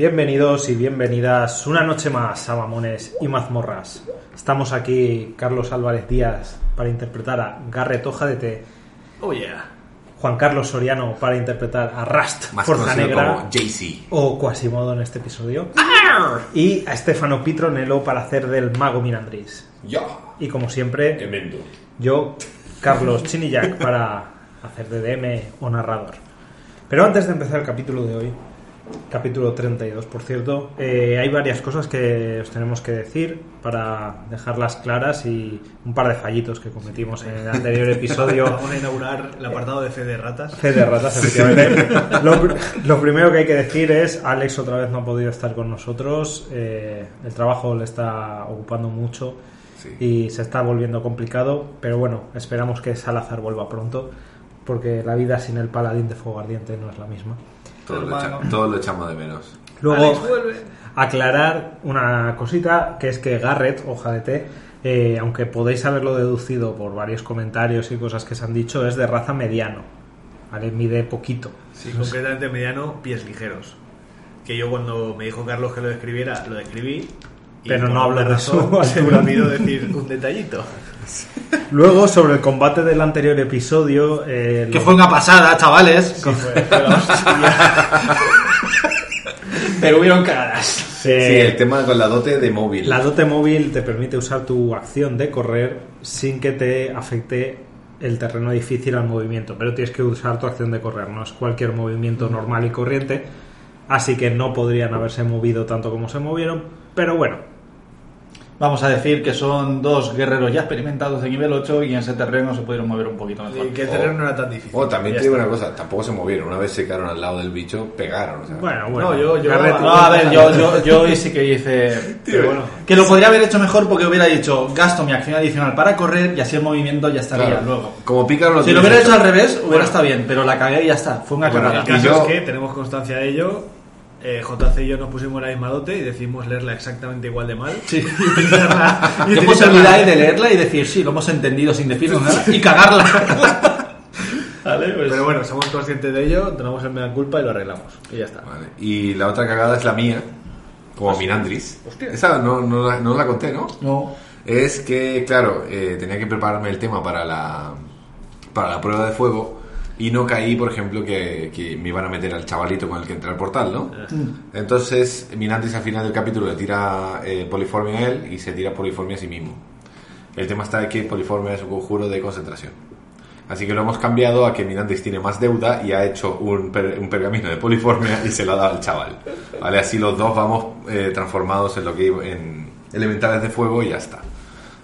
Bienvenidos y bienvenidas una noche más a Mamones y Mazmorras. Estamos aquí Carlos Álvarez Díaz para interpretar a Garret Hoja de Té, Oh yeah. Juan Carlos Soriano para interpretar a Rust Más conocido Negra o Quasimodo en este episodio y a Stefano Pitronello para hacer del mago Minandris. Ya. Y como siempre, yo, Carlos Chinillac, para hacer de DM o narrador. Pero antes de empezar el capítulo de hoy, capítulo 32, por cierto, eh, hay varias cosas que os tenemos que decir para dejarlas claras y un par de fallitos que cometimos en el anterior episodio. Vamos a inaugurar el apartado de fe de ratas. Fe de ratas, efectivamente. Lo, pr- lo primero que hay que decir es, Alex otra vez no ha podido estar con nosotros, eh, el trabajo le está ocupando mucho Sí. y se está volviendo complicado, pero bueno, esperamos que Salazar vuelva pronto, porque la vida sin el paladín de fuego ardiente no es la misma. Todos lo, Hermano. echa- todos lo echamos de menos. Luego, aclarar una cosita, que es que Garrett, hoja de té, eh, aunque podéis haberlo deducido por varios comentarios y cosas que se han dicho, es de raza mediano. ¿vale? Mide poquito. Sí, concretamente mediano, pies ligeros. Que yo cuando me dijo Carlos que lo describiera, lo describí. y Pero no hablo de razón, Se me olvidó decir un detallito. Luego, sobre el combate del anterior episodio, eh, Que lo- fue una pasada, chavales. Sí, fue- fue la hostia. Pero hubieron cagadas. se- Sí, el tema con la dote de móvil. la dote móvil te permite usar tu acción de correr sin que te afecte el terreno difícil al movimiento, pero tienes que usar tu acción de correr, no es cualquier movimiento normal y corriente, así que no podrían haberse movido tanto como se movieron, pero bueno, Vamos a decir que son dos guerreros ya experimentados de nivel 8 y en ese terreno se pudieron mover un poquito mejor. Y que el terreno no era tan difícil. Oh, también te digo una cosa, tampoco se movieron. Una vez se quedaron al lado del bicho, pegaron. o sea. bueno, bueno. No, yo- No, a ver, yo, yo, yo sí que hice. Pero bueno. Que lo podría haber hecho mejor porque hubiera dicho gasto mi acción adicional para correr y así el movimiento ya estaría Claro, luego. Como pícaro lo Si lo hubiera hecho al revés, hubiera estado bien, pero la cagué y ya está. Fue una Bueno, cagada. El caso yo- es que tenemos constancia de ello. Eh, JC y yo nos pusimos la misma dote y decidimos leerla exactamente igual de mal. Sí. Y ¿Qué posibilidad hay de leerla y decir sí, lo hemos entendido sin decirnos nada y cagarla? vale, pues. Pero bueno, somos conscientes de ello, tenemos el mea culpa y lo arreglamos. Y ya está. Vale. Y la otra cagada es la mía, como Minandris. Esa no, no, la, no la conté, ¿no? No. Es que, claro, eh, tenía que prepararme el tema para la, para la prueba de fuego y no caí, por ejemplo, que, que me iban a meter al chavalito con el que entré al portal, ¿no? Entonces, Minandris al final del capítulo le tira eh, poliformia a él y se tira poliformia a sí mismo. El tema está de que poliformia es un conjuro de concentración. Así que lo hemos cambiado a que Minandris tiene más deuda y ha hecho un, per- un pergamino de poliformia y se lo ha dado al chaval. ¿Vale? Así los dos vamos eh, transformados en lo que en elementales de fuego y ya está.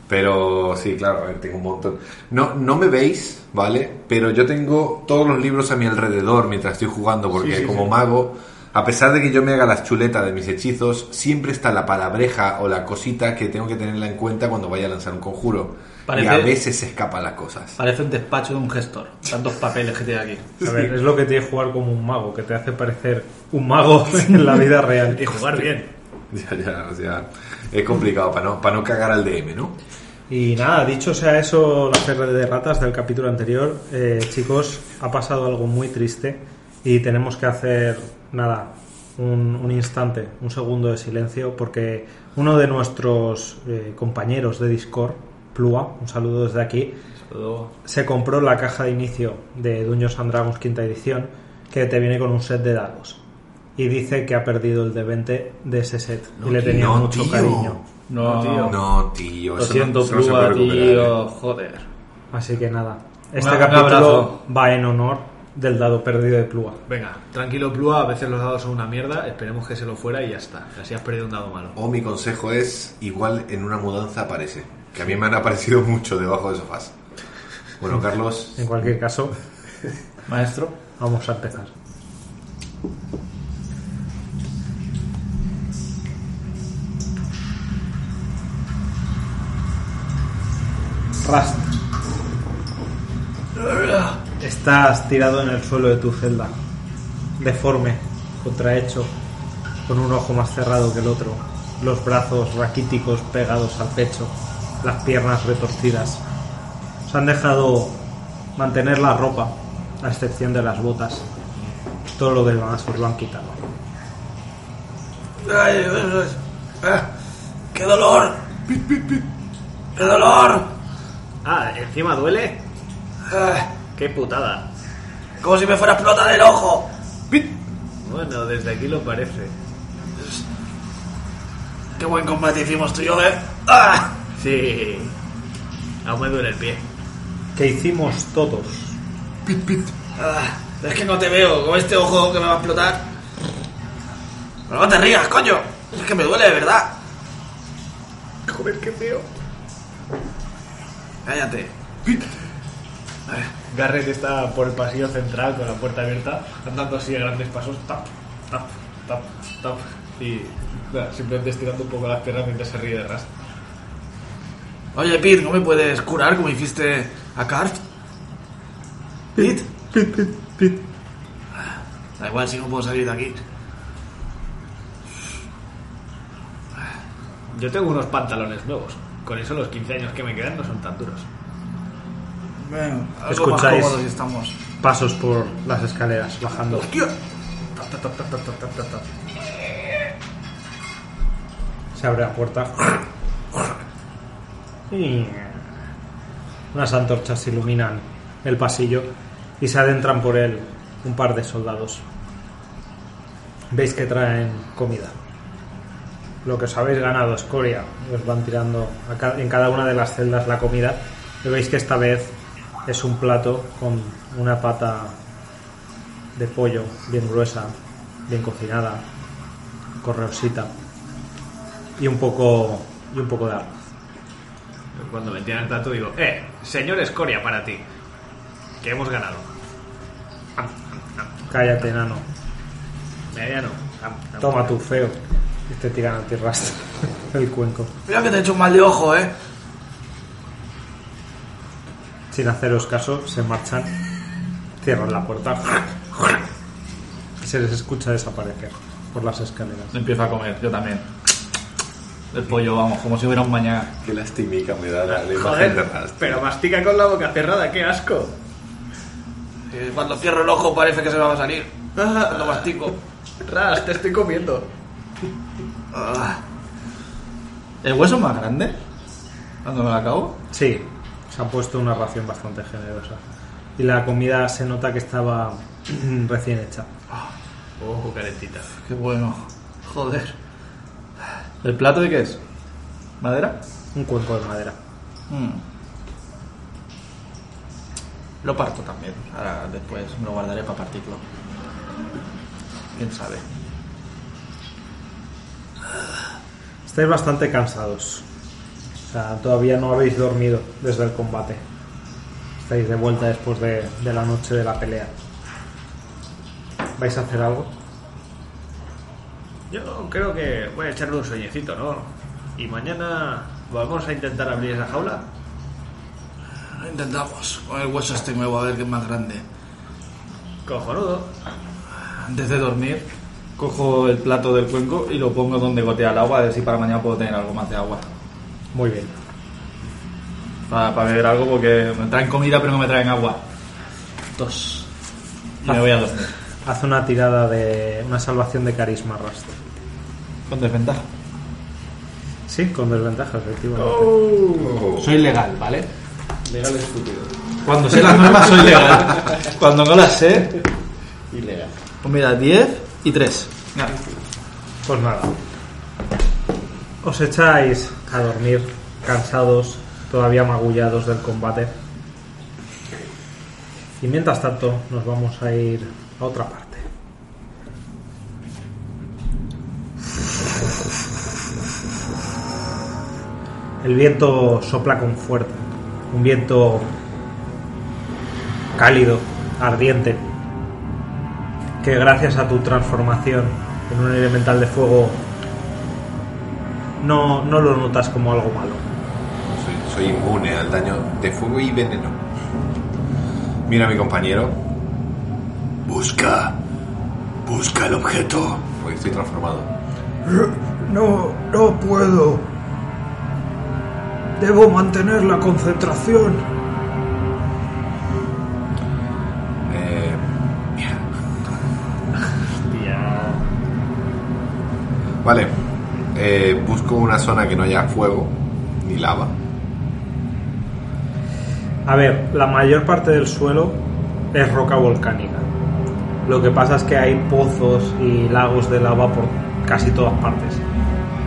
Pero sí, claro, a ver, tengo un montón. No, no me veis, ¿vale? Pero yo tengo todos los libros a mi alrededor mientras estoy jugando, porque Sí, sí, como sí. mago, a pesar de que yo me haga las chuletas de mis hechizos, siempre está la palabreja o la cosita que tengo que tenerla en cuenta cuando vaya a lanzar un conjuro. Parece- Y a veces se escapan las cosas. Parece un despacho de un gestor. Tantos papeles que tiene aquí. A ver, es lo que tiene jugar como un mago, que te hace parecer un mago en la vida real. Y jugar bien. Ya, ya, o sea, es complicado para no, para no cagar al DM, ¿no? Y nada, dicho sea eso, la ferre de ratas del capítulo anterior, eh, chicos, ha pasado algo muy triste y tenemos que hacer, nada, un, un instante, un segundo de silencio, porque uno de nuestros eh, compañeros de Discord, Plua, un saludo desde aquí, se compró la caja de inicio de Dungeons and Dragons quinta edición, que te viene con un set de dados. Y dice que ha perdido el de 20 de ese set y le tenía no, mucho tío. cariño. No, tío. No, tío, Lo siento, no, no Plúa, recuperar, ¿eh? tío. Joder. Así que nada, este capítulo va en honor del dado perdido de Plúa. Venga, tranquilo Plua, a veces los dados son una mierda, esperemos que se lo fuera y ya está. Así has perdido un dado malo. O mi consejo es, igual en una mudanza aparece. Que a mí me han aparecido mucho debajo de sofás. Bueno, Carlos, En cualquier caso, Maestro. vamos a empezar. Rast. Estás tirado en el suelo de tu celda, deforme, contrahecho, con un ojo más cerrado que el otro, los brazos raquíticos pegados al pecho, las piernas retorcidas. Os han dejado mantener la ropa, a excepción de las botas. Todo lo demás os lo han quitado. Ah, ¡Qué dolor! ¡Qué dolor! Ah, encima duele. Ah, Qué putada. como si me fuera a explotar el ojo. Bueno, desde aquí lo parece. ¡Qué buen combate hicimos tú y yo, eh! ¡Ah! Sí. Aún me duele el pie. ¿Qué hicimos todos? Ah, es que no te veo con este ojo que me va a explotar. Pero no te rías, coño. Es que me duele de verdad. Joder, qué feo. Cállate. Garrett está por el pasillo central con la puerta abierta, andando así a grandes pasos, tap, tap, tap, tap, y nada, simplemente estirando un poco las piernas mientras se ríe de Rast. Oye, Pete, ¿no me puedes curar como hiciste a Cart? Pete. Pit, pit, pit. Da igual si no puedo salir de aquí. Yo tengo unos pantalones nuevos, con eso los 15 años que me quedan no son tan duros. Bueno, algo Escucháis. más estamos. Pasos por las escaleras, bajando. ¡Hostia! Tap, tap, tap, tap, tap, tap, tap, tap. Se abre la puerta. Y unas antorchas iluminan el pasillo y se adentran por él un par de soldados. Veis que traen comida. Lo que os habéis ganado, escoria. Os van tirando a ca- en cada una de las celdas la comida. Y veis que esta vez es un plato con una pata de pollo bien gruesa, bien cocinada, correosita y un poco y un poco de arroz. Cuando me tiran el plato digo, eh, señor Escoria para ti, que hemos ganado. Cállate, enano. Mediano. Am, am. Toma tu feo. Y te tiran a ti rastro el cuenco. Mira que te he hecho un mal de ojo, eh. Sin haceros caso, se marchan, cierran la puerta y se les escucha desaparecer por las escaleras. Empiezo a comer, yo también. El pollo, vamos, como si hubiera un mañana. Qué lastimica me da la, la imagen de Joder, Rast. pero mastica con la boca cerrada, qué asco. Eh, Cuando cierro el ojo parece que se me va a salir. Cuando mastico. Ras, te estoy comiendo. Ah, ¿El hueso es más grande? Cuando me lo acabo. Sí, se ha puesto una ración bastante generosa. Y la comida se nota que estaba recién hecha. Ojo, calentita. Qué bueno. Joder. ¿El plato de qué es? ¿Madera? Un cuenco de madera. Mm. Lo parto también. Ahora después me lo guardaré para partirlo. ¿Quién sabe? Estáis bastante cansados. O sea, todavía no habéis dormido desde el combate. Estáis de vuelta después de, de la noche de la pelea. ¿Vais a hacer algo? Yo creo que voy a echarle un sueñecito, ¿no? Y mañana vamos a intentar abrir esa jaula. lo intentamos. Con el hueso este nuevo a ver qué es más grande. Cojonudo. Antes de dormir, cojo el plato del cuenco y lo pongo donde gotea el agua, a ver si para mañana puedo tener algo más de agua. Muy bien. Para, para beber algo, porque me traen comida pero no me traen agua. Dos. Y me voy a dormir. Haz una tirada de una salvación de carisma, Rastro. Con desventaja. Sí, con desventaja, efectivamente. Oh. Soy legal, ¿vale? Legal estúpido. Cuando sé las normas soy legal. Cuando no las sé, Ilegal. pues mira, 10 y 3. Pues nada. Os echáis a dormir, cansados, todavía magullados del combate. Y mientras tanto, nos vamos a ir a otra parte. El viento sopla con fuerza. Un viento cálido, ardiente, que gracias a tu transformación en un elemental de fuego no, no lo notas como algo malo. Soy, soy inmune al daño de fuego y veneno. Mira a mi compañero, Busca. Busca el objeto. porque estoy transformado. No, no puedo. Debo mantener la concentración. Vale. Eh, busco una zona que no haya fuego ni lava. A ver, la mayor parte del suelo es roca volcánica. Lo que pasa es que hay pozos y lagos de lava por casi todas partes.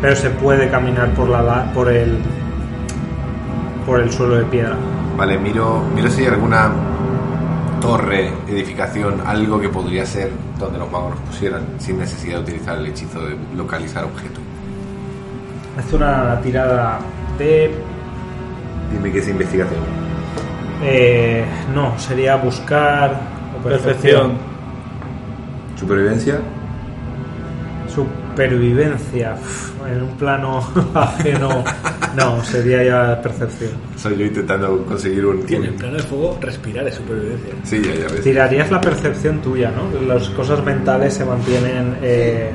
Pero se puede caminar por la por el por el suelo de piedra. Vale, miro, miro si hay alguna torre, edificación, algo que podría ser donde los magos nos pusieran sin necesidad de utilizar el hechizo de localizar objeto. Haz una tirada de Dime qué es investigación. eh, no, sería buscar o Perfección. Supervivencia. Supervivencia Uf, en un plano ajeno. No, sería ya percepción. Soy yo intentando conseguir un... En el un- plano de fuego, respirar es supervivencia. Sí, ya, ya ves. Tirarías la percepción tuya, ¿no? Las cosas mentales se mantienen, eh,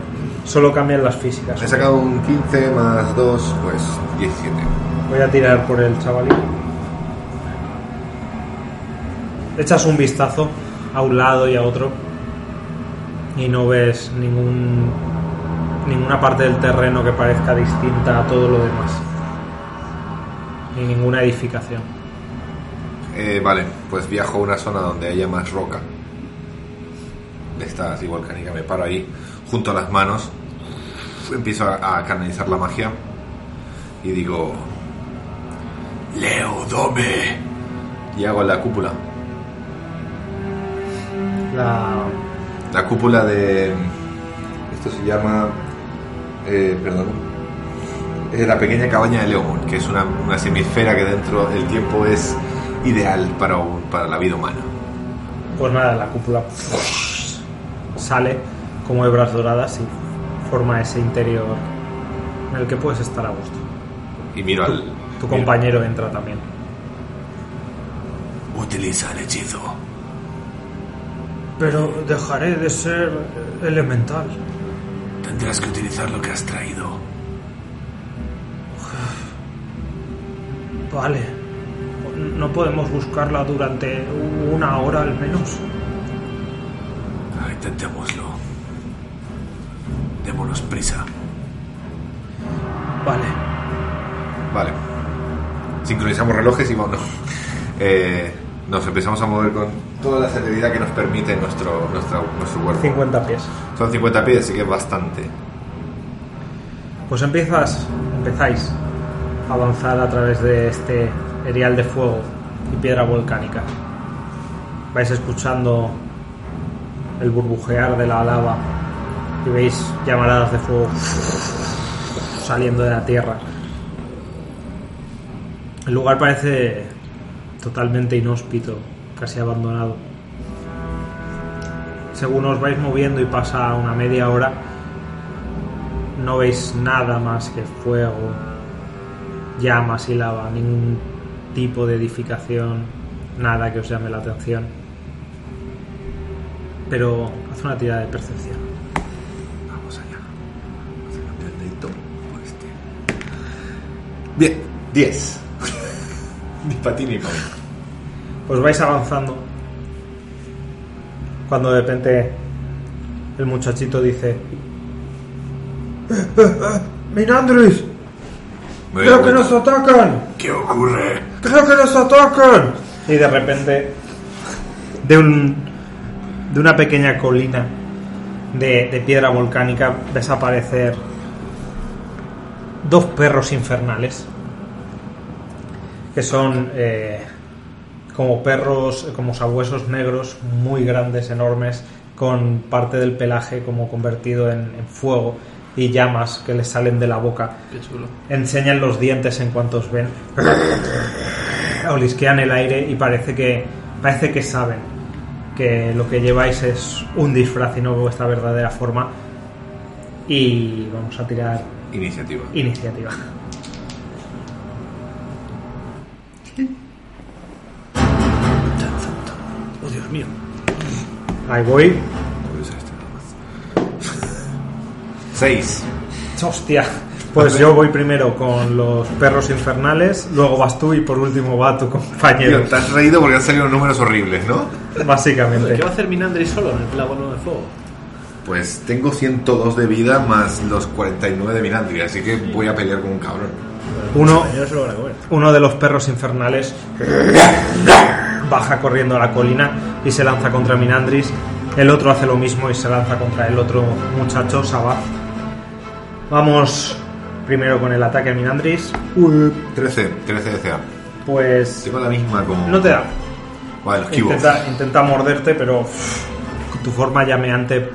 solo cambian las físicas. He sacado un 15 más 2, pues 17. Voy a tirar por el chavalín. Echas un vistazo a un lado y a otro y no ves ningún ninguna parte del terreno que parezca distinta a todo lo demás. Ni ninguna edificación. Eh, vale, pues viajo a una zona donde haya más roca. De esta así volcánica, me paro ahí, junto a las manos, empiezo a, a canalizar la magia y digo: Leo, dome. Y hago la cúpula. La, La cúpula de. Esto se llama. Eh, perdón. Es la pequeña cabaña de Leomund, que es una, una semisfera que dentro del tiempo es ideal para, un- para la vida humana. pues nada, la cúpula sale como hebras doradas y forma ese interior en el que puedes estar a gusto. Y miro al. Tu miro- compañero entra también. Utiliza el hechizo. Pero dejaré de ser elemental. Tendrás que utilizar lo que has traído. Vale. No podemos buscarla durante una hora al menos. Ah, Intentémoslo. Démonos prisa. Vale. Vale. Sincronizamos relojes y bueno. eh, nos empezamos a mover con toda la celeridad que nos permite nuestro, nuestra- nuestro cuerpo. 50 pies. Son 50 pies, así que es bastante. Pues empiezas, empezáis a avanzar a través de este erial de fuego y piedra volcánica. Vais escuchando el burbujear de la lava y veis llamaradas de fuego saliendo de la tierra. El lugar parece totalmente inhóspito, casi abandonado. Según os vais moviendo y pasa una media hora, no veis nada más que fuego, llamas y lava, ningún tipo de edificación, nada que os llame la atención. Pero haz una tirada de percepción. Vamos allá. Bien, 10. ni ti ni mí. Pues vais avanzando. Cuando de repente el muchachito dice: "Eh, eh, eh, ¡Creo que nos atacan! ¿Qué ocurre? ¡Creo que nos atacan! Y de repente, de, un, de una pequeña colina de, de piedra volcánica, ves aparecer dos perros infernales. Que son eh, como perros, como sabuesos negros, muy grandes, enormes, con parte del pelaje como convertido en, en fuego y llamas que les salen de la boca Qué chulo. enseñan los dientes en cuanto os ven. Olisquean el aire y parece que parece que saben que lo que lleváis es un disfraz y no vuestra verdadera forma. Y vamos a tirar Iniciativa. iniciativa. Ahí voy. Este más. 6. Hostia. Pues yo voy primero con los perros infernales, luego vas tú y por último va tu compañero. Tío, te has reído porque han salido números horribles, ¿no? Básicamente. ¿Qué va a hacer Minandri solo en el plano de fuego? Pues tengo 102 de vida más los 49 de Minandri, así que voy a pelear con un cabrón. Uno, Yo no se lo van a comer. uno de los perros infernales baja corriendo a la colina y se lanza contra Minandris. El otro hace lo mismo y se lanza contra el otro muchacho, Sabaz. Vamos primero con el ataque a Minandris. 13, 13 de CA. Pues Tengo la misma como. no te da. Vale. Intenta, intenta morderte, pero uff, tu forma llameante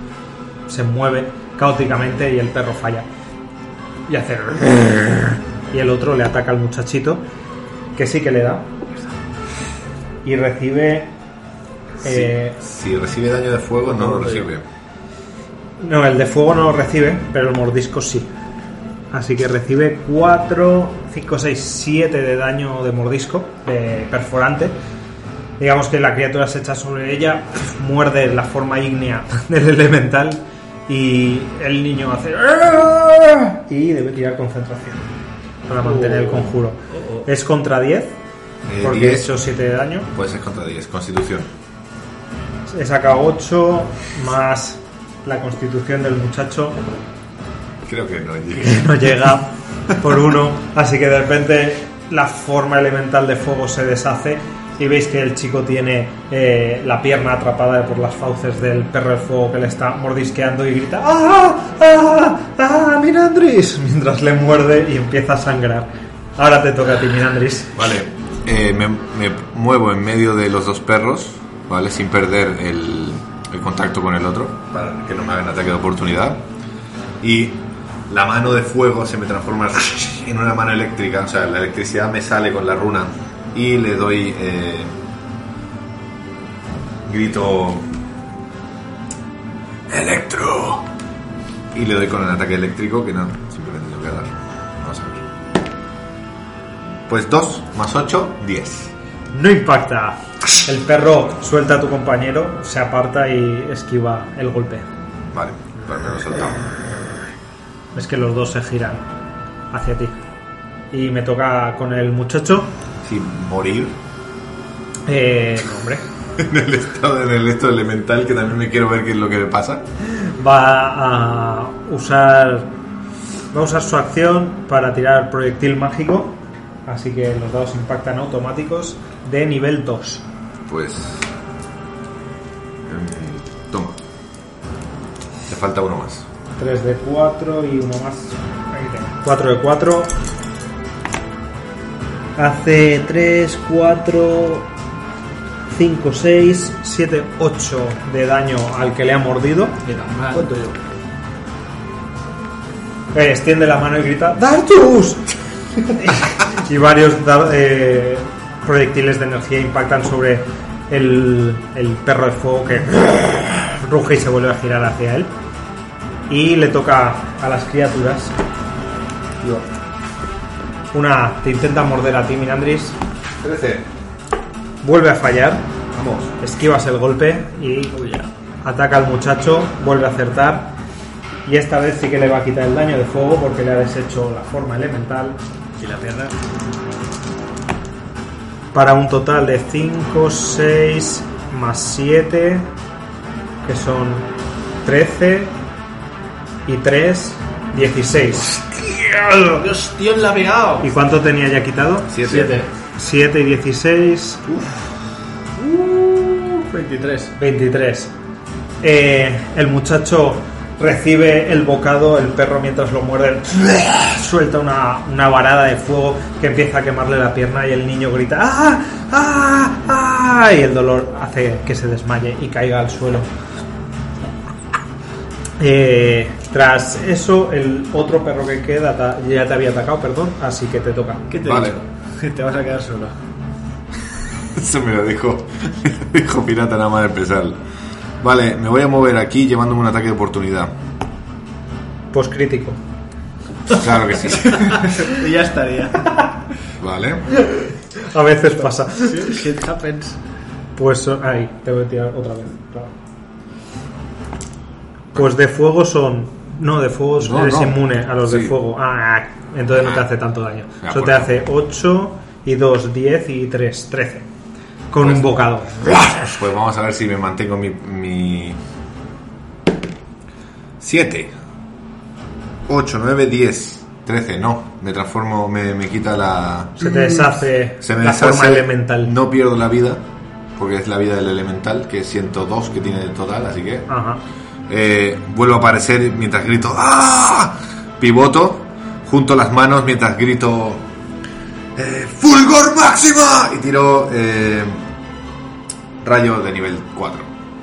se mueve caóticamente y el perro falla. Y hace. Y el otro le ataca al muchachito, que sí que le da. Y recibe. Eh, Si recibe daño de fuego, no lo recibe. no, el de fuego no lo recibe, pero el mordisco sí. Así que recibe 4, 5, 6, 7 de daño de mordisco, de perforante. Digamos que la criatura se echa sobre ella, muerde la forma ígnea del elemental y el niño hace... "Ah", Y debe tirar concentración para mantener el conjuro. Es contra 10, Eh, porque he 10, hecho 7 de daño. Puede ser contra 10. Constitución. He sacado 8 más la constitución del muchacho Creo que no llegue. que no llega por uno, así que de repente la forma elemental de fuego se deshace y veis que el chico tiene eh, la pierna atrapada por las fauces del perro de fuego que le está mordisqueando y grita ¡Ah! ¡Ah! ¡Ah! ¡Minandris! mientras le muerde y empieza a sangrar. Ahora te toca a ti, Minandris. Vale, eh, me, me muevo en medio de los dos perros, ¿vale? Sin perder el, contacto con el otro, para que no me hagan ataque de oportunidad. Y la mano de fuego se me transforma en una mano eléctrica, o sea, la electricidad me sale con la runa y le doy. eh, grito. ¡Electro! Y le doy con el ataque eléctrico que no, simplemente tengo que dar. Vamos a ver. Pues 2 más 8, 10. No impacta. El perro suelta a tu compañero, se aparta y esquiva el golpe. Vale, pues me lo he soltado. Es que los dos se giran hacia ti. Y me toca con el muchacho. Sin morir Eh, no, hombre. en el estado en el estado elemental, que también me quiero ver qué es lo que me pasa. Va a usar. Va a usar su acción para tirar proyectil mágico. Así que los dados impactan automáticos de nivel 2. Pues. em, toma. Te falta uno más. 3 de 4 y uno más. Aquí tengo. 4 de 4. Hace 3, 4, 5, 6, 7, 8 de daño al que le ha mordido. ¿Cuánto yo? Eh, extiende la mano y grita ¡Dartus! y varios eh, proyectiles de energía impactan sobre el, el perro de fuego que ruge y se vuelve a girar hacia él. Y le toca a las criaturas. Una te intenta morder a ti, Minandris. 13. Vuelve a fallar. Vamos. Esquivas el golpe y ataca al muchacho. Vuelve a acertar. Y esta vez sí que le va a quitar el daño de fuego porque le ha deshecho la forma elemental. Y la pierna. Para un total de 5, 6 más 7, que son 13 y 3, 16. Dios, tío, la ha pegado. ¿Y cuánto tenía ya quitado? 7. 7 y 16, 23. 23. Eh, el muchacho recibe el bocado, el perro mientras lo muerde suelta una, una varada de fuego que empieza a quemarle la pierna y el niño grita ¡Ah! ¡Ah! ¡Ah! y el dolor hace que se desmaye y caiga al suelo. Eh, tras eso, el otro perro que queda ya te había atacado, perdón, así que te toca. ¿Qué te Vale. dicho? Te vas a quedar solo. Eso me lo dijo, me lo dijo Pirata nada más de empezar. Vale, me voy a mover aquí llevándome un ataque de oportunidad. Pues crítico. Claro que sí. y ya estaría. Vale. A veces pasa. Shit happens. Pues son- ahí, te voy a tirar otra vez. claro. Pues de fuego son. No, de fuego No, eres no. inmune a los de Sí. fuego. Ah, entonces no te Ah. hace tanto daño. De Eso te hace 8 y 2, 10 y 3, 13. Con Pues- un bocado. Pues vamos a ver si me mantengo mi, mi, 7, 8, 9, 10, 13. No, me transformo, me, me quita la. Se te deshace Se me la deshace, forma elemental. No pierdo la vida, porque es la vida del elemental, que es 102 que tiene de total, así que. Ajá. Eh, vuelvo a aparecer mientras grito ¡Ah! Pivoto, junto las manos mientras grito eh, ¡Fulgor máxima! Y tiro eh, rayo de nivel 4.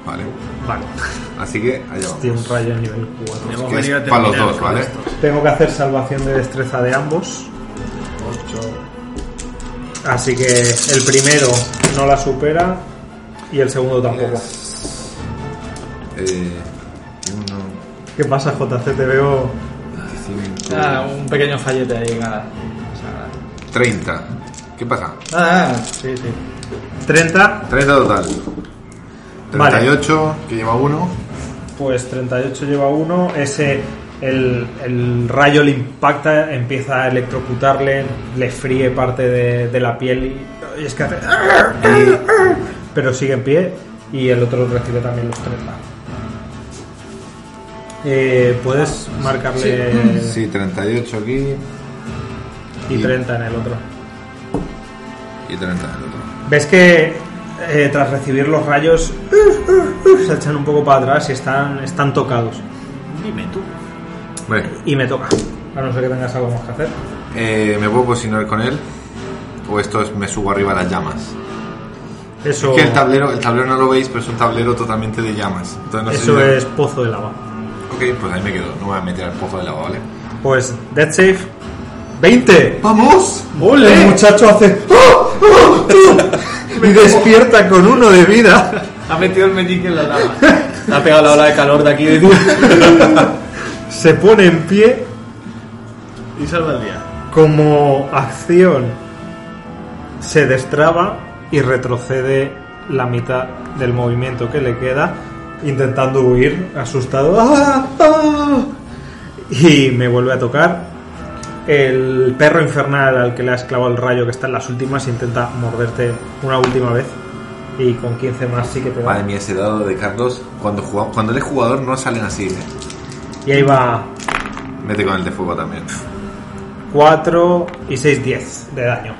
Vale. Vale. Así que allá vamos. Tiene un rayo a nivel 4. Hemos Que venido es a para los dos, ¿vale? esto. Tengo que hacer salvación de destreza de ambos. Así que el primero no la supera y el segundo tampoco. Eh, 1, ¿Qué pasa, JC? Te veo. 25, Ah, un pequeño fallete ahí, nada. O sea, 30. ¿Qué pasa? Ah, sí, sí. 30, 30 total. Vale. 38, que lleva uno. pues 38 lleva uno. Ese, el, el rayo le impacta, empieza a electrocutarle, le fríe parte de, de la piel y, y es que hace. Pero sigue en pie y el otro recibe también los 30. Eh, Puedes marcarle Sí, 38 aquí y 30 en el otro. y 30 en el otro. Ves que eh, tras recibir los rayos se echan un poco para atrás y están, están tocados. Dime tú. Bueno, Y me toca. A no ser que tengas algo más que hacer. eh, ¿me puedo posicionar con él? ¿O esto es me subo arriba a las llamas? Eso, Es que el tablero, el tablero no lo veis, pero es un tablero totalmente de llamas. Entonces no sé eso si- es pozo de lava. Ok, pues ahí me quedo. No me voy a meter al pozo de lava, ¿vale? Pues Dead Safe 20. ¡Vamos! El muchacho hace ¡Oh! ¡Oh! y despierta con uno de vida. Ha metido el meñique en la lava. ha pegado la ola de calor de aquí de. Se pone en pie Y salva el día. como acción. Se destraba y retrocede la mitad del movimiento que le queda, intentando huir, asustado. ¡Ah! ¡Ah! Y me vuelve a tocar. El perro infernal al que le has clavado el rayo, que está en las últimas, intenta morderte una última vez. Y con 15 más sí que te Madre da. mía, ese dado de Carlos, cuando, jugamos, cuando él es jugador no salen así, ¿eh? Y ahí va Mete con el de fuego también. 4 y 6, 10 de daño.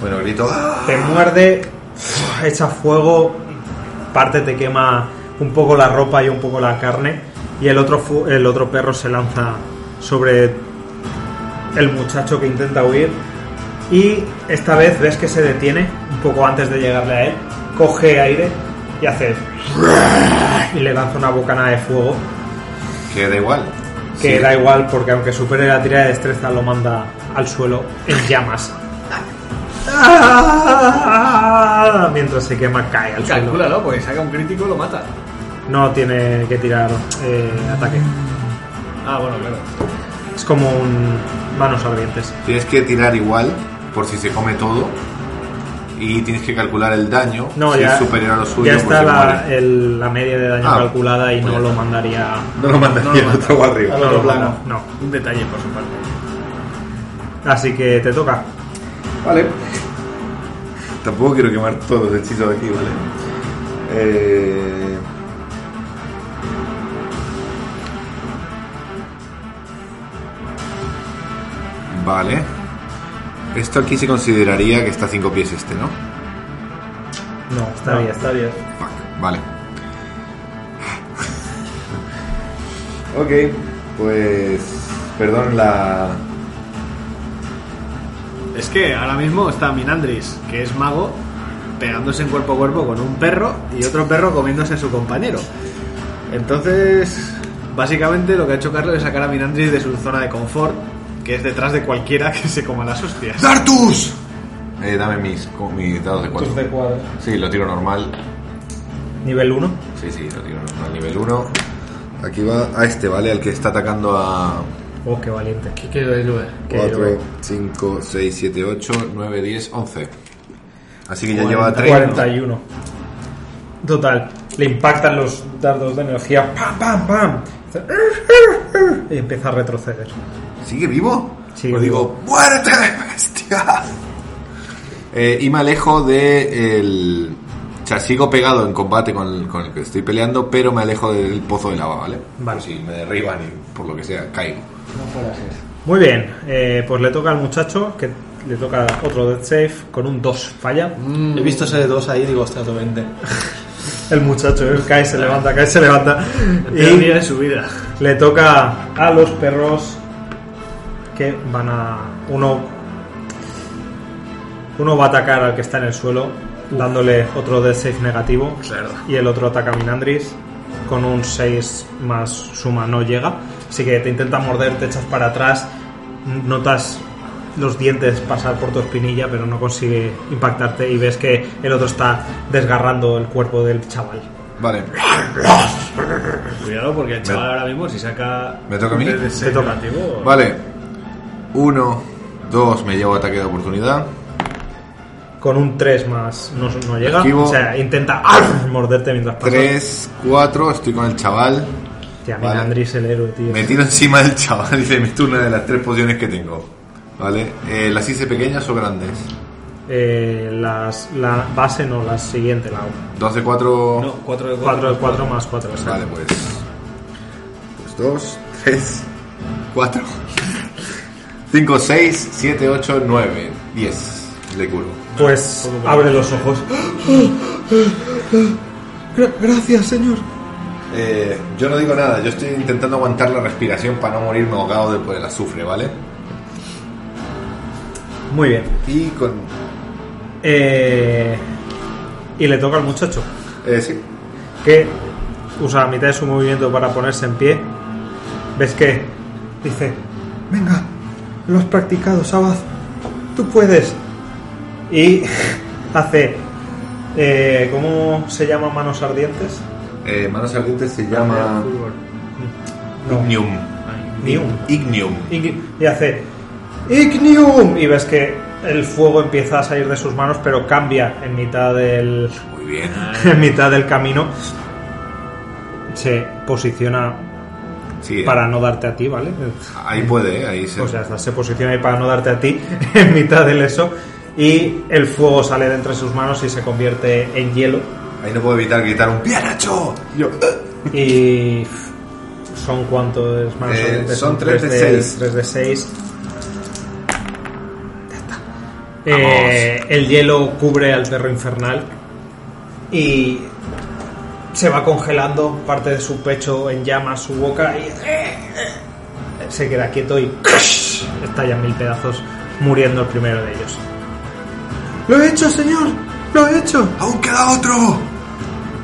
Bueno, grito. ¡ah! te muerde, echa fuego, parte te quema un poco la ropa y un poco la carne y el otro el otro perro se lanza sobre el muchacho que intenta huir y esta vez ves que se detiene un poco antes de llegarle a él, coge aire y hace y le lanza una bocanada de fuego Que da igual. que Sí. da igual porque aunque supere la tirada de destreza lo manda al suelo en llamas. ¡Ah! Mientras se quema cae al suelo. Calcúlalo, porque saca un crítico lo mata. No tiene que tirar eh, ataque. Ah, bueno, claro. Es como un manos ardientes. Tienes que tirar igual por si se come todo. Y tienes que calcular el daño. No, si ya, es superior a lo suyo. ya por está la, el- la media de daño Ah, calculada y pues no ya lo mandaría. No lo mandas No lo no está arriba. No manda, no. Un detalle por su parte. Así que te toca. Vale. Tampoco quiero quemar todos los hechizos de aquí, ¿vale? Eh... Vale. Esto aquí se consideraría que está a 5 pies este, ¿no? No, está bien. Está bien. Fuck, Vale. ok, pues... Perdón la... Es que ahora mismo está Minandris, que es mago, pegándose en cuerpo a cuerpo con un perro y otro perro comiéndose a su compañero. Entonces, básicamente lo que ha hecho Carlos es sacar a Minandris de su zona de confort, que es detrás de cualquiera que se coma las hostias. ¡Dartus! Eh, dame mis, mis dados de 4. Tus de cuadro. Sí, lo tiro normal. Nivel 1. Sí, sí, lo tiro normal. Nivel 1. Aquí va a este, ¿vale? Al que está atacando a Oh, qué valiente. ¿Qué quiero decir? Qué 4, héroe. 5, 6, 7, 8, 9, 10, 11. Así que ya lleva 3. 41. Total, le impactan los dardos de energía. ¡Pam, pam, pam! Y empieza a retroceder. ¿Sigue vivo? Sigue Pues digo, ¡muérete, bestia! Eh, y me alejo de el sea, sigo pegado en combate con el, con el que estoy peleando, pero me alejo del pozo de lava, ¿vale? Vale. Por si me derriban y por lo que sea, caigo. Muy bien, eh, pues le toca al muchacho, que le toca otro death save con un 2, falla. He visto ese 2 ahí y digo, ostras, otro 20. El muchacho, él cae, se levanta, cae, se levanta. El peor día Y de su vida. le toca a los perros que van a... Uno, uno va a atacar al que está en el suelo, dándole otro death save negativo. Y el otro ataca a Minandris con un 6 más suma no llega. Así que te intenta morder, te echas para atrás, notas los dientes pasar por tu espinilla, pero no consigue impactarte y ves que el otro está desgarrando el cuerpo del chaval. Vale. Cuidado porque el chaval ahora mismo si saca... ¿Me toca a mí? Te toca. negativo, Vale. Uno, dos, me llevo ataque de oportunidad. Con un 3 más no, no llega. Esquivo. O sea, intenta morderte mientras pasa. Tres, cuatro, estoy con el chaval. Tía, Vale. Minandris el héroe, tío. Me tiro encima del chaval y le meto una de las tres pociones que tengo. ¿Vale? Eh, ¿Las hice pequeñas o grandes? Eh, las, la base no, la siguiente, la Dos de cuatro. No, 4 de 4 de 4 más 4. Vale, pues. Pues dos, tres, cuatro, cinco, seis, siete, ocho, nueve, diez. Le curo. Pues abre los ojos. Gra- Gracias, señor. Eh, yo no digo nada, yo estoy intentando aguantar la respiración para no morirme ahogado por el azufre, ¿vale? Muy bien. Y con. Eh, y le toca al muchacho, Eh, sí. que usa la mitad de su movimiento para ponerse en pie. ¿Ves que? Dice, venga, lo has practicado, Sabaz. Tú puedes. Y hace... Eh, ¿Cómo se llama manos ardientes? Eh, manos ardientes se llama. Ignium. Nium. Ignium. Igni- y hace Ignium y ves que el fuego empieza a salir de sus manos pero cambia en mitad del Muy bien. en mitad del camino se posiciona Sí, para no darte a ti vale ahí puede, ¿eh? ahí se. o sea está- se posiciona ahí para no darte a ti en mitad del eso y el fuego sale de entre sus manos y se convierte en hielo Ahí no puedo evitar gritar un ¡Bien hecho! Yo. y son cuántos manos Eh, son tres de tres seis. 3 de 6 Eh, el hielo cubre al perro infernal y se va congelando parte de su pecho en llamas, su boca y se queda quieto y estalla en mil pedazos, muriendo el primero de ellos. ¡Lo he hecho, señor! ¡Lo he hecho! ¡Aún queda otro!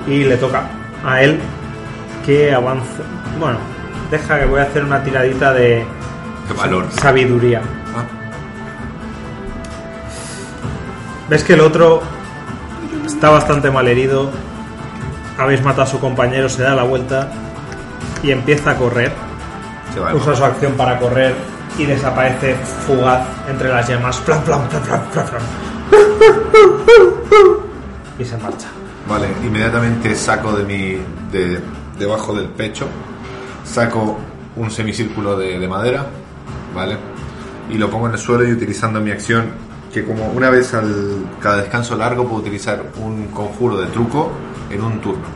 Y le toca a él que avance. Bueno, deja que voy a hacer una tiradita de ¡Qué valor! sabiduría. Ves que el otro está bastante mal herido. Habéis matado a su compañero, se da la vuelta y empieza a correr. se va. Usa su acción para correr y desaparece fugaz entre las llamas. Flam, flam, flam, flam, flam. Y se marcha. Vale, inmediatamente saco de mi. de debajo del pecho. Saco un semicírculo de, de madera. ¿Vale? Y lo pongo en el suelo y utilizando mi acción. Que como una vez al cada descanso largo puedo utilizar un conjuro de truco en un turno.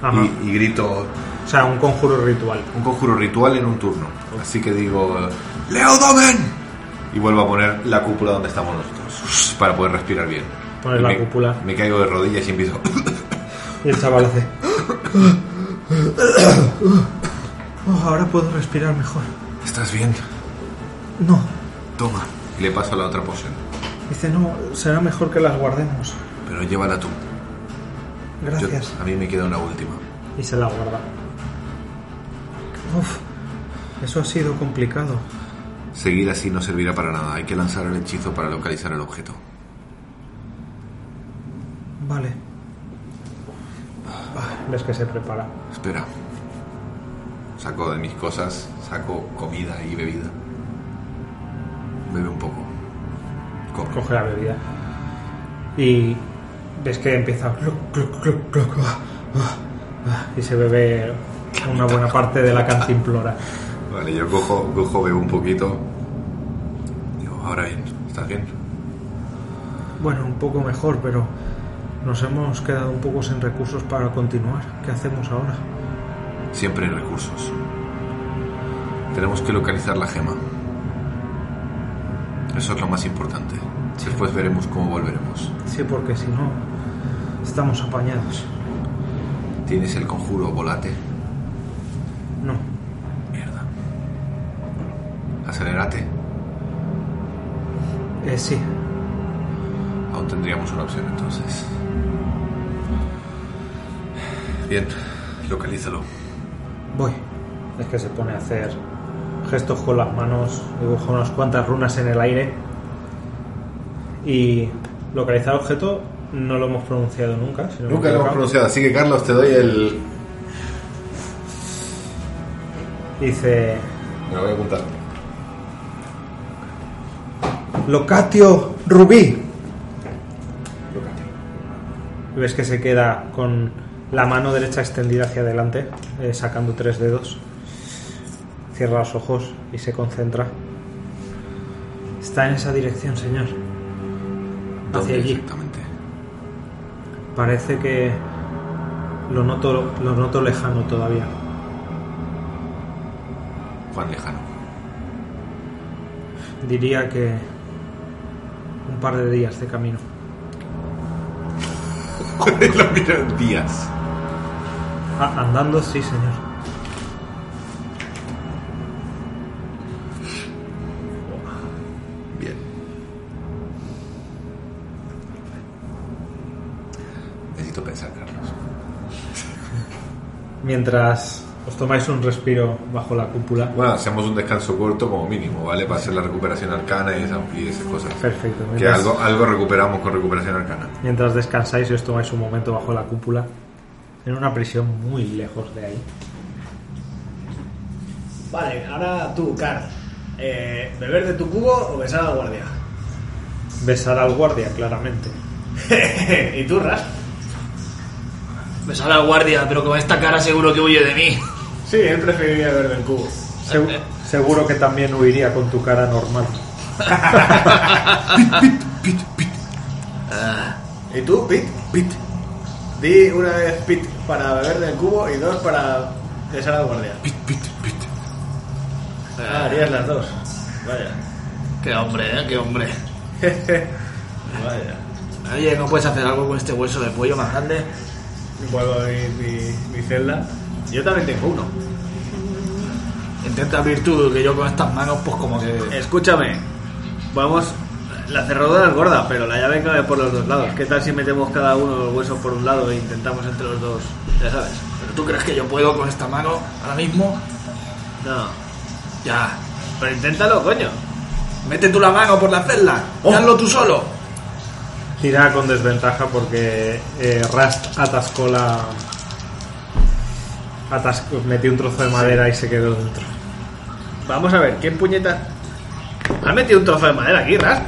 Ajá. Y, y grito. O sea, un conjuro ritual. Un conjuro ritual en un turno. Así que digo. ¡Leo Domen! Y vuelvo a poner la cúpula donde estamos nosotros. Para poder respirar bien. Pones Y la me- cúpula. Me caigo de rodillas y empiezo. Y el chaval hace. Oh, ahora puedo respirar mejor. ¿Estás bien? No. Toma. Y le paso la otra poción. Dice, no, será mejor que las guardemos. Pero llévala tú. Yo- Gracias. a mí me queda una última. Y se la guarda. Uf, eso ha sido complicado. Seguir así no servirá para nada. Hay que lanzar el hechizo para localizar el objeto. Vale. Ah, Ves que se prepara. Espera. Saco de mis cosas, saco comida y bebida. Bebe un poco. Come. Coge la bebida. Y ves que empieza. ah, ah, ah, Y se bebe una buena parte de la cantimplora. Vale, yo cojo, cojo, bebo un poquito. Digo, ahora bien, ¿estás bien? Bueno, un poco mejor, pero Nos hemos quedado un poco sin recursos para continuar. ¿Qué hacemos ahora? Siempre hay recursos. Tenemos que localizar la gema. Eso es lo más importante. Después veremos cómo volveremos. Sí, porque si no, estamos apañados. ¿Tienes el conjuro volate? No. Mierda. Acelérate. Eh, sí. Aún tendríamos una opción entonces. Bien, localízalo. Voy. Es que se pone a hacer gestos con las manos, dibuja unas cuantas runas en el aire. Y localizar objeto no lo hemos pronunciado nunca. si no Nunca lo hemos pronunciado, así que Carlos te doy el... Dice Me lo voy a apuntar. Locatio Rubí. Y ves que se queda con la mano derecha extendida hacia adelante, eh, sacando tres dedos. Cierra los ojos y se concentra. Está en esa dirección, señor. Hacia ¿Dónde allí. exactamente? Parece que lo noto, lo noto lejano todavía. Juan Lejano. Diría que un par de días de camino. lo días. Ah, andando, sí, señor. Mientras os tomáis un respiro bajo la cúpula. Bueno, hacemos un descanso corto como mínimo, ¿vale? Para hacer la recuperación arcana y, esa- y esas cosas. Perfecto. Que Mientras, algo, algo recuperamos con recuperación arcana. mientras descansáis y os tomáis un momento bajo la cúpula. En una prisión muy lejos de ahí. Vale, ahora tú, Car. Eh, ¿Beber de tu cubo o besar al guardia? Besar al guardia, claramente. ¿Y tú, Ras? Me sale al guardia, pero con esta cara seguro que huye de mí. Sí, él preferiría beber del cubo. Segu- seguro que también huiría con tu cara normal. ¿Y tú, Pit? Pit. Di una vez Pit para beber del cubo y dos para besar al guardia. Pit, pit, pit. Ah, harías las dos. Vaya. Qué hombre, ¿eh? Qué hombre. Vaya. Oye, ¿no puedes hacer algo con este hueso de pollo más grande? Puedo abrir mi, mi celda. Yo también tengo uno. Intenta abrir tú, que yo con estas manos, pues como que... Escúchame. Vamos. La cerradura es gorda, pero la llave cabe por los dos lados. ¿Qué tal si metemos cada uno los huesos por un lado e intentamos entre los dos? Ya sabes. ¿Pero tú crees que yo puedo con esta mano ahora mismo? No. Ya. Pero inténtalo, coño. Mete tú la mano por la celda. Oh. hazlo tú solo. Tira con desventaja porque eh, Rast atascó la. Atascó, metió un trozo de madera y se quedó dentro. Vamos a ver, ¿qué puñeta? ¿Has metido un trozo de madera aquí, Ras?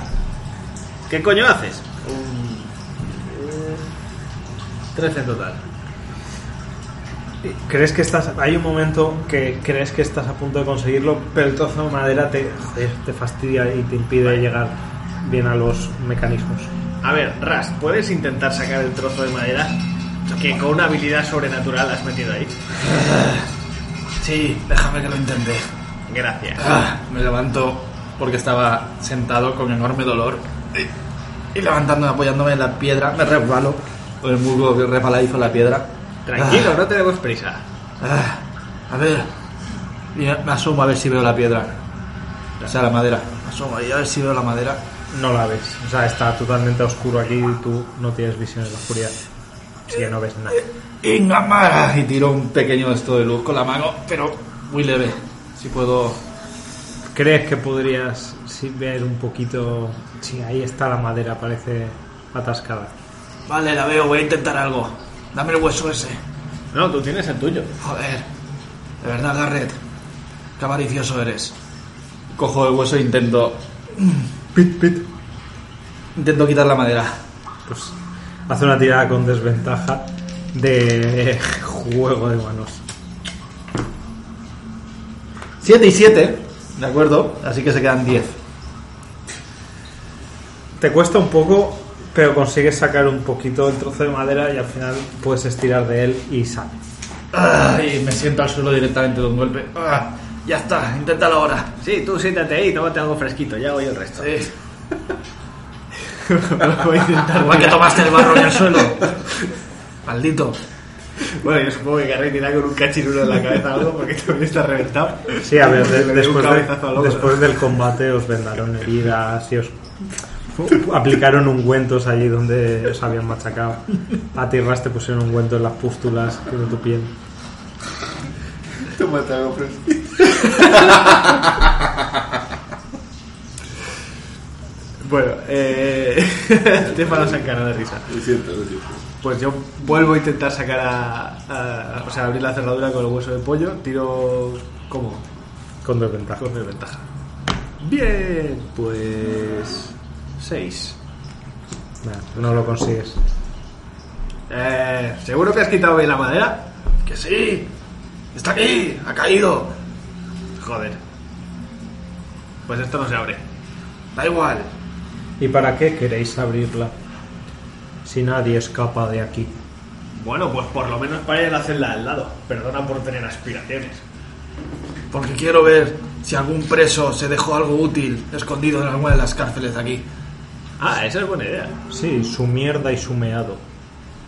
¿Qué coño haces? Un- 13 en total. ¿Crees que estás.? Hay un momento que crees que estás a punto de conseguirlo, pero el trozo de madera te, joder, te fastidia y te impide llegar bien a los mecanismos. A ver, Ras, ¿puedes intentar sacar el trozo de madera que con una habilidad sobrenatural has metido ahí? Sí, déjame que lo intente. Gracias. Ah, me levanto porque estaba sentado con enorme dolor. Y, y levantándome, apoyándome en la piedra, me resbalo. Con el muslo que resbaladizo la piedra. Tranquilo, no tenemos prisa. Ah, a ver. Y me asomo a ver si veo la piedra. O sea, la madera. Me asomo ahí a ver si veo la madera. No la ves. O sea, está totalmente oscuro aquí y tú no tienes visión en la oscuridad. Así que no ves nada. Ingamara. Y tiro un pequeño esto de luz con la mano, pero muy leve. Si puedo. ¿Crees que podrías sí, ver un poquito? Sí, ahí está la madera, parece atascada. Vale, la veo, voy a intentar algo. Dame el hueso ese. No, tú tienes el tuyo. Joder. De verdad, Garrett. Qué avaricioso eres. Cojo el hueso e intento. Pit, pit. Intento quitar la madera. Pues hace una tirada con desventaja de juego de manos. 7 y 7, ¿de acuerdo? Así que se quedan 10. Te cuesta un poco Pero consigues sacar un poquito el trozo de madera y al final puedes estirar de él y sale. Ay, me siento al suelo directamente de un golpe. Ah, ya está, inténtalo ahora. Sí, tú siéntate ahí y tómate algo fresquito, ya hago yo el resto. Sí. Voy a intentar. Igual que tomaste el barro en el suelo. Maldito. Bueno, yo supongo que Garry irá con un cachirulo en la cabeza o algo porque también está reventado. Sí, a ver, de- después, de- del combate os vendaron heridas y os aplicaron ungüentos allí donde os habían machacado. A ti Ras te pusieron ungüento en las pústulas de tu piel. Tómate algo fresquito. Bueno, eh. Estefano se encaró de risa. Lo siento, lo siento. Pues yo vuelvo a intentar sacar a, a- O sea, abrir la cerradura con el hueso de pollo. Tiro. ¿Cómo? Con desventaja. Con desventaja. Bien, pues. 6. Nah, no lo consigues. Eh, ¿Seguro que has quitado bien la madera? Que sí. Está aquí, ha caído. Joder. Pues esto no se abre. Da igual. ¿Y para qué queréis abrirla? Si nadie escapa de aquí. Bueno, pues por lo menos para ir a la celda al lado. Perdona por tener aspiraciones. Porque quiero ver si algún preso se dejó algo útil escondido en alguna de las cárceles de aquí. Ah, esa es buena idea. Sí, su mierda y su meado.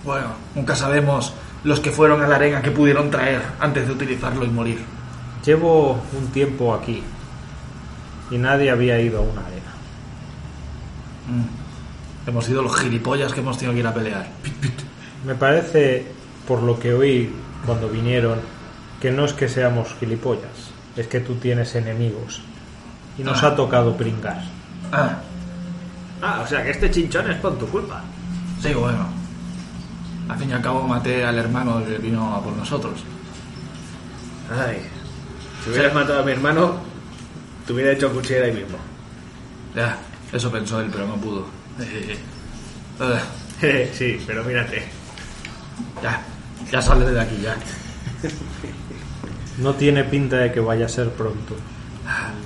Bueno, nunca sabemos los que fueron a la arena que pudieron traer antes de utilizarlo y morir. Llevo un tiempo aquí y nadie había ido a una arena. Mm. Hemos sido los gilipollas que hemos tenido que ir a pelear. Me parece, por lo que oí cuando vinieron, que no es que seamos gilipollas, es que tú tienes enemigos y nos Ah. ha tocado pringar. Ah, Ah, o sea que este chinchón es por tu culpa. sí, bueno. Al fin y al cabo maté al hermano que vino a por nosotros. Ay. Si hubieras matado a mi hermano, te hubiera hecho cuchilla ahí mismo. Ya, eso pensó él, pero no pudo. Sí, pero mírate. ya, ya sale de aquí, ya. No tiene pinta de que vaya a ser pronto.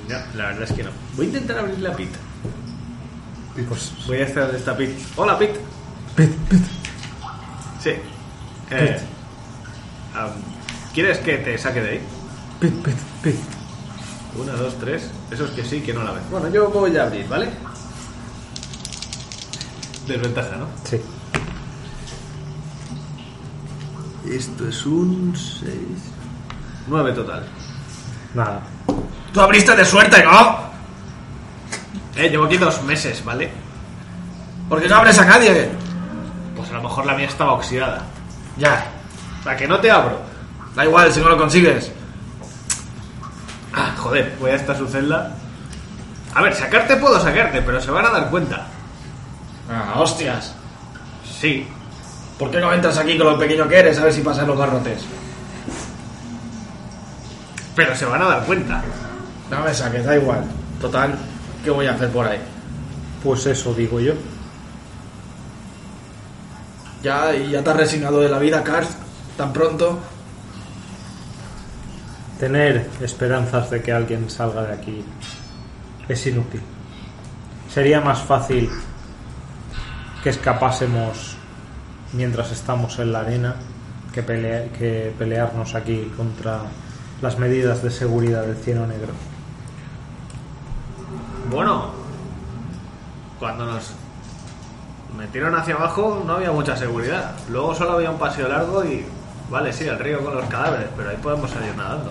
No, la verdad es que no. Voy a intentar abrir la pit. Pues Voy a estar donde está Pit. Hola, Pit. Sí. Eh, ¿Quieres que te saque de ahí? Pit, pit, pit. Una, dos, tres. Eso es que sí, que no la ves. Bueno, yo voy a abrir, ¿vale? Desventaja, ¿no? Sí. Esto es un 6. 9 total. Nada. Tú abriste de suerte, ¿no? Eh, llevo aquí dos meses, ¿vale? ¿Por qué no abres a nadie? Pues a lo mejor la mía estaba oxidada. Ya, sea, que no te abro. da igual si no lo consigues. Ah, joder, voy hasta su celda. A ver, sacarte puedo sacarte, pero se van a dar cuenta. Ah, hostias. Sí. ¿Por qué no entras aquí con lo pequeño que eres a ver si pasan los garrotes? Pero se van a dar cuenta. No me saques, da igual. Total, ¿qué voy a hacer por ahí? Pues eso digo yo. Ya, y ya te has resignado de la vida, Karth, tan pronto. Tener esperanzas de que alguien salga de aquí es inútil. Sería más fácil que escapásemos mientras estamos en la arena que, que pelearnos aquí contra las medidas de seguridad del cielo negro. Bueno, cuando nos metieron hacia abajo no había mucha seguridad. Luego solo había un paseo largo y, vale, sí, el río con los cadáveres, pero ahí podemos salir nadando.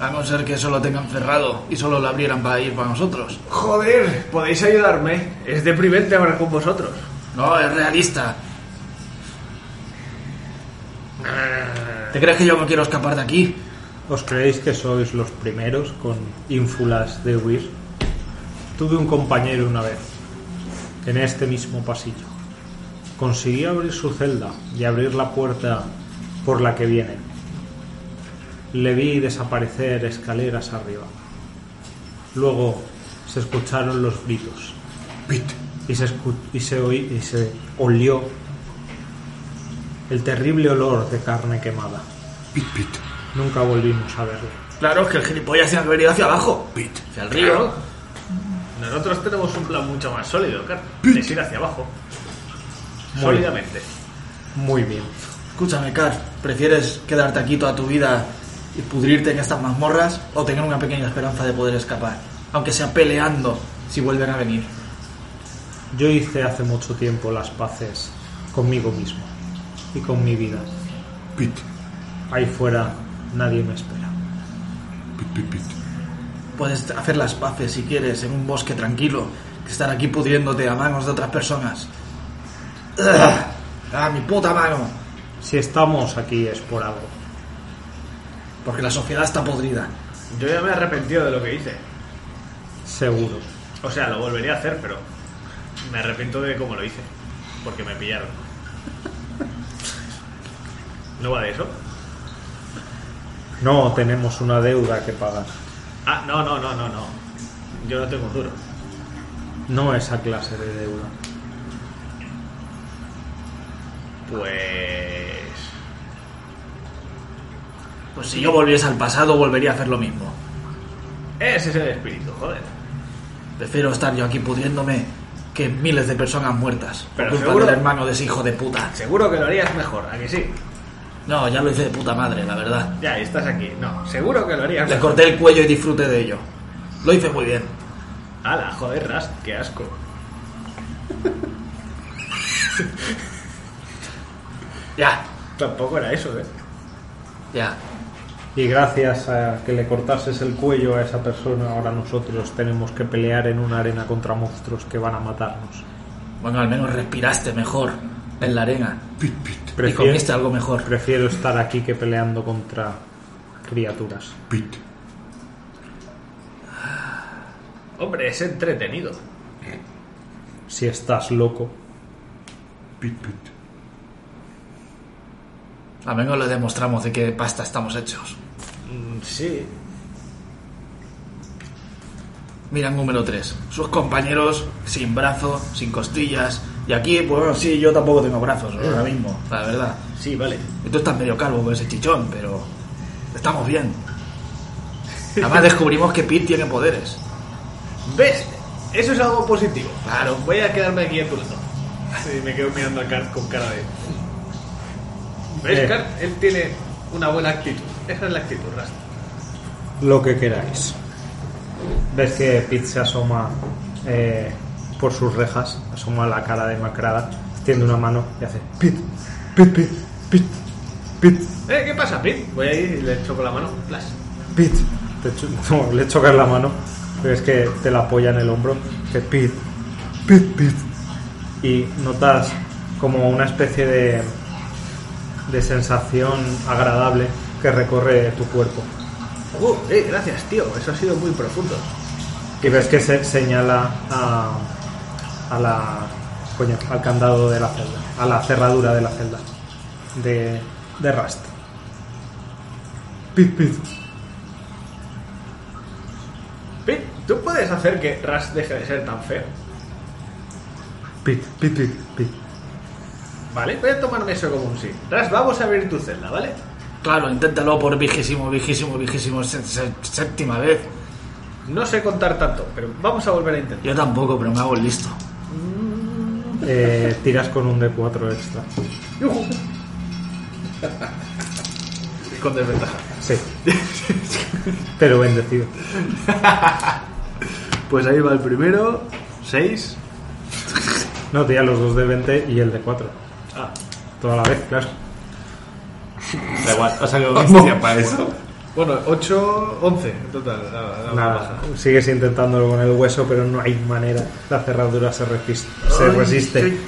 A no ser que eso lo tengan cerrado y solo lo abrieran para ir para nosotros. Joder, podéis ayudarme. Es deprimente hablar con vosotros. No, es realista. ¿Te crees que yo me quiero escapar de aquí? ¿Os creéis que sois los primeros con ínfulas de huir? Tuve un compañero una vez, en este mismo pasillo. Conseguí abrir su celda y abrir la puerta por la que vienen. Le vi desaparecer escaleras arriba. Luego se escucharon los gritos. Y se, y se oí- y se olió el terrible olor de carne quemada. Nunca volvimos a verlo. Claro, es que el gilipollas tiene que venir hacia abajo. Hacia el río. Nosotros tenemos un plan mucho más sólido, Car. Es ir hacia abajo. Muy Sólidamente. Muy bien. Escúchame, Car, ¿prefieres quedarte aquí toda tu vida y pudrirte en estas mazmorras o tener una pequeña esperanza de poder escapar? Aunque sea peleando si vuelven a venir. Yo hice hace mucho tiempo las paces conmigo mismo y con mi vida. Pit, Ahí fuera nadie me espera. pit, pit, pit. Puedes hacer las paces si quieres en un bosque tranquilo que estar aquí pudriéndote a manos de otras personas. ¡Ah! ¡Ah, mi puta mano! Si estamos aquí es por algo. Porque la sociedad está podrida. Yo ya me he arrepentido de lo que hice. Seguro. O sea, lo volvería a hacer, pero me arrepiento de cómo lo hice. Porque me pillaron. ¿No va de eso? No tenemos una deuda que pagar. Ah, no, no, no, no, no. Yo no tengo un duro. No esa clase de deuda. Pues... Pues si yo volviese al pasado, volvería a hacer lo mismo. Ese es el espíritu, joder. Prefiero estar yo aquí pudriéndome que miles de personas muertas por Pero culpa seguro- del hermano de ese hijo de puta. Seguro que lo harías mejor, ¿a que sí? No, ya lo hice de puta madre, la verdad. Ya, y estás aquí. No, seguro que lo harías Le mejor. corté el cuello y disfruté de ello. Lo hice muy bien. Ala, joder, Rast, qué asco. Ya, Tampoco era eso, ¿eh? ya. Y gracias a que le cortases el cuello a esa persona, ahora nosotros tenemos que pelear en una arena contra monstruos que van a matarnos. Bueno, al menos respiraste mejor en la arena. Pit, pit, Y Prefiero, comiste algo mejor. prefiero estar aquí que peleando contra criaturas. pit. Hombre, es entretenido. Si estás loco, Pit, pit. Al menos le demostramos de qué pasta estamos hechos. Sí. Mira, número 3. Sus compañeros sin brazo, sin costillas. Y aquí, pues bueno, sí, yo tampoco tengo brazos ahora mismo, la verdad. Sí, vale. Y tú estás medio calvo con ese chichón, pero estamos bien. Además descubrimos que Pete tiene poderes. ¿Ves? Eso es algo positivo. Claro. Voy a quedarme aquí en tu lado. Sí, me quedo mirando a Cart con cara de... ¿Ves, Eh. Cart? Él tiene una buena actitud. Esa es la actitud, Rast. Lo que queráis. Ves que Pete se asoma eh, por sus rejas, asoma la cara demacrada, extiende una mano y hace Pete, Pete, Pete, Pete, Pete, ¿Eh? ¿Qué pasa, Pete? Voy a ir y le choco la mano. Plas. Pete. Te cho- no, le chocas la mano, pero es que te la apoya en el hombro. Que Pete, Pete, Pete. Y notas como una especie de, de sensación agradable que recorre tu cuerpo. Uh, eh, gracias, tío. Eso ha sido muy profundo. Y ves que se señala a, a la coño, al candado de la celda, a la cerradura de la celda de, de Rust. Pit, pit. Pete, ¿tú puedes hacer que Rast deje de ser tan feo? Pit, pit, pit, pit. Vale, voy a tomarme eso como un sí. Rast, vamos a abrir tu celda, ¿vale? Claro, inténtalo por vigésimo, vigésimo, vigésimo, sé- sé- séptima vez. No sé contar tanto, pero vamos a volver a intentar. Yo tampoco, pero me hago el listo. Eh, tiras con un D4 extra. Con desventaja. Sí. Pero bendecido. Pues ahí va el primero. 6. No, tira los dos de 20 y el de 4. Ah, Toda la vez, claro. Da igual, ha salido Hostia, para eso. bueno, 8, 11 en total. la- la Nada, baja. sigues intentándolo con el hueso, pero no hay manera. La cerradura se, resiste. se resiste.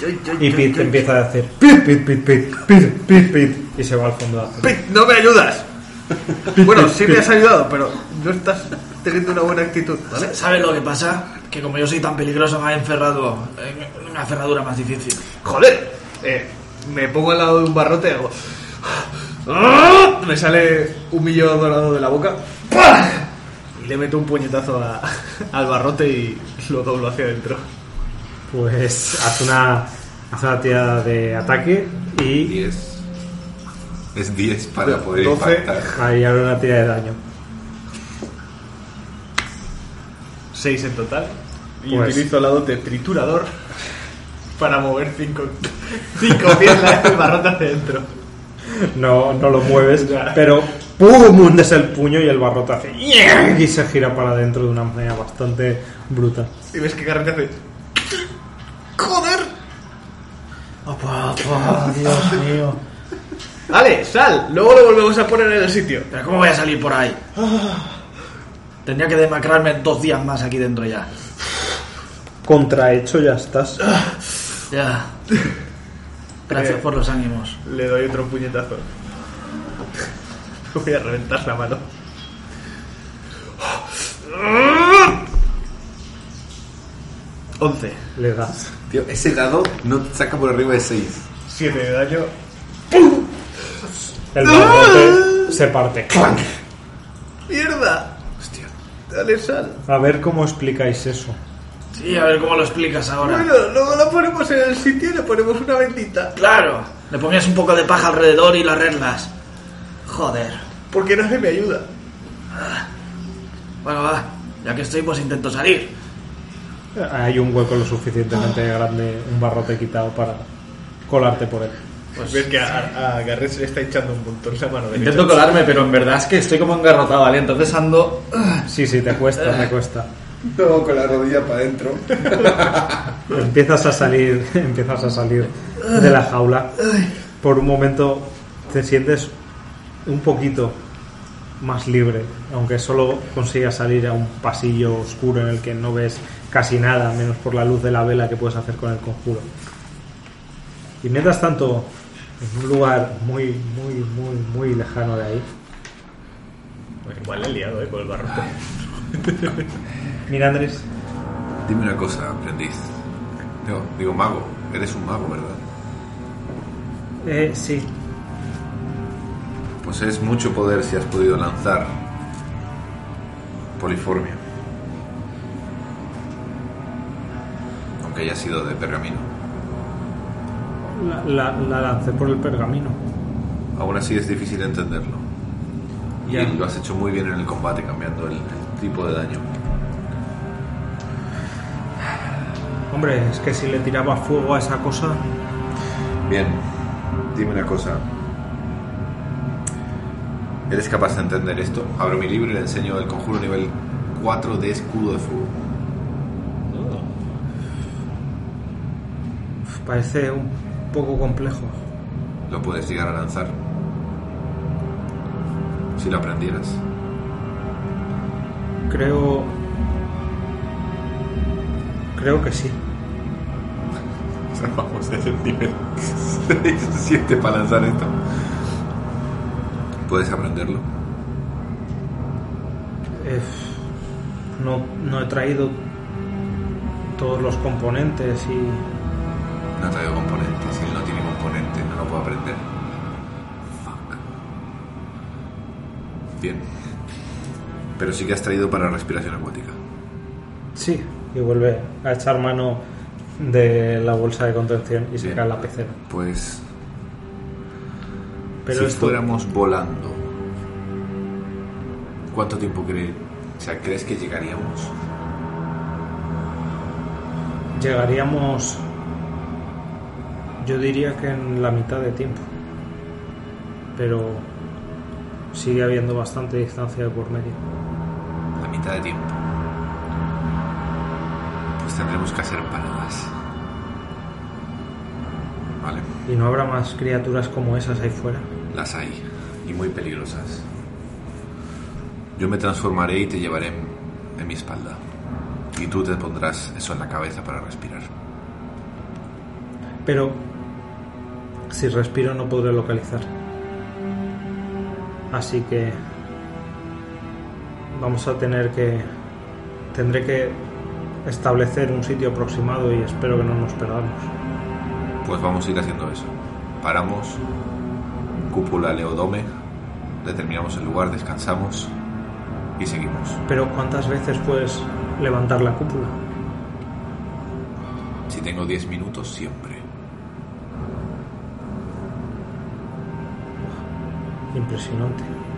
Y Pete empieza a decir pit, pit, pit, pit, pit, pit, pit, y se va al fondo de la celda. Pete, no me ayudas. bueno, sí me has ayudado, pero no estás teniendo una buena actitud, ¿vale? ¿Sabes lo que pasa? Que como yo soy tan peligroso, me ha encerrado en una cerradura más difícil. Joder, eh, me pongo al lado de un barrote y hago. ¡Ah! Me sale un millo dorado de la boca. ¡Pah! Y le meto un puñetazo a- al barrote y lo doblo hacia adentro. Pues haz una, haz una tirada de ataque y 10. Es 10 para poder 12. impactar. ahí habrá una tirada de daño. 6 en total. Y Pues- utilizo la dote triturador para mover cinco, cinco pies la el barrote hacia dentro. No, no lo mueves, pero ¡pum! hundes el puño y el barrote hace y se gira para adentro de una manera bastante bruta. Y ves que Garrett hace. ¡Joder! Opa, opa, Dios mío. Vale, sal, luego lo volvemos a poner en el sitio. Pero ¿cómo voy a salir por ahí? Tendría que demacrarme dos días más aquí dentro ya. Contrahecho ya estás. Ya. Gracias Eh. por los ánimos. Le doy otro puñetazo. Voy a reventar la mano. Once. Le das. Tío, ese dado no te saca por arriba de 6. Siete de daño. El barrote se parte. ¡Clank! ¡Mierda! Hostia. Dale sal. A ver cómo explicáis eso. Sí, a ver cómo lo explicas ahora. Bueno, luego lo ponemos en el sitio y le ponemos una bendita. Claro, le ponías un poco de paja alrededor y las reglas. Joder. Porque nadie me ayuda. Bueno, va. Ya que estoy, pues intento salir. Hay un hueco lo suficientemente grande, un barrote quitado para colarte por él. Pues ves que a, a Garrett se le está hinchando un montón la mano derecha. Intento colarme, pero en verdad es que estoy como engarrotado, ¿vale? Entonces ando... Sí, sí, te cuesta, te cuesta. No, con la rodilla para adentro. Empiezas a salir, empiezas a salir de la jaula. Por un momento te sientes un poquito más libre, aunque solo consigas salir a un pasillo oscuro en el que no ves casi nada, menos por la luz de la vela que puedes hacer con el conjuro. Y mientras tanto, en un lugar muy, muy, muy, muy lejano de ahí, Pues igual le he liado eh, con el barrote. mira Andrés, Dime una cosa, aprendiz. Digo, digo, mago. Eres un mago, ¿verdad? eh, sí, Pues es mucho poder si has podido lanzar poliformia. Aunque haya sido de pergamino. la, la- la lancé por el pergamino. Aún así es difícil entenderlo. Y Ya. lo has hecho muy bien en el combate, cambiando el tipo de daño. Hombre, es que si le tiraba fuego a esa cosa, Bien, dime una cosa. ¿Eres capaz de entender esto? Abro mi libro y le enseño el conjuro nivel 4 de escudo de fuego. parece un poco complejo. Lo puedes llegar a lanzar. Si lo aprendieras. Creo. Creo que sí. Vamos a ese nivel 7 para lanzar esto. ¿Puedes aprenderlo? Eh, no, no he traído todos los componentes y. No ha traído componentes. Si él no tiene componentes, no lo puedo aprender. Fuck. Bien. Pero sí que has traído para respiración acuática. Sí, y vuelve a echar mano de la bolsa de contención y saca la pecera. Pues Pero si esto- fuéramos volando, ¿cuánto tiempo crees? O sea, ¿crees que llegaríamos? Llegaríamos. Yo diría que en la mitad de tiempo. Pero sigue habiendo bastante distancia de por medio. Mitad de tiempo. Pues tendremos que hacer paradas. Vale, Y no habrá más criaturas como esas ahí fuera. las hay. Y muy peligrosas. Yo me transformaré y te llevaré en, en mi espalda. Y tú te pondrás eso en la cabeza para respirar. Pero si respiro no podré localizar. Así que vamos a tener que tendré que establecer un sitio aproximado y espero que no nos perdamos. Pues vamos a ir haciendo eso. Paramos, cúpula Leodome, determinamos el lugar, descansamos y seguimos. Pero ¿cuántas veces puedes levantar la cúpula? Si tengo 10 minutos, siempre. Impresionante.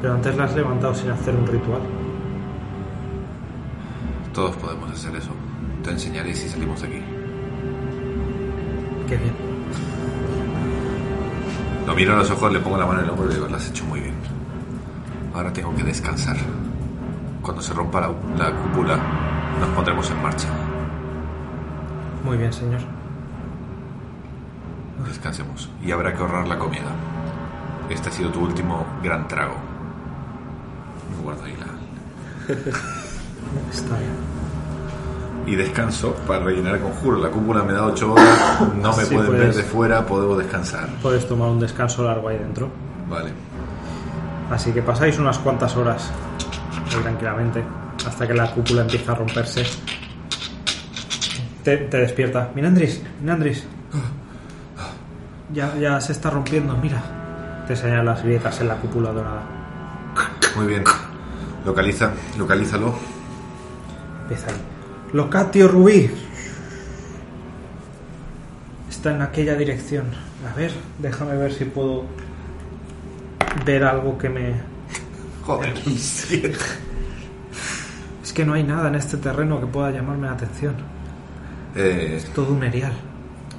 Pero antes la has levantado sin hacer un ritual. Todos podemos hacer eso. Te enseñaré si salimos de aquí. Qué bien. Lo miro a los ojos, le pongo la mano en el hombro y le digo, lo has hecho muy bien. Ahora tengo que descansar. Cuando se rompa la, la cúpula, nos pondremos en marcha. Muy bien, señor. Descansemos. Y habrá que ahorrar la comida. Este ha sido tu último gran trago. Me guardo ahí la... Está bien. Y descanso para rellenar el conjuro. La cúpula me da 8 horas, no me Sí, pueden ver de fuera, puedo descansar. Puedes tomar un descanso largo ahí dentro. Vale. Así que pasáis unas cuantas horas tranquilamente hasta que la cúpula empieza a romperse. Te, te despierta. Minandris, Minandris. Ya, ya se está rompiendo, mira. Te señalan las grietas en la cúpula dorada. Muy bien. Localiza, localízalo. Empieza ahí. Locatio Rubí. Está en aquella dirección. A ver, déjame ver si puedo ver algo que me... Joder. Es que no hay nada en este terreno que pueda llamarme la atención. Eh, Todo un erial.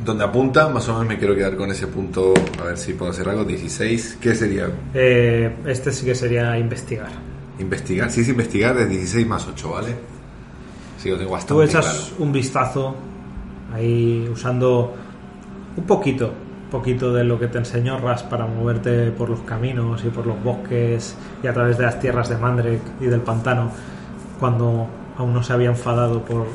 donde apunta, más o menos me quiero quedar con ese punto. A ver si puedo hacer algo. 16. ¿Qué sería? Eh, este sí que sería investigar. Investigar. Si es investigar, es 16 más 8, ¿vale? Sí, lo tengo Tú bastante echas claro. un vistazo ahí usando un poquito, poquito de lo que te enseñó Ras para moverte por los caminos y por los bosques y a través de las tierras de Mandrek y del pantano cuando aún no se había enfadado por,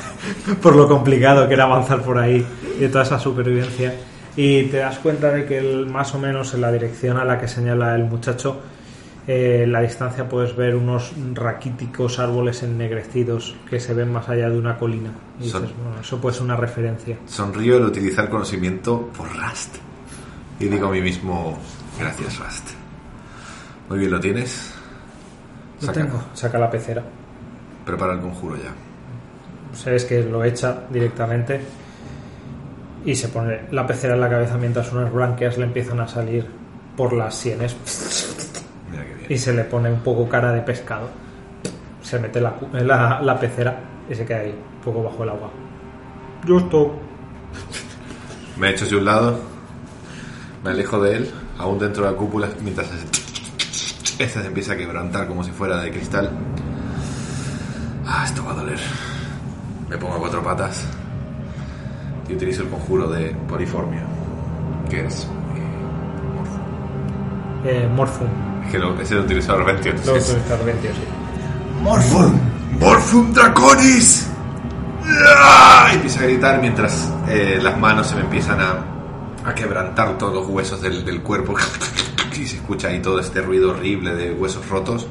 por lo complicado que era avanzar por ahí y de toda esa supervivencia y te das cuenta de que el- más o menos en la dirección a la que señala el muchacho en la distancia puedes ver unos raquíticos árboles ennegrecidos que se ven más allá de una colina. Y Son- dices, bueno, eso puede ser una referencia. Sonrío al utilizar conocimiento por Rust. Y digo a mí mismo, gracias Rust. Muy bien, ¿lo tienes? Lo Saca. tengo. Saca la pecera. Prepara el conjuro ya. Sabes que lo echa directamente y se pone la pecera en la cabeza mientras unas branquias le empiezan a salir por las sienes. Y se le pone un poco cara de pescado. Se mete la, la, la pecera y se queda ahí, un poco bajo el agua. Justo. Me echo hacia un lado, me alejo de él, aún dentro de la cúpula, mientras este se empieza a quebrantar como si fuera de cristal. Ah, esto va a doler. Me pongo a cuatro patas y utilizo el conjuro de Poliformia, que es. Eh, Morfum. Que lo. Luego entonces- tú estás vencido, sí. ¡Morfum! ¡Morfum Draconis! ¡Ah! Y empieza a gritar mientras eh, las manos se me empiezan a, a quebrantar todos los huesos del, del cuerpo. Y se escucha ahí todo este ruido horrible de huesos rotos.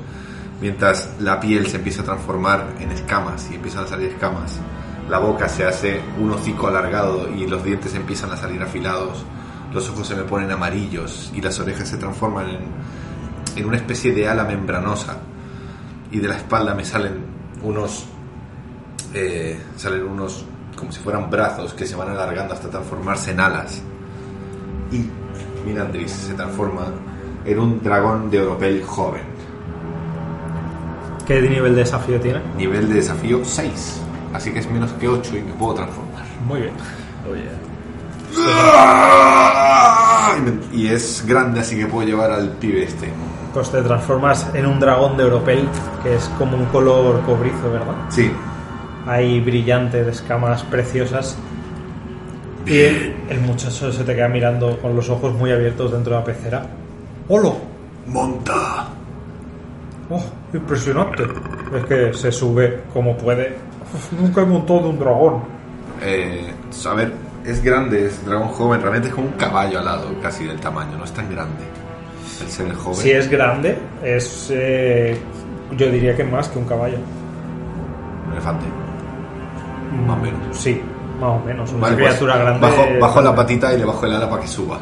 Mientras la piel se empieza a transformar en escamas y empiezan a salir escamas. La boca se hace un hocico alargado y los dientes empiezan a salir afilados. Los ojos se me ponen amarillos y las orejas se transforman en, en una especie de ala membranosa y de la espalda me salen unos eh, salen unos como si fueran brazos que se van alargando hasta transformarse en alas y Minandris se transforma en un dragón de Oropel joven ¿Qué nivel de desafío tiene? nivel de desafío 6 así que es menos que 8 y me puedo transformar Muy bien. ¡Ah! y, me- y es grande así que puedo llevar al pibe este Pues te transformas en un dragón de Europel, que es como un color cobrizo, ¿verdad? sí Ahí brillante, de escamas preciosas. Y el, el muchacho se te queda mirando con los ojos muy abiertos dentro de la pecera. ¡Hola! monta ¡Oh, impresionante! Es que se sube como puede. Uf, nunca he montado un dragón. Eh, a ver, es grande, es dragón joven, realmente es como un caballo alado, casi del tamaño, no es tan grande. Joven. Si es grande, es. eh, yo diría que más que un caballo. Un elefante. Más o menos. Sí, más o menos. Una Vale, pues, criatura grande. Bajo, bajo la patita y le bajo el ala para que suba.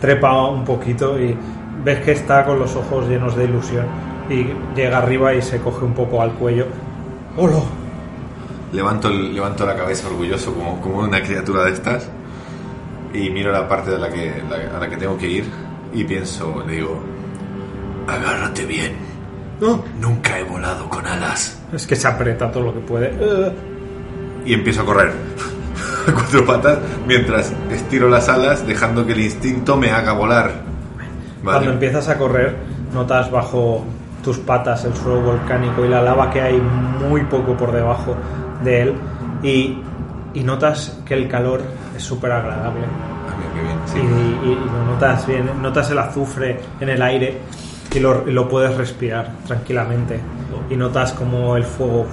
trepa un poquito y ves que está con los ojos llenos de ilusión y llega arriba y se coge un poco al cuello. ¡Hola! Levanto, el- levanto la cabeza orgulloso como, como una criatura de estas y miro la parte de la que, la- a la que tengo que ir y pienso, le digo, agárrate bien. No, Nunca he volado con alas. Es que se aprieta todo lo que puede. y empiezo a correr a cuatro patas mientras estiro las alas dejando que el instinto me haga volar. Cuando empiezas a correr, notas bajo tus patas el suelo volcánico y la lava que hay muy poco por debajo de él. Y, y notas que el calor es súper agradable. Bien, Y, sí. y- y lo notas bien, notas el azufre en el aire y lo, y lo puedes respirar tranquilamente. Y notas como el fuego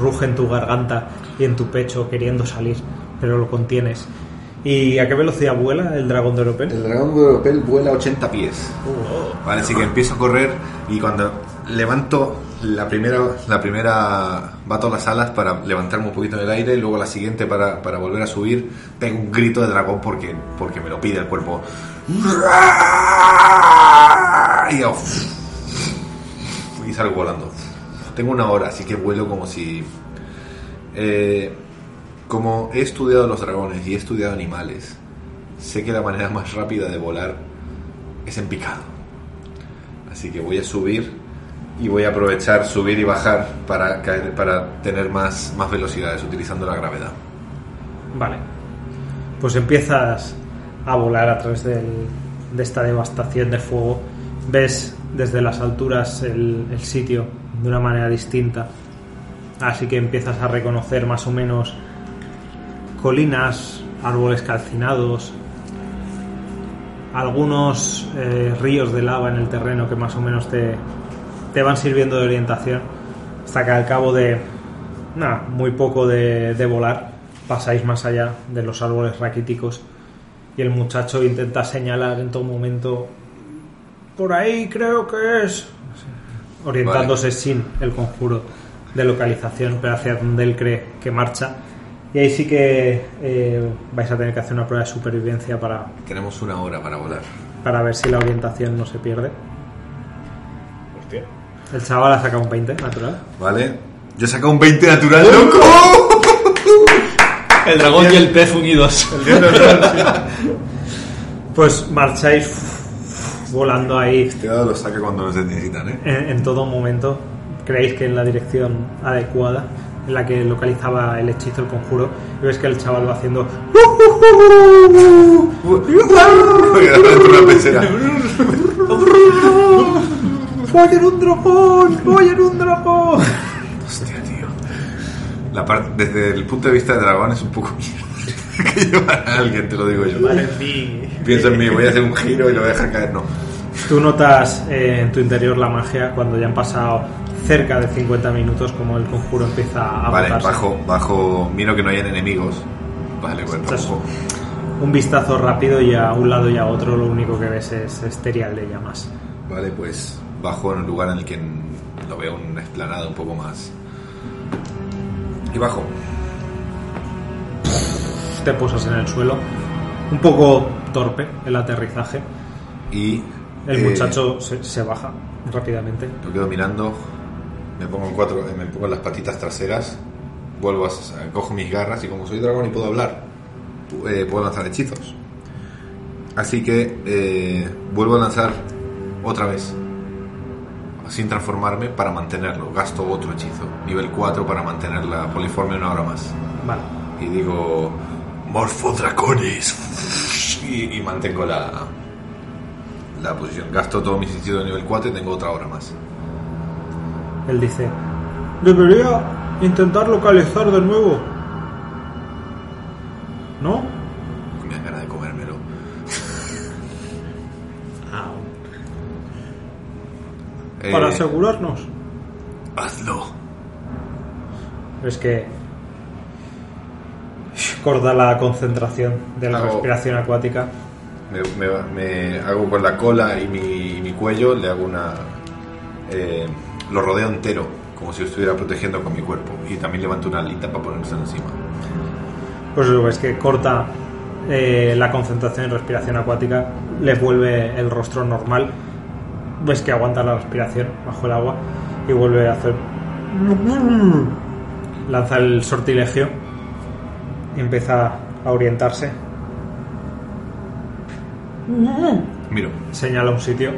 ruge en tu garganta y en tu pecho queriendo salir, pero lo contienes. ¿Y a qué velocidad vuela el dragón de Oropel? El dragón de Oropel vuela 80 pies. Vale, así que empiezo a correr y cuando levanto la primera, la primera bato las alas para levantarme un poquito en el aire, luego la siguiente para, para volver a subir, pego un grito de dragón porque, porque me lo pide el cuerpo. Y, salgo volando. Tengo una hora, así que vuelo como si... eh, como he estudiado los dragones y he estudiado animales, sé que la manera más rápida de volar es en picado. Así que voy a subir y voy a aprovechar subir y bajar para, caer, para tener más, más velocidades utilizando la gravedad. Vale. Pues empiezas a volar a través de esta devastación de fuego. Ves desde las alturas el, el sitio de una manera distinta. Así que empiezas a reconocer más o menos colinas, árboles calcinados, algunos eh, ríos de lava en el terreno que más o menos te, te van sirviendo de orientación. Hasta que al cabo de nada, muy poco de, de volar, pasáis más allá de los árboles raquíticos y el muchacho intenta señalar en todo momento por ahí creo que es orientándose sin el conjuro de localización pero hacia donde él cree que marcha y ahí sí que eh, vais a tener que hacer una prueba de supervivencia para, Tenemos una hora para volar. para ver si la orientación no se pierde Hostia. El chaval ha sacado un 20 natural ¿Vale? Yo he sacado un 20 natural, loco. El dragón y el pez unidos. pues marcháis volando ahí Este dado lo saca cuando se necesitan, ¿eh? en, en todo momento creéis que en la dirección adecuada en la que localizaba el hechizo, el conjuro, y ves que el chaval va haciendo una pecera. ¡Voy en un dragón! ¡Voy en un dragón! Hostia, tío. La parte, desde el punto de vista de dragón es un poco que llevar a alguien, te lo digo yo. Pienso en mí, voy a hacer un giro y lo voy a dejar caer, no. Tú notas eh, en tu interior la magia cuando ya han pasado cerca de 50 minutos como el conjuro empieza a Vale, agotarse. bajo, bajo, miro que no hayan enemigos. Vale, bueno, tampoco. Un vistazo rápido y a un lado y a otro lo único que ves es esterial de llamas. Vale, pues bajo en un lugar en el que lo veo una explanada un poco más. Y bajo. Te posas en el suelo, un poco torpe el aterrizaje. Y. El eh, muchacho se, se baja rápidamente. Lo quedo mirando. Me pongo en cuatro, me pongo en las patitas traseras. Vuelvo a, cojo mis garras y como soy dragón y puedo hablar, eh, puedo lanzar hechizos. Así que eh, vuelvo a lanzar otra vez. Sin transformarme para mantenerlo. Gasto otro hechizo. Nivel 4 para mantener la poliforme una hora más. Vale. Y digo. Morfo Draconis. Y, y mantengo la. La posición. Gasto todos mis hechizos de nivel 4 y tengo otra hora más. Él dice, debería intentar localizar de nuevo. ¿No? Eh, Para asegurarnos. Hazlo. Es que corta la concentración de la Hago- respiración acuática. Me, me- me hago con la cola y mi, y mi cuello, le hago una. eh, lo rodeo entero, como si lo estuviera protegiendo con mi cuerpo. Y también levanto una alita para ponerse encima. Pues lo ves que corta eh, la concentración en respiración acuática, le vuelve el rostro normal. Ves que aguanta la respiración bajo el agua y vuelve a hacer. Lanza el sortilegio y empieza a orientarse. Miro. Señala un sitio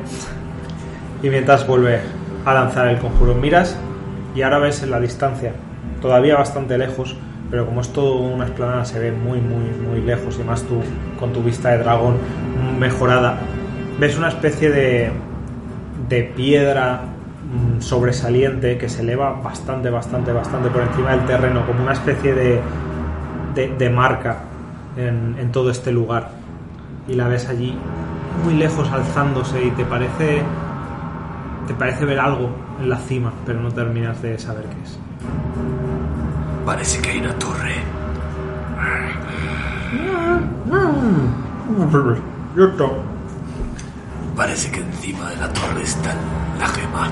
y mientras vuelve a lanzar el conjuro, miras y ahora ves en la distancia, todavía bastante lejos, pero como es todo una explanada se ve muy muy muy lejos y más tú con tu vista de dragón mejorada, ves una especie de, de piedra mm, sobresaliente que se eleva bastante, bastante, bastante por encima del terreno, como una especie de, de, de marca en, en todo este lugar. Y la ves allí muy lejos alzándose y te parece te parece ver algo en la cima, pero no terminas de saber qué es. Parece que hay una torre. Parece que encima de la torre está la gema.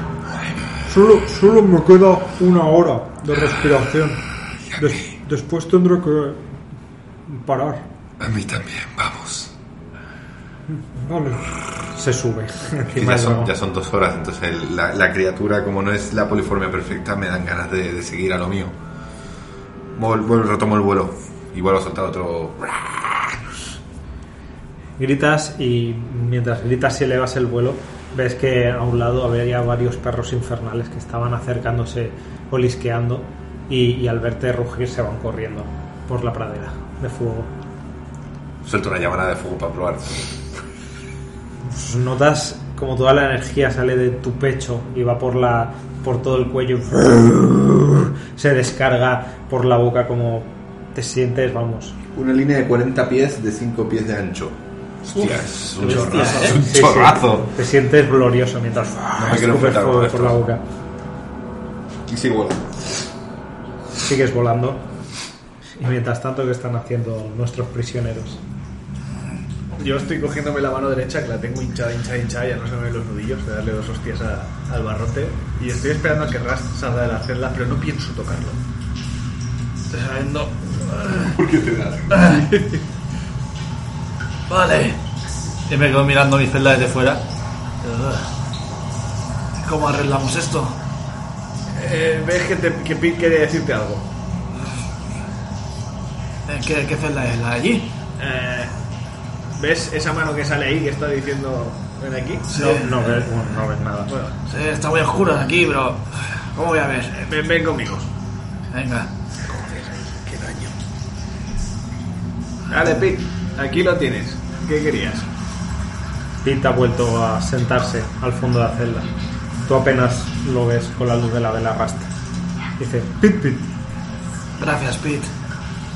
Solo, solo me queda una hora de respiración. Des- después tendré que parar. A mí también, vamos. Vale. Se sube. Ya, son, ya son dos horas, entonces la, la criatura, como no es la poliformia perfecta, me dan ganas de, de seguir a lo mío. Vol- vol- retomo el vuelo y vuelvo a soltar otro. Gritas y mientras gritas y elevas el vuelo, ves que a un lado había varios perros infernales que estaban acercándose, olisqueando y, y al verte rugir se van corriendo por la pradera de fuego. Suelto una llamada de fuego para probar. Pues notas como toda la energía sale de tu pecho y va por la por todo el cuello se descarga por la boca como te sientes vamos Una línea de 40 pies de 5 pies de ancho. Hostia, es un chorrazo. Sí, Es un sí. chorrazo. te sientes glorioso mientras No me quiero enfrentar por la boca Y sigo volando. sigues volando y mientras tanto qué están haciendo nuestros prisioneros Yo estoy cogiéndome la mano derecha, que la tengo hinchada, hinchada, hinchada, ya no se me ven los nudillos, de darle dos hostias a- al barrote. Y estoy esperando a que Rast salga de la celda, pero no pienso tocarlo. Estoy sabiendo. ¿Por qué te das? Vale. Y me quedo mirando mi celda desde fuera. ¿Cómo arreglamos esto? Eh, ves que, te, que Pete quiere decirte algo. Eh, ¿Qué, qué celda es? ¿La de allí? Eh, ¿Ves esa mano que sale ahí que está diciendo ven aquí? Sí. no, no ves, bueno, no ves nada Bueno, Sí, está muy oscuro aquí, pero. ¿Cómo voy a ver? eh, ven, ven conmigo. Venga. Qué daño. Vale, Pete, aquí lo tienes. ¿Qué querías? Pete ha vuelto a sentarse al fondo de la celda tú apenas lo ves con la luz de la vela rastra dice Pete Pete Gracias, Pete,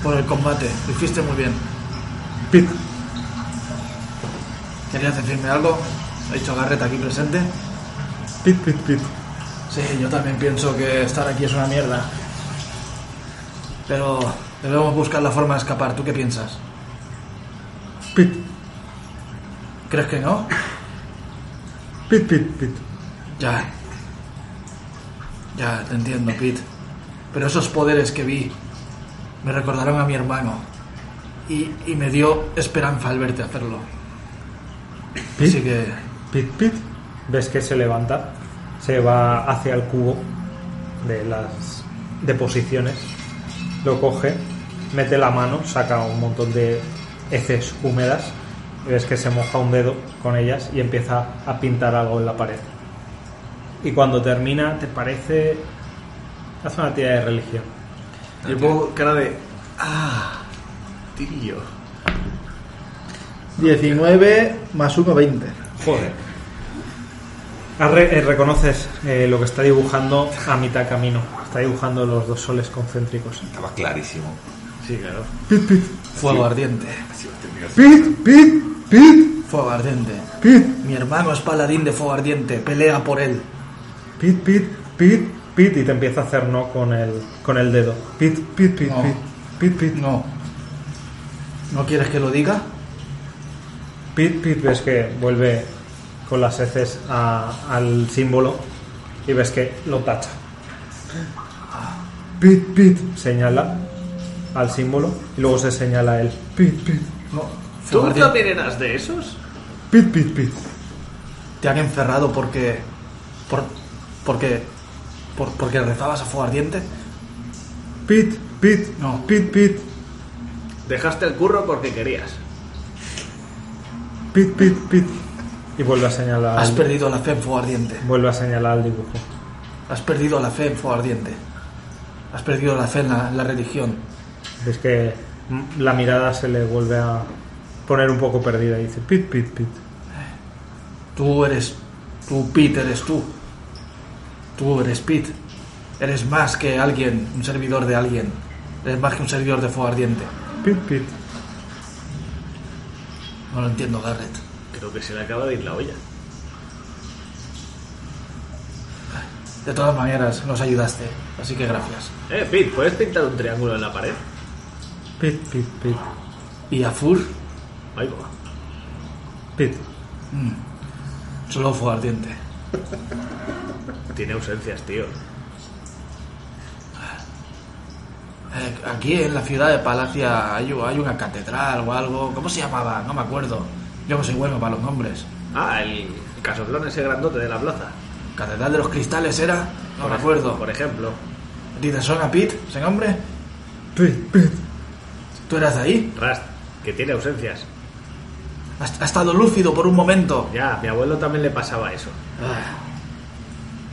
por el combate. Lo hiciste muy bien. Pete ¿Querías decirme algo? Ha dicho Garrett aquí presente. Pete Pete Pete Sí, yo también pienso que estar aquí es una mierda. Pero debemos buscar la forma de escapar. ¿Tú qué piensas? Pete ¿Crees que no? Pete Pete Pete Ya. Ya, te entiendo, Pete. Pero esos poderes que vi me recordaron a mi hermano. Y, y me dio esperanza al verte hacerlo. Así que... Pit, pit. Ves que se levanta, se va hacia el cubo de las deposiciones, lo coge, mete la mano, saca un montón de heces húmedas, y ves que se moja un dedo con ellas y empieza a pintar algo en la pared. Y cuando termina, te parece. Hace una tira de religión. Yo pongo cara de. Ah, tío. 19 más 1, 20. Joder. Ah, re- eh, reconoces eh, lo que está dibujando a mitad camino. Está dibujando los dos soles concéntricos. Estaba clarísimo. Sí, claro. Fuego ardiente. Pit, pit, pit, Fuego ardiente. pit. Mi hermano es paladín de fuego ardiente. Pelea por él. Pit, pit, pit, pit. Y te empieza a hacer no con el, con el dedo. Pit, pit, pit, No. pit. Pit, pit, No. ¿No quieres que lo diga? pit, pit. Ves que vuelve con las heces a- al símbolo y ves que lo tacha. Pit, pit. Señala al símbolo y luego se señala él. Pit, pit, No. ¿Tú ardiente. también eras de esos? pit, pit, pit. Te han encerrado porque. Por, porque. Por, porque rezabas a fuego ardiente. Pit, pit, No. pit, pit, Dejaste el curro porque querías. pit, pit, pit. Y vuelve a señalar. Has al- perdido la fe en fuego ardiente. Vuelve a señalar al dibujo. Has perdido la fe en Fuego Ardiente. Has perdido la fe en la, en la religión. Es que la mirada se le vuelve a poner un poco perdida y dice, Pit, Pit, Pit. Tú eres. Tú, Pete, eres tú. Tú eres Pete. Eres más que alguien, un servidor de alguien. Eres más que un servidor de Fuego Ardiente. Pit, Pit. No lo entiendo, Garrett. Creo que se le acaba de ir la olla. De todas maneras, nos ayudaste. Así que gracias. Eh, Pete, ¿puedes pintar un triángulo en la pared? Pit, Pit, Pit. ¿Y Afur? Ahí va. Pit. Solo Fuego Ardiente. Tiene ausencias, tío. Eh, aquí en la ciudad de Palacia hay, hay una catedral o algo. ¿Cómo se llamaba? No me acuerdo. Yo no soy bueno para los nombres. Ah, el casoplón ese grandote de la plaza. ¿Catedral de los Cristales era? No Por me acuerdo. Por ejemplo. ¿Dice suena Pete, ese nombre? Pit, Pit. ¿Tú eras de ahí? Rast, que tiene ausencias. Ha, ha estado lúcido por un momento. Ya, a mi abuelo también le pasaba eso.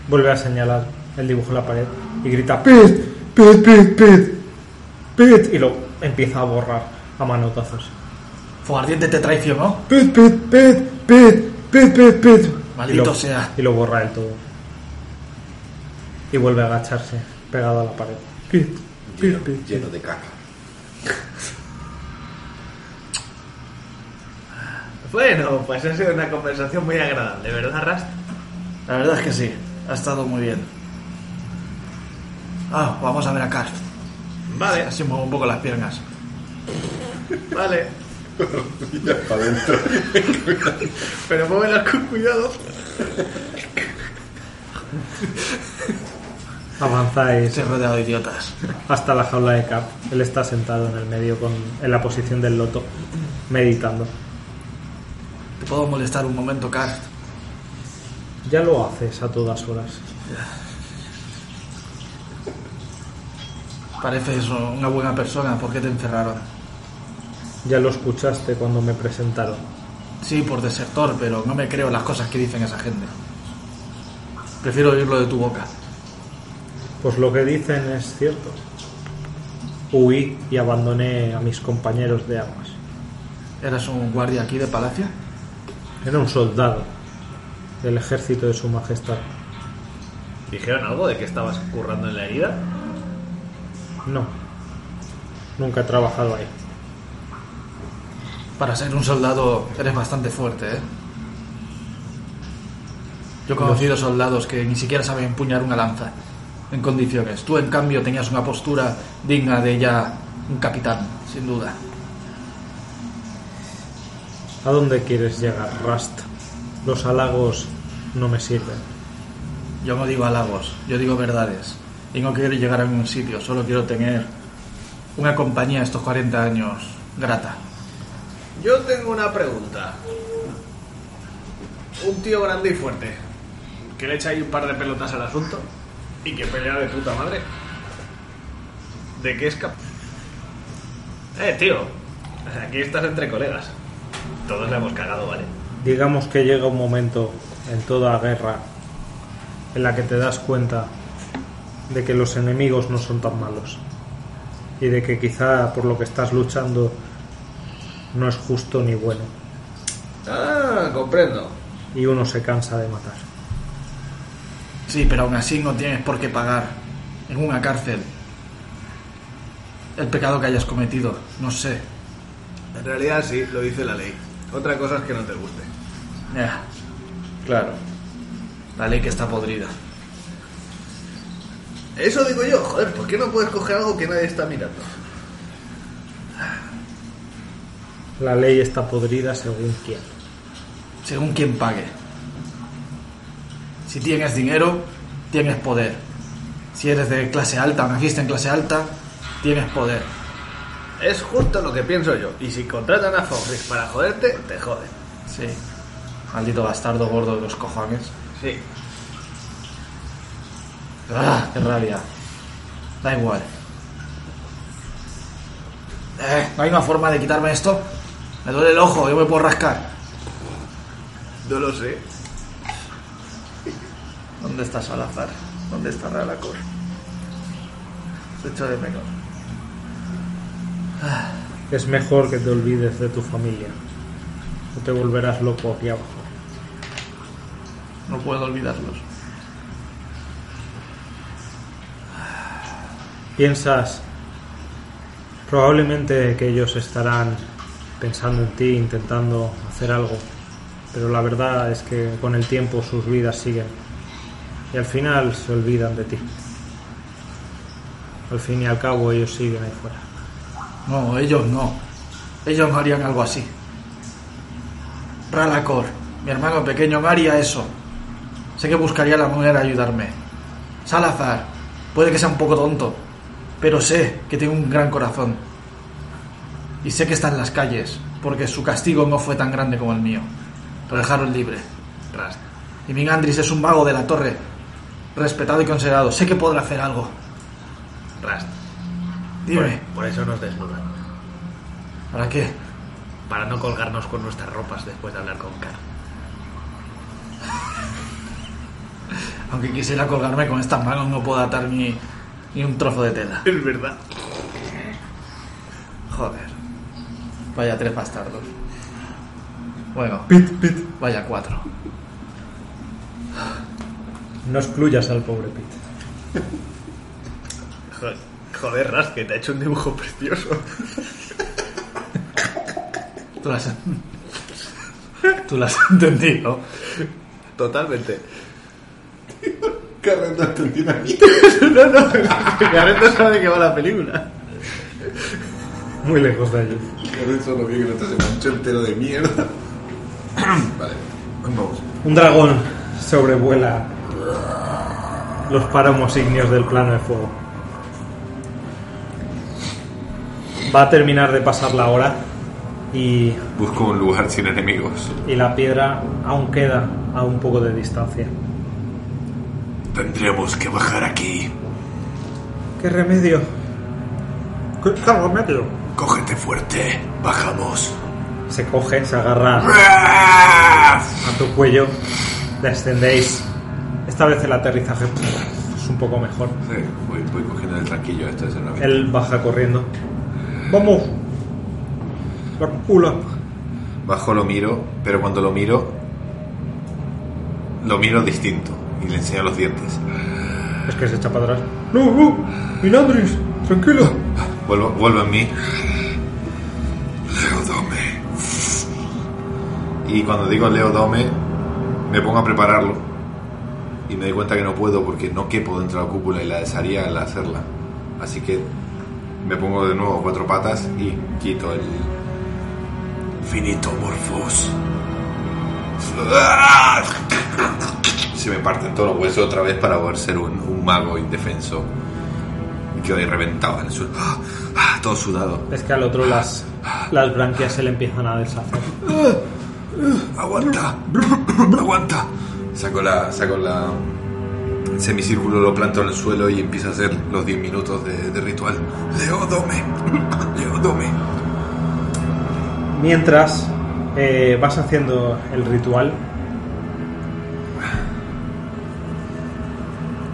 Vuelve a señalar el dibujo en la pared y grita, Pit, Pit, Pit, Pit. Pit. Y lo empieza a borrar a manotazos. Fuego Ardiente te traicionó. Pit, Pit, Pit, Pit, Pit, Pit, Pit. Maldito Y lo- sea. Y lo borra del todo. Y vuelve a agacharse, pegado a la pared. Pit, Pit, Lleno, Pit. lleno de caca. Bueno, pues ha sido una conversación muy agradable, ¿verdad, Rast? La verdad es que sí. Ha estado muy bien. Ah, vamos a ver a Karl. Vale, Así muevo un poco las piernas. vale. Ya para adentro. Pero muévelas con cuidado. Avanzáis Estoy rodeado de idiotas. hasta la jaula de Cap. Él está sentado en el medio con, en la posición del loto, meditando. ¿Te puedo molestar un momento, Karl? Ya lo haces a todas horas. Pareces una buena persona. ¿Por qué te encerraron? Ya lo escuchaste cuando me presentaron. Sí, por desertor, pero no me creo las cosas que dicen esa gente. Prefiero oírlo de tu boca. Pues lo que dicen es cierto. Huí y abandoné a mis compañeros de armas. ¿Eras un guardia aquí de Palacio? Era un soldado del ejército de su majestad. ¿Dijeron algo de que estabas currando en la herida? No. Nunca he trabajado ahí. Para ser un soldado eres bastante fuerte, ¿eh? Yo he conocido soldados que ni siquiera saben empuñar una lanza en condiciones. Tú, en cambio, tenías una postura digna de ya un capitán, sin duda. ¿A dónde quieres llegar, Rust? Los halagos no me sirven. Yo no digo halagos, yo digo verdades. Y no quiero llegar a ningún sitio, solo quiero tener una compañía estos 40 años grata. Yo tengo una pregunta. Un tío grande y fuerte, que le echa ahí un par de pelotas al asunto y que pelea de puta madre. ¿De qué es capaz? Eh, tío, aquí estás entre colegas. Todos le hemos cagado, ¿vale? Digamos que llega un momento en toda guerra en la que te das cuenta de que los enemigos no son tan malos y de que quizá por lo que estás luchando no es justo ni bueno Ah, comprendo. y uno se cansa de matar. Sí, pero aún así no tienes por qué pagar en una cárcel el pecado que hayas cometido. No sé. En realidad sí, lo dice la ley. Otra cosa es que no te guste. Ya, claro. La ley que está podrida. Eso digo yo, joder, ¿por qué no puedes coger algo que nadie está mirando? La ley está podrida según quién. Según quien pague. Si tienes dinero, tienes poder. Si eres de clase alta naciste en clase alta, tienes poder. Es justo lo que pienso yo. Y si contratan a Fogris para joderte, te joden. Sí. Maldito bastardo gordo de los cojones. Sí. ¡Ah! ¡Qué rabia! Da igual. Eh, ¿no hay una forma de quitarme esto? Me duele el ojo, yo me puedo rascar. No lo sé. ¿Dónde está Salazar? ¿Dónde está Ralacor? Se echo de menos. Es mejor que te olvides de tu familia. O te volverás loco aquí abajo. No puedo olvidarlos. Piensas probablemente que ellos estarán pensando en ti, intentando hacer algo, pero la verdad es que con el tiempo sus vidas siguen y al final se olvidan de ti. Al fin y al cabo ellos siguen ahí fuera. No, ellos no. Ellos harían algo así. Ralacor, mi hermano pequeño, haría eso. Sé que buscaría la manera de ayudarme. Salazar, puede que sea un poco tonto, pero sé que tiene un gran corazón. Y sé que está en las calles, porque su castigo no fue tan grande como el mío. Lo dejaron libre. Y Mingandris es un mago de la torre, respetado y considerado. Sé que podrá hacer algo. Rast. Dime, Por, por eso nos desnudan. ¿para qué? Para no colgarnos con nuestras ropas después de hablar con Car. Aunque quisiera colgarme con estas manos, no puedo atar ni, ni un trozo de tela. Es verdad. Joder. Vaya tres bastardos. Bueno, vaya cuatro. No excluyas al pobre Pete. Joder, joder, Rast, que te ha hecho un dibujo precioso. Tú las, tú las has entendido. Totalmente. Entendí una No, no, no sabe de qué va la película. Muy lejos de ellos. Carrera solo vi que no te se manchó entero de mierda. vale, vamos. Un dragón sobrevuela los páramos ígneos del plano de fuego. Va a terminar de pasar la hora y, Busco un lugar sin enemigos. y la piedra aún queda a un poco de distancia. Tendremos que bajar aquí. ¿Qué remedio? ¿Qué, qué remedio? Cógete fuerte. Bajamos. Se coge, se agarra a tu cuello, descendéis. Esta vez el aterrizaje es un poco mejor. Sí, voy, voy cogiendo el tranquillo esto ser una Él baja corriendo. ¡Vamos! La cúpula. Bajo lo miro, pero cuando lo miro, lo miro distinto y le enseño los dientes. Es que se echa para atrás. ¡No, no! ¡Minandris! ¡Tranquilo! Vuelvo, vuelvo en mí. Leodome. Y cuando digo Leodome, me pongo a prepararlo. Y me doy cuenta que no puedo porque no quepo dentro de la cúpula y la desharía al hacerla. Así que me pongo de nuevo cuatro patas y quito el finito morfos. Se me parten todos los huesos otra vez para a ser un, un mago indefenso. Quedo ahí reventado en el suelo. Todo sudado. Es que al otro las, las branquias se le empiezan a deshacer. Aguanta, aguanta. Saco la, saco la semicírculo, lo planto en el suelo y empiezo a hacer los 10 minutos de, de ritual. Leodome, Leodome. Mientras eh, vas haciendo el ritual,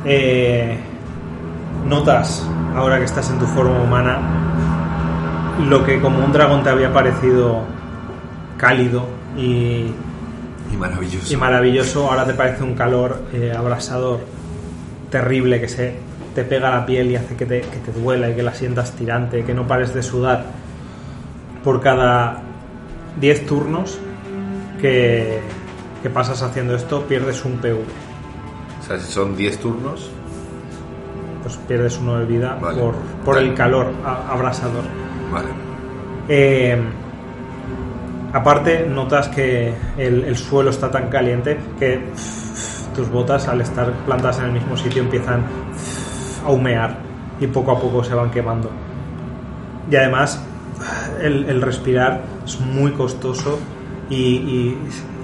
eh, notas, ahora que estás en tu forma humana, lo que como un dragón te había parecido cálido y, Y maravilloso. y maravilloso, ahora te parece un calor eh, abrasador, terrible, que se te pega la piel y hace que te, que te duela y que la sientas tirante, que no pares de sudar. Por cada 10 turnos que, que pasas haciendo esto, pierdes un PV. O sea, si son 10 turnos, Pues pierdes uno de vida Vale. por, por Vale. el calor abrasador. vale. Eh, aparte, notas que el, el suelo está tan caliente que tus botas, al estar plantadas en el mismo sitio, empiezan a humear y poco a poco se van quemando. Y además, el, respirar es muy costoso y,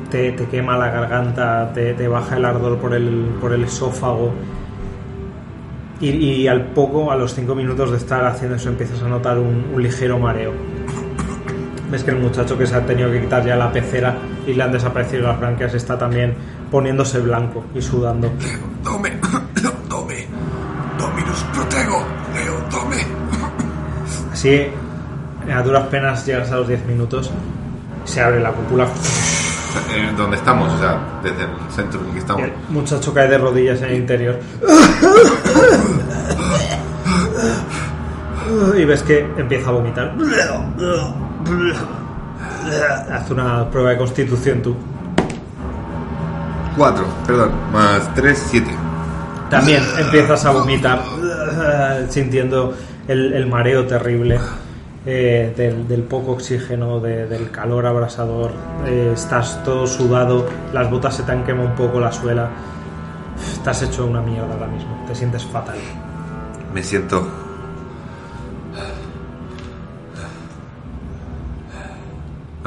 te, quema la garganta, te, baja el ardor por el, por el esófago. Y, al poco, a los 5 minutos de estar haciendo eso, empiezas a notar un ligero mareo ves que el muchacho que se ha tenido que quitar ya la pecera y le han desaparecido las branquias está también poniéndose blanco y sudando. Leo, tome, tome, Dominus protego, Leo, tome. Así, a duras penas llegas a los 10 minutos, se abre la cúpula. Eh, ¿Dónde estamos? O sea, desde el centro en el que estamos. El muchacho cae de rodillas en el interior. y ves que empieza a vomitar. Haz una prueba de constitución tú. 4, perdón, más 3, 7. También empiezas a vomitar, sintiendo el, el mareo terrible eh, del, del poco oxígeno, de- del calor abrasador. Eh, estás todo sudado, las botas se te han quemado un poco la suela. Estás hecho una mierda ahora mismo, te sientes fatal. Me siento.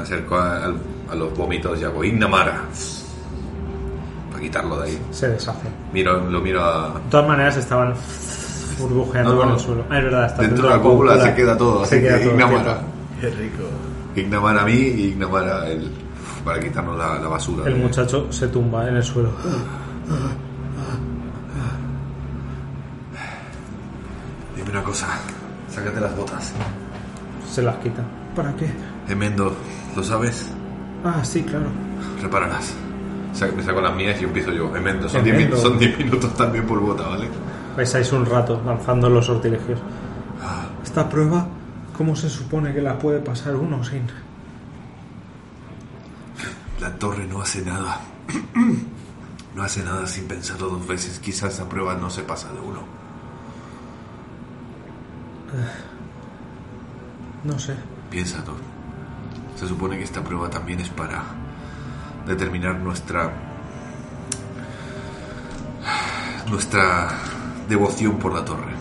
Me acerco a, los vómitos y hago Ignamara. Para quitarlo de ahí. Se deshace. Miro, lo miro a. De todas maneras estaban burbujeando No, no, por no. el suelo. Ah, es verdad, está Dentro de la cúpula se queda todo, Se así queda que todo Ignamara. Qué rico. Ignamara a mí y Ignamara el, para quitarnos la, la basura. El de- muchacho se tumba en el suelo. Dime una cosa, sácate las botas. Se las quita. ¿Para qué? Emendo, ¿lo sabes? Ah, sí, claro. Repáralas. Me saco las mías y empiezo yo. Emendo, son Emendo. 10 son 10 minutos también por bota, ¿vale? Vais un rato lanzando los sortilegios. Esta prueba, ¿cómo se supone que la puede pasar uno sin...? La torre no hace nada. No hace nada sin pensarlo dos veces. Quizás esa prueba no se pasa de uno. No sé. Piensa, Thor. Se supone que esta prueba también es para determinar nuestra. nuestra devoción por la torre.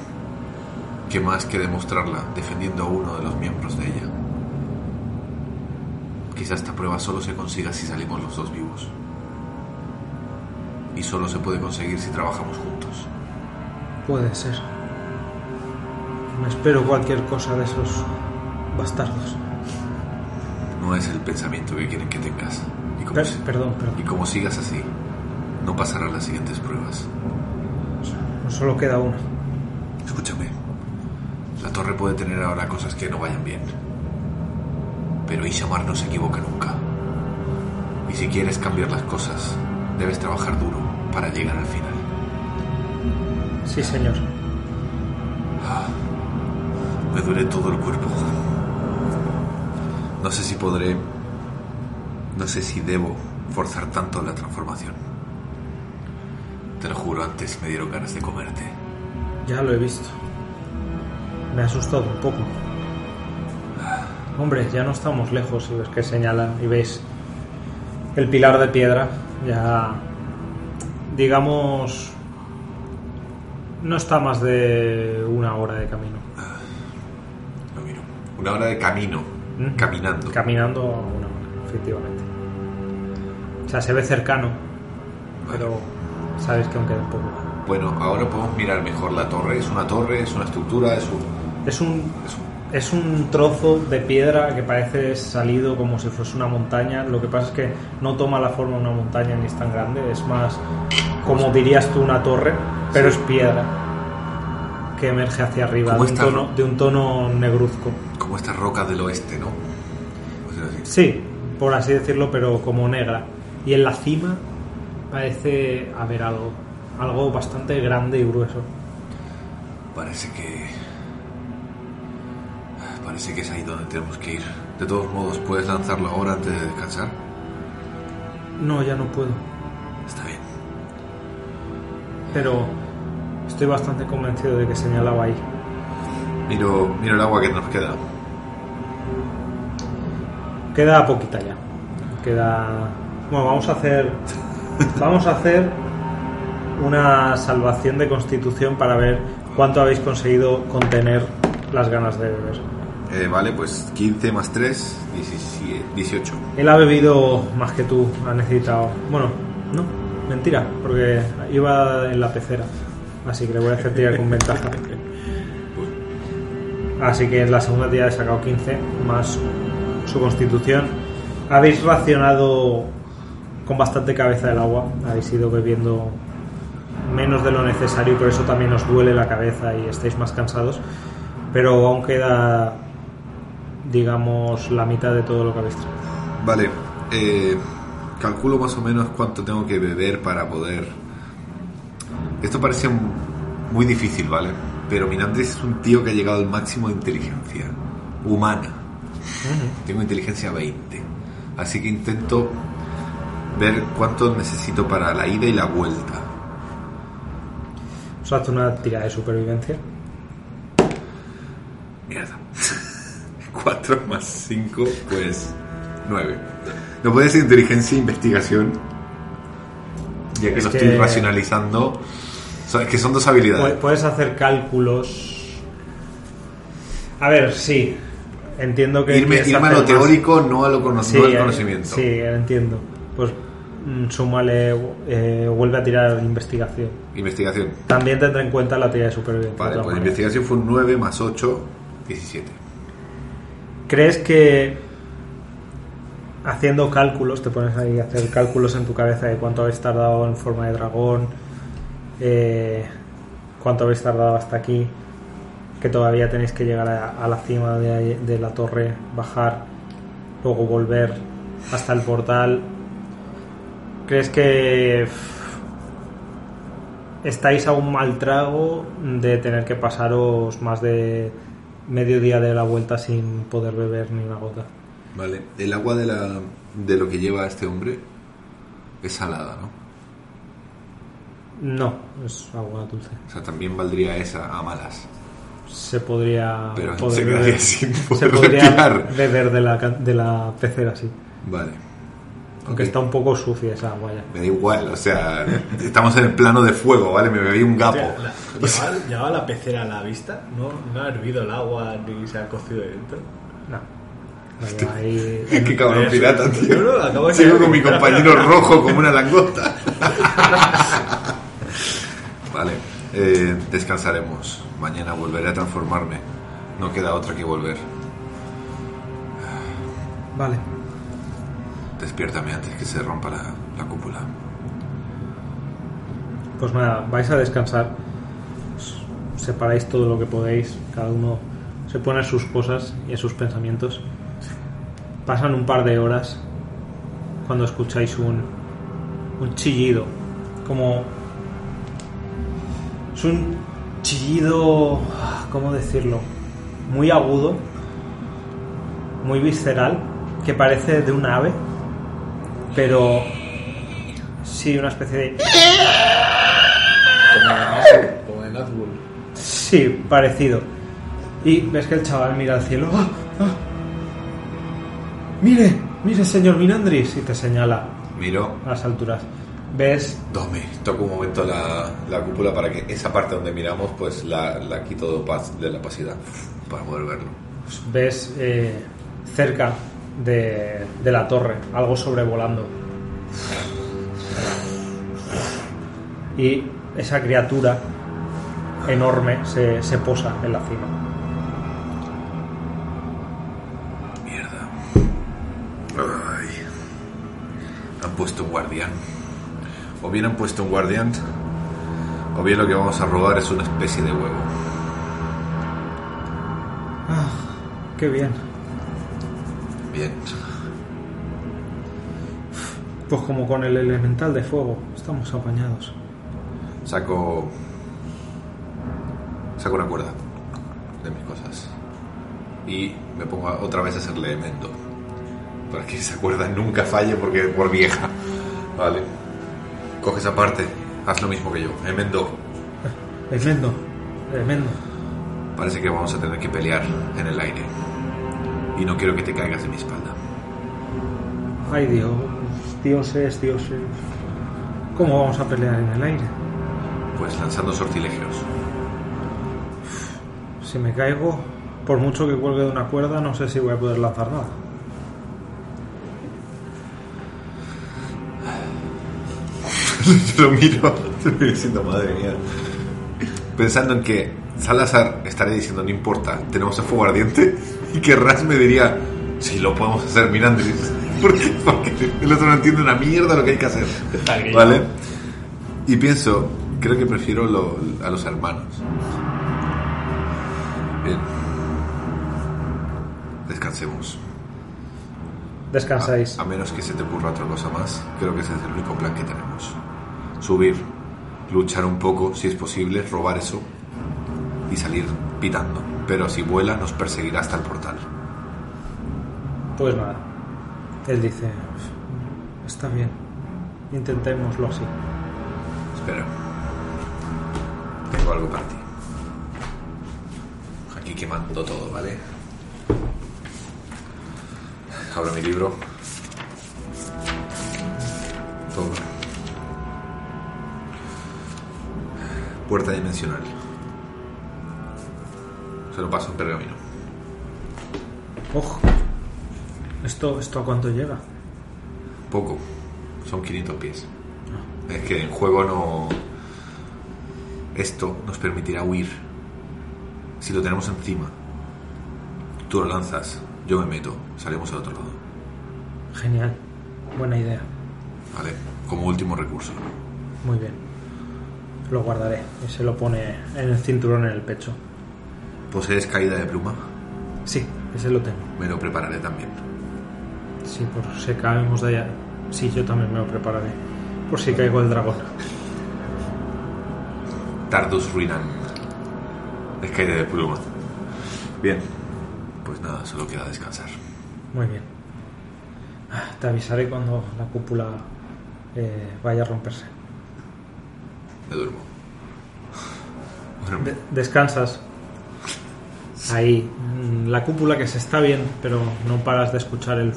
¿Qué más que demostrarla defendiendo a uno de los miembros de ella? Quizás esta prueba solo se consiga si salimos los dos vivos. Y solo se puede conseguir si trabajamos juntos. Puede ser. Me espero cualquier cosa de esos bastardos. No es el pensamiento que quieren que tengas. Y como, perdón, perdón. y como sigas así, no pasarán las siguientes pruebas. No solo queda una. Escúchame. La torre puede tener ahora cosas que no vayan bien. Pero Ishamar no se equivoca nunca. Y si quieres cambiar las cosas, debes trabajar duro para llegar al final. Sí, señor. Me duele todo el cuerpo. No sé si podré... No sé si debo forzar tanto la transformación. Te lo juro, antes me dieron ganas de comerte. Ya lo he visto. Me ha asustado un poco. Hombre, ya no estamos lejos y ves que señalan y veis el pilar de piedra. Ya, digamos, no está más de una hora de camino. Lo miro. Una hora de camino. Caminando. Caminando a una hora, efectivamente. O sea, se ve cercano, pero sabes que aún queda un poco. Bueno, ahora podemos mirar mejor la torre. ¿Es una torre? ¿Es una estructura? ¿Es un...? Es un, es un- es un trozo de piedra que parece salido como si fuese una montaña. Lo que pasa es que no toma la forma de una montaña ni es tan grande. Es más, como dirías tú, una torre, pero es piedra que emerge hacia arriba de ¿Cómo un, tono, de un tono negruzco. Como esta roca del oeste, ¿no? O sea, así. Sí, por así decirlo, pero como negra. Y en la cima parece haber algo, algo bastante grande y grueso. Parece que... Parece que es ahí donde tenemos que ir. De todos modos, ¿puedes lanzarlo ahora antes de descansar? No, ya no puedo. Está bien. Pero estoy bastante convencido de que señalaba ahí. Miro, miro el agua que nos queda. Queda poquita ya. Queda. Bueno, vamos a hacer. Vamos a hacer una salvación de constitución para ver cuánto habéis conseguido contener las ganas de beber. Eh, vale, pues 15 más 3, 17, 18. Él ha bebido más que tú, ha necesitado. Bueno, no, mentira, porque iba en la pecera. Así que le voy a hacer tirar con ventaja. Así que en la segunda tira he sacado 15 más su constitución. Habéis racionado con bastante cabeza el agua. Habéis ido bebiendo menos de lo necesario y por eso también os duele la cabeza y estáis más cansados. Pero aún queda digamos, la mitad de todo lo que habéis traído. Vale, eh, calculo más o menos cuánto tengo que beber para poder... Esto parece muy difícil, ¿vale? Pero Minandris es un tío que ha llegado al máximo de inteligencia humana. Tengo inteligencia 20. Así que intento ver cuánto necesito para la ida y la vuelta. Os hace una tira de supervivencia. Mierda. 4 más 5, pues 9. ¿No puede ser inteligencia e investigación? Ya que Es lo que- estoy racionalizando. O sea, es que son dos habilidades. Puedes hacer cálculos. A ver, sí. Entiendo que. Irme, irme a lo más. teórico, no, a lo cono- Sí, no al eh, conocimiento. Sí, entiendo. Pues mm, súmale, eh, vuelve a tirar investigación. Investigación. También tendrá en cuenta la tira de supervivencia. Vale, pues maneras. investigación fue un 9 más 8, 17. ¿Crees que haciendo cálculos, te pones ahí a hacer cálculos en tu cabeza de cuánto habéis tardado en forma de dragón, eh, cuánto habéis tardado hasta aquí, que todavía tenéis que llegar a, a la cima de, de la torre, bajar, luego volver hasta el portal? ¿Crees que estáis a un mal trago de tener que pasaros más de medio día de la vuelta sin poder beber ni una gota? Vale, el agua de, la, de lo que lleva este hombre es salada, ¿no? No, es agua dulce. O sea, también valdría esa a malas. Se podría, Pero poder se beber, sin se poder podría respirar. beber de la, can- de la pecera, sí. Vale. Aunque está un poco sucia esa agua ya. Me da igual, o sea, estamos en el plano de fuego, ¿vale? Me bebí un gapo. Hostia, la- ¿llevaba, llevaba la pecera a la vista? ¿No, no ha hervido el agua ni se ha cocido dentro? No. Ahí- Qué cabrón pirata, tío. no, acabo de Sigo con mi compañero rojo como una langosta. Vale, eh, descansaremos. Mañana volveré a transformarme. No queda otra que volver. Vale. Despiértame antes que se rompa la, la cúpula. Pues nada, vais a descansar. Separáis todo lo que podéis. Cada uno se pone a sus cosas y a sus pensamientos. Pasan un par de horas cuando escucháis un, un chillido. Como. Es un chillido. ¿Cómo decirlo? Muy agudo. Muy visceral. Que parece de un ave. Pero. Sí, una especie de. Como en Nazgûl. Sí, parecido. Y ves que el chaval mira al cielo. ¡Ah! ¡Ah! Mire, mire, señor Minandris. Y te señala Miro, a las alturas. Ves, tome, toco un momento la, la cúpula para que esa parte donde miramos, pues la, la quito de, de la opacidad para poder verlo. ves eh, cerca de, de la torre algo sobrevolando. Y esa criatura enorme se, se posa en la cima. Mierda. Ay. Han puesto un guardián. O bien han puesto un guardián, o bien lo que vamos a robar es una especie de huevo. Ah, qué bien. Bien. Pues como con el elemental de fuego, estamos apañados. Saco. Saco una cuerda de mis cosas. Y me pongo otra vez a hacerle mendo. Para que esa cuerda nunca falle porque por vieja. Vale. Coge esa parte. Haz lo mismo que yo. Emendo. Tremendo, tremendo. Parece que vamos a tener que pelear en el aire. Y no quiero que te caigas de mi espalda. Ay Dios, dioses, dioses. ¿Cómo vamos a pelear en el aire? Pues lanzando sortilegios. Si me caigo, por mucho que cuelgue de una cuerda, no sé si voy a poder lanzar nada. lo miro, estoy diciendo, madre mía. Pensando en que Salazar estaría diciendo, no importa, tenemos el fuego ardiente, y que Ras me diría, sí, lo podemos hacer, Mirandris. Porque el otro no entiende una mierda lo que hay que hacer. ¿Vale? Y pienso, creo que prefiero lo- a los hermanos. Bien. descansemos. Descansáis. A, a menos que se te ocurra otra cosa más, creo que ese es el único plan que tenemos. Subir, luchar un poco, si es posible, robar eso y salir pitando. Pero si vuela, nos perseguirá hasta el portal. Pues nada. Él dice, está bien, intentémoslo así. Espera. Tengo algo para ti. Aquí quemando todo, ¿vale? Abro mi libro. Todo. Puerta dimensional. Se lo paso en pergamino. Ojo. ¿Esto, ¿Esto a cuánto llega? Poco. Son 500 pies. Es que en juego no... Esto nos permitirá huir. Si lo tenemos encima. Tú lo lanzas, yo me meto, salimos al otro lado. Genial. Buena idea. ¿Vale? Como último recurso. Muy bien. Lo guardaré. Y se lo pone en el cinturón en el pecho. ¿Posees caída de pluma? Sí, ese lo tengo. Me lo prepararé también. Sí, por si caemos de allá. Sí, yo también me lo prepararé. Por si caigo el dragón. Tardus Ruinan. Es caída de pluma. Bien. Pues nada, solo queda descansar. Muy bien. Ah, Te avisaré cuando la cúpula eh, vaya a romperse. Me duermo. De- descansas. Ahí, mm, la cúpula que se está bien, pero no paras de escuchar el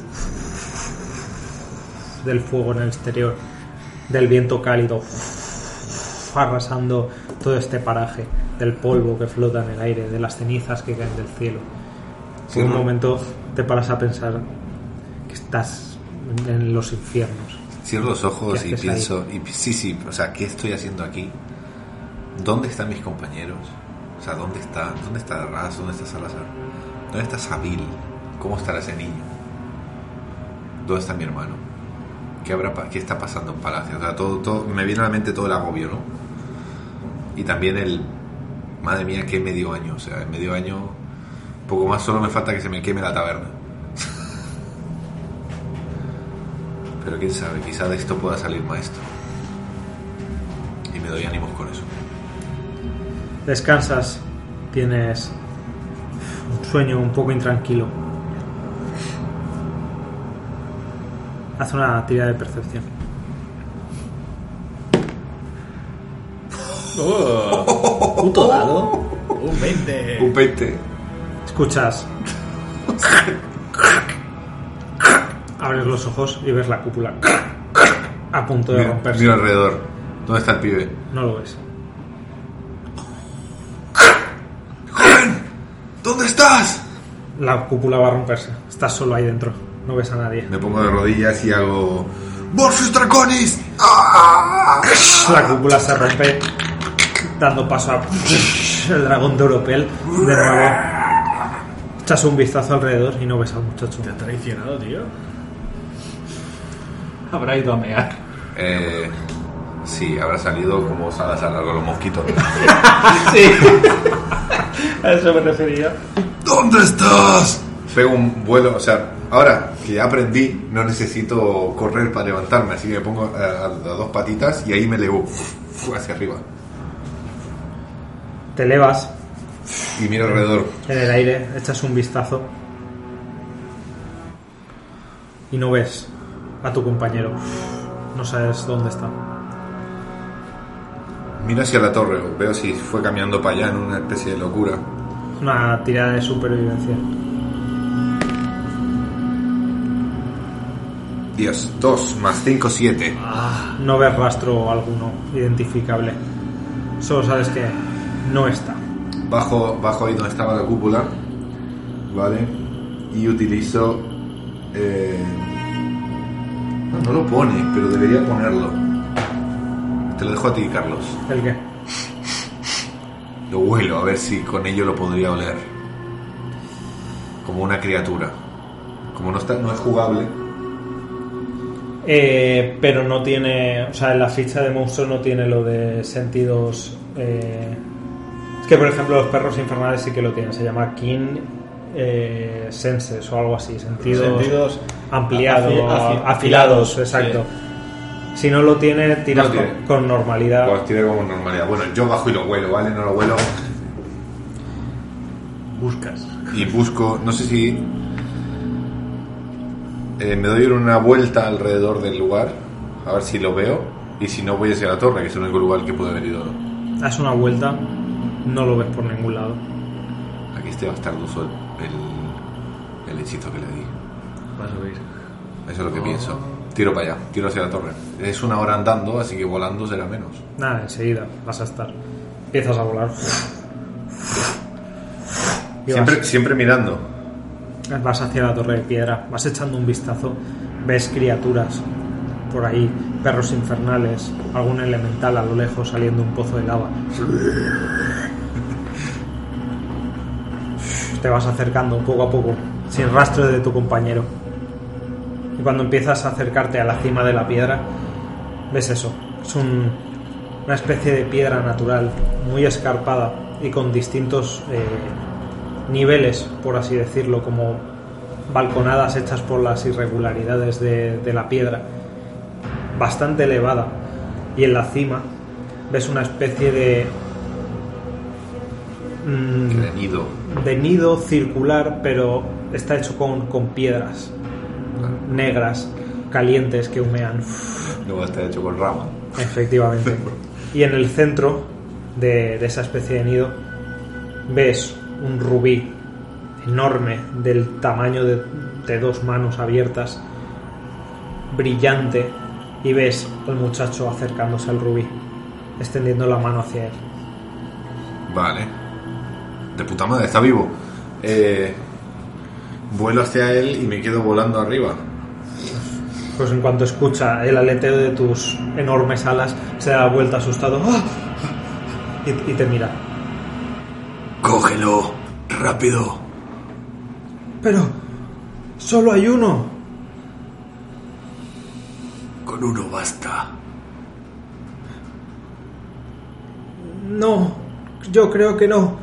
del fuego en el exterior, del viento cálido arrasando todo este paraje, del polvo que flota en el aire, de las cenizas que caen del cielo. Sí, Por un momento te paras a pensar que estás en los infiernos. Cierro los ojos ¿Qué y pienso, y sí, sí, o sea, ¿qué estoy haciendo aquí? ¿Dónde están mis compañeros? O sea, ¿dónde está, dónde está Raz? ¿Dónde está Salazar? ¿Dónde está Sabil? ¿Cómo estará ese niño? ¿Dónde está mi hermano? ¿Qué habrá, qué está pasando en Palacio? O sea, todo, todo, me viene a la mente todo el agobio, ¿no? Y también el, madre mía, qué medio año, o sea, en medio año, poco más, solo me falta que se me queme la taberna. Pero quién sabe, quizá de esto pueda salir maestro. Y me doy ánimos con eso. Descansas, tienes un sueño un poco intranquilo. Haz una tira de percepción. Puto dado. Un 20. Un 20. Escuchas. Abres los ojos y ves la cúpula a punto de Miro, romperse. miro alrededor. ¿Dónde está el pibe? No lo ves. ¿Dónde estás? La cúpula va a romperse. Estás solo ahí dentro. No ves a nadie. Me pongo de rodillas y hago. ¡Morpheus Draconis! ¡Ah! La cúpula se rompe dando paso a el dragón de Oropel de nuevo. Echas un vistazo alrededor y no ves al muchacho. Te ha traicionado, tío. Habrá ido a mear. Eh, sí, habrá salido como Salazar con los mosquitos. Sí. a eso me refería. ¿Dónde estás? Pego un vuelo, o sea, ahora que ya aprendí, no necesito correr para levantarme, así que me pongo a, a- a dos patitas y ahí me elevo hacia arriba. Te elevas Y miro alrededor. en el aire, echas un vistazo y no ves a tu compañero. No sabes dónde está. Miro hacia la torre, veo si fue caminando para allá en una especie de locura. Una tirada de supervivencia. Dios, 2 más 5, 7. No ves rastro alguno identificable. Solo sabes que no está. Bajo, bajo ahí donde estaba la cúpula, ¿vale? Y utilizo... eh, no lo pone, pero debería ponerlo. Te lo dejo a ti, Carlos. ¿El qué? Lo huelo, a ver si con ello lo podría oler. Como una criatura. Como no, está, no es jugable, Eh, pero no tiene, o sea, en la ficha de monstruo no tiene lo de sentidos. eh, Es que, por ejemplo, los perros infernales sí que lo tienen. Se llama Kin eh, senses o algo así, sentidos, Sentidos ampliados, afi- afi- afilados, exacto. Si no lo tiene, tiras No con- tiene. con normalidad. Pues tire como normalidad. Bueno, yo bajo y lo huelo, ¿vale? No lo huelo. Buscas. Y busco, no sé si. eh, me doy una vuelta alrededor del lugar, a ver si lo veo. Y si no, voy hacia la torre, que es el único lugar que puede haber ido. Das una vuelta, no lo ves por ningún lado. Aquí este bastardoso el, el hechizo que le di. Vas a subir. Eso es lo que pienso. Tiro para allá, tiro hacia la torre. Es una hora andando, así que volando será menos. Nada, enseguida vas a estar. Empiezas a volar. Siempre, siempre mirando. vas, hacia la torre de piedra, vas echando un vistazo, ves criaturas por ahí, perros infernales, algún elemental a lo lejos saliendo un pozo de lava. Te vas acercando poco a poco, sin rastro de tu compañero. Y cuando empiezas a acercarte a la cima de la piedra, ves eso. Es un- una especie de piedra natural, muy escarpada y con distintos eh, niveles, por así decirlo, como balconadas hechas por las irregularidades de, de la piedra, bastante elevada. Y en la cima ves una especie de... mm, De nido. de nido circular, pero está hecho con, con piedras negras, calientes que humean. Luego está hecho con rama. Efectivamente. Y en el centro de, de esa especie de nido ves un rubí enorme del tamaño de, de dos manos abiertas, brillante, y ves al muchacho acercándose al rubí, extendiendo la mano hacia él. Vale. De puta madre, está vivo. Eh, vuelo hacia él y me quedo volando arriba. Pues en cuanto escucha el aleteo de tus enormes alas, se da la vuelta asustado ¡Ah! y, y te mira. Cógelo, rápido. Pero solo hay uno. Con uno basta. No, yo creo que no.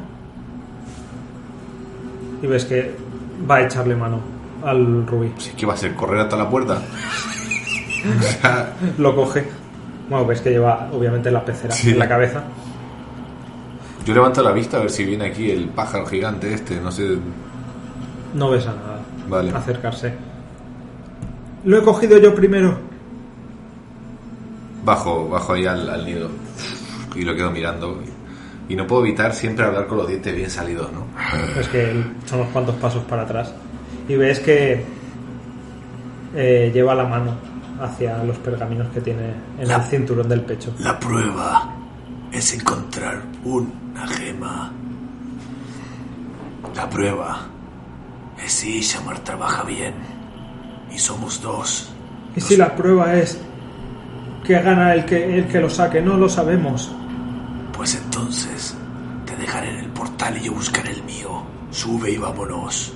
Y ves que va a echarle mano al rubí. Sí, ¿Qué va a ser? ¿Correr hasta la puerta? O sea, Lo coge. Bueno, ves que lleva obviamente la pecera Sí. en la cabeza. yo levanto la vista a ver si viene aquí el pájaro gigante este, no sé. No ves a nada. Vale. Acercarse. Lo he cogido yo primero. Bajo, bajo ahí al, al nido. Y lo quedo mirando. Y no puedo evitar siempre hablar con los dientes bien salidos, ¿no? Es que son unos cuantos pasos para atrás. Y ves que eh, lleva la mano hacia los pergaminos que tiene en La- el cinturón del pecho. La prueba es encontrar una gema. La prueba es si Shamar trabaja bien. Y somos dos. Y si la prueba es que gana el que, el que lo saque, no lo sabemos. Pues entonces te dejaré en el portal y yo buscaré el mío. Sube y vámonos.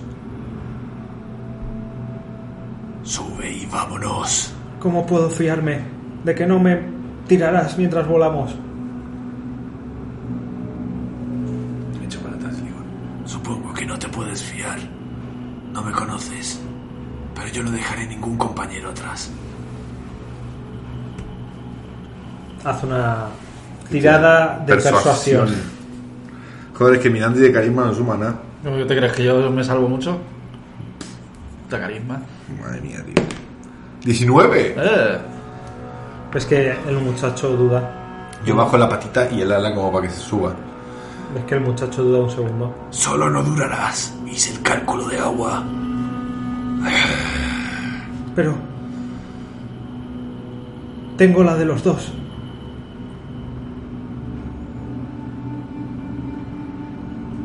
Sube y vámonos. ¿Cómo puedo fiarme de que no me tirarás mientras volamos? Me echo para atrás. Supongo que no te puedes fiar. No me conoces. Pero yo no dejaré ningún compañero atrás. Haz una tirada de persuasión. Joder, es que mi Nandi de carisma no suma nada. ¿No te crees que yo me salvo mucho? De carisma. Madre mía, tío. ¿19? Eh, Ves que el muchacho duda. Yo bajo la patita y el ala como para que se suba. Ves que el muchacho duda un segundo. Solo no durarás. Hice el cálculo de agua. Pero... Tengo la de los dos.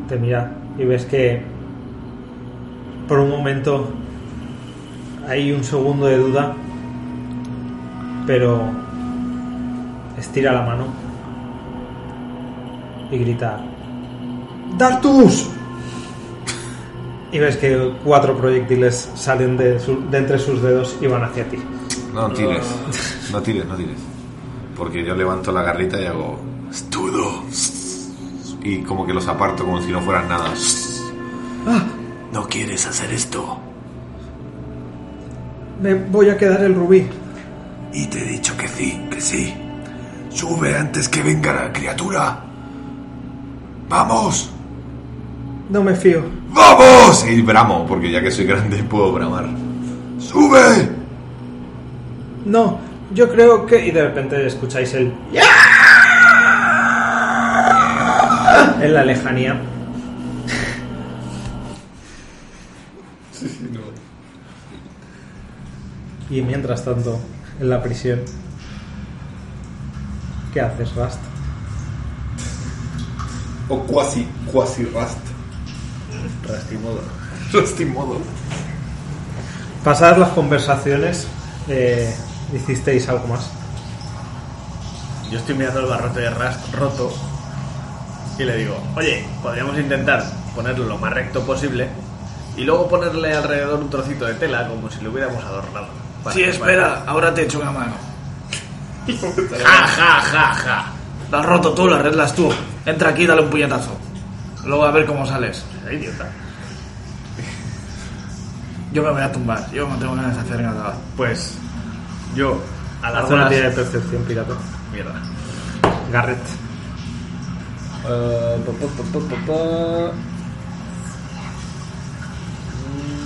Te mira y ves que por un momento hay un segundo de duda, pero estira la mano y grita ¡Dartus! Y ves que cuatro proyectiles salen de, entre sus dedos y van hacia ti. No tires. No tires, no tires. Porque yo levanto la garrita y hago. Estudo. Y como que los aparto como si no fueran nada. No quieres hacer esto. Me voy a quedar el rubí. Y te he dicho que sí, que sí. Sube antes que venga la criatura. ¡Vamos! No me fío. ¡Vamos! Y bramo, porque ya que soy grande puedo bramar. ¡Sube! No, yo creo que... Y de repente escucháis el... En la lejanía. Y mientras tanto, en la prisión... ¿Qué haces, Rust? O cuasi, cuasi rast. Rastimodo. Rastimodo. Pasadas las conversaciones, eh, hicisteis algo más. Yo estoy mirando el barrote de Rust roto y le digo, oye, podríamos intentar ponerlo lo más recto posible y luego ponerle alrededor un trocito de tela como si lo hubiéramos adornado. Para Sí, que espera, ahora te echo una mano. Ja, ja, ja, ja. La has roto tú, la arreglas tú. Entra aquí y dale un puñetazo. Luego a ver cómo sales. Era idiota. Yo me voy a tumbar. Yo no tengo ganas de hacer nada. Pues yo a horas... tira de percepción, pirata. Mierda. Garrett. Eh, pa, pa, pa, pa, pa, pa. Mm,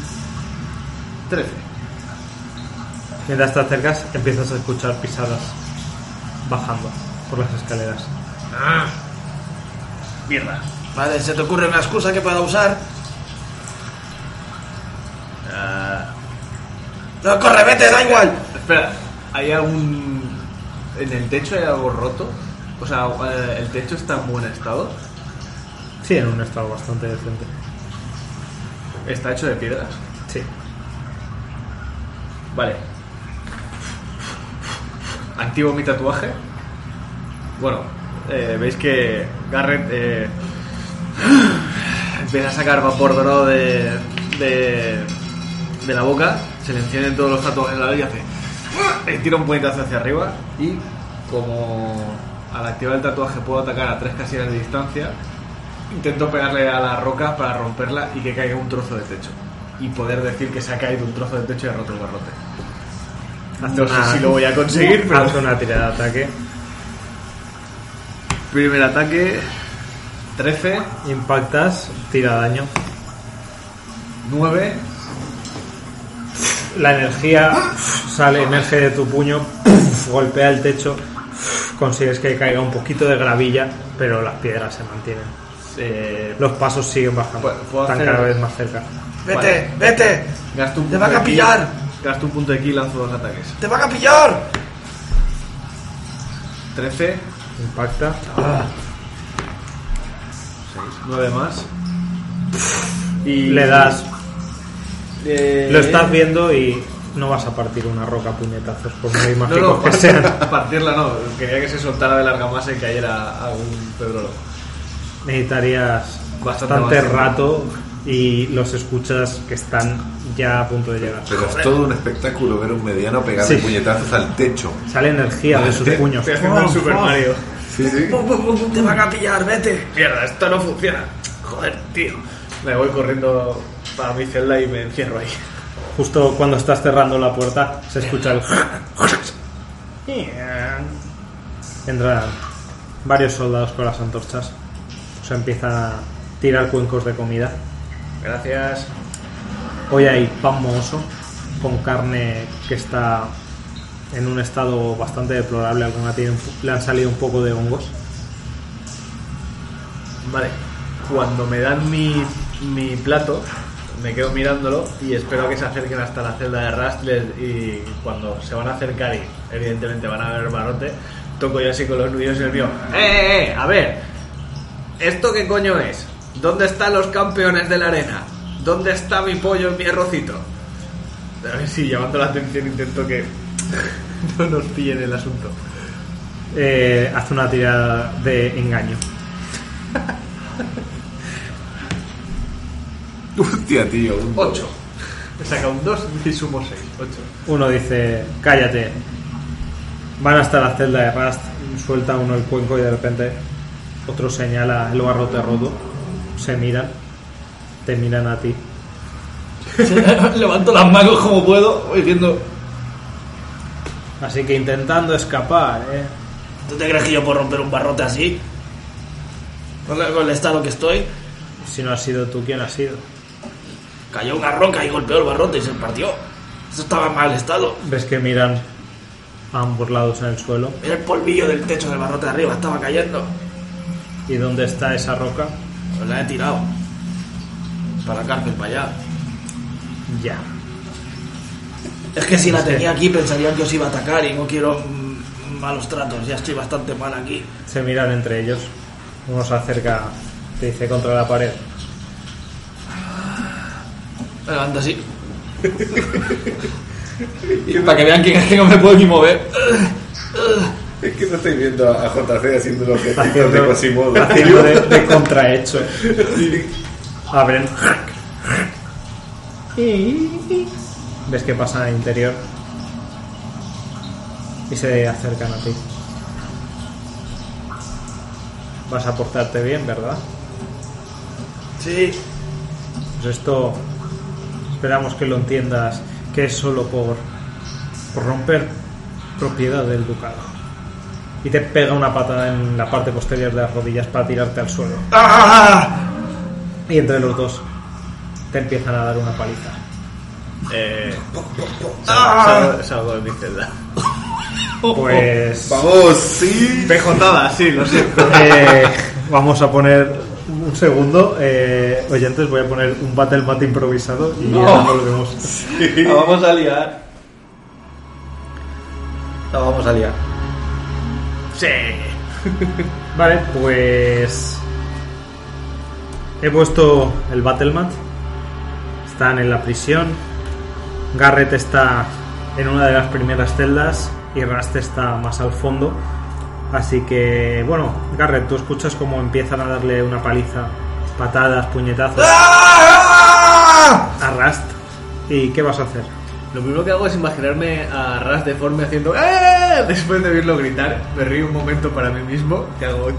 Trece. Mientras te acercas, empiezas a escuchar pisadas bajando por las escaleras. Ah. Mierda. Vale, ¿se te ocurre una excusa que pueda usar? Ah, No, corre, vete, da igual. espera, ¿hay algún... en el techo hay algo roto? O sea, eh, ¿el techo está en buen estado? Sí, en un estado bastante decente. ¿Está hecho de piedras? Sí. Vale. Activo mi tatuaje. Bueno, eh, veis que Garrett eh, empieza a sacar vapor dorado de, de, de la boca, se le encienden todos los tatuajes a la vez y hace. eh, tira un puñetazo hacia arriba y como al activar el tatuaje puedo atacar a tres casillas de distancia, intento pegarle a la roca para romperla y que caiga un trozo de techo. Y poder decir que se ha caído un trozo de techo y ha roto el barrote. No sé si lo voy a conseguir, pero Haz una tirada de ataque. primer ataque 13, Impactas, tira daño. 9, La energía sale, emerge de tu puño, golpea el techo, consigues que caiga un poquito de gravilla, pero las piedras se mantienen. eh, Los pasos siguen bajando, puedo están hacer- cada vez más cerca. Vete, Vale. vete. gasto un ¡Te van a pillar! Gasto un punto de ki y lanzo dos ataques. ¡Te van a pillar! 13, Impacta. 9 más. Y Le das, eh, lo estás viendo y no vas a partir una roca a puñetazos, por muy No, mágicos no, que sean. partirla no. Quería que se soltara de larga masa y cayera algún pedrolo. Necesitarías Bastante bastante rato y los escuchas que están ya a punto de llegar. Pero es todo un espectáculo ver un mediano pegarle Sí. puñetazos al techo. Sale energía de sus Te- puños. Haciendo un Super Mario. Sí, sí. ¡Te van a pillar, vete! Mierda, esto no funciona. Joder, tío. Me voy corriendo para mi celda y me encierro ahí. Justo cuando estás cerrando la puerta, se escucha el. Entran varios soldados con las antorchas. Se empiezan a tirar cuencos de comida. Gracias. Hoy hay pan mohoso con carne que está en un estado bastante deplorable. Alguna tiene le han salido un poco de hongos. Vale. Cuando me dan mi, mi plato, me quedo mirándolo y espero que se acerquen hasta la celda de Rust les- y cuando se van a acercar y evidentemente van a ver el barote, toco yo así con los nudillos y el mío. ¡Eh, eh, eh! A ver, ¿esto qué coño es? ¿Dónde están los campeones de la arena? ¿Dónde está mi pollo y mi arrocito? A ver si llamando la atención intento que no nos pillen el asunto. Eh, hace una tirada de engaño. Hostia, tío. un- 8. He sacado un 2 y sumo 6. 8. Uno dice, cállate. Van hasta la celda de Rust, suelta uno el cuenco y de repente otro señala el barrote roto. Se miran, te miran a ti Levanto las manos como puedo, voy diciendo, Así que intentando escapar, ¿eh? ¿tú te crees que yo puedo romper un barrote así? Con el, con el estado que estoy, Si no has sido tú, ¿quién ha sido? Cayó una roca y golpeó el barrote y se partió. Eso estaba en mal estado. ¿Ves que miran a ambos lados en el suelo? Mira el polvillo del techo del barrote de arriba, estaba cayendo. ¿Y dónde está esa roca? Pues la he tirado. Para la cárcel, para allá. Ya. Es que si la tenía aquí pensarían que os iba a atacar y no quiero mm, malos tratos. Ya estoy bastante mal aquí. Se miran entre ellos. Uno se acerca, te dice contra la pared. Me levanto así. y para que vean que, que no me puedo ni mover. Es que no estoy viendo a JC haciendo los que Haciendo, de Quasimodo. haciendo de, de contrahecho. Abren. ¿Ves que pasa al interior? Y se acercan a ti. Vas a portarte bien, ¿verdad? Sí. Pues esto esperamos que lo entiendas, que es solo por, por romper propiedad del ducado. Y te pega una patada en la parte posterior de las rodillas para tirarte al suelo. Y entre los dos te empiezan a dar una paliza. Eh, salgo, de mi celda. Pues Vamos, sí. Pejotada, sí, lo siento. eh, vamos a poner un segundo. Eh, oyentes, voy a poner un battle mat improvisado y ya volvemos. La vamos a liar. La vamos a liar. Sí. Vale, pues he puesto el Battlemat. Están en la prisión. Garrett está en una de las primeras celdas y Rust está más al fondo. Así que, bueno, Garrett, tú escuchas cómo empiezan a darle una paliza, patadas, puñetazos a Rust. ¿Y qué vas a hacer? Lo primero que hago es imaginarme a Ras deforme haciendo ¡Eh! Después de oírlo gritar, me río un momento para mí mismo, que hago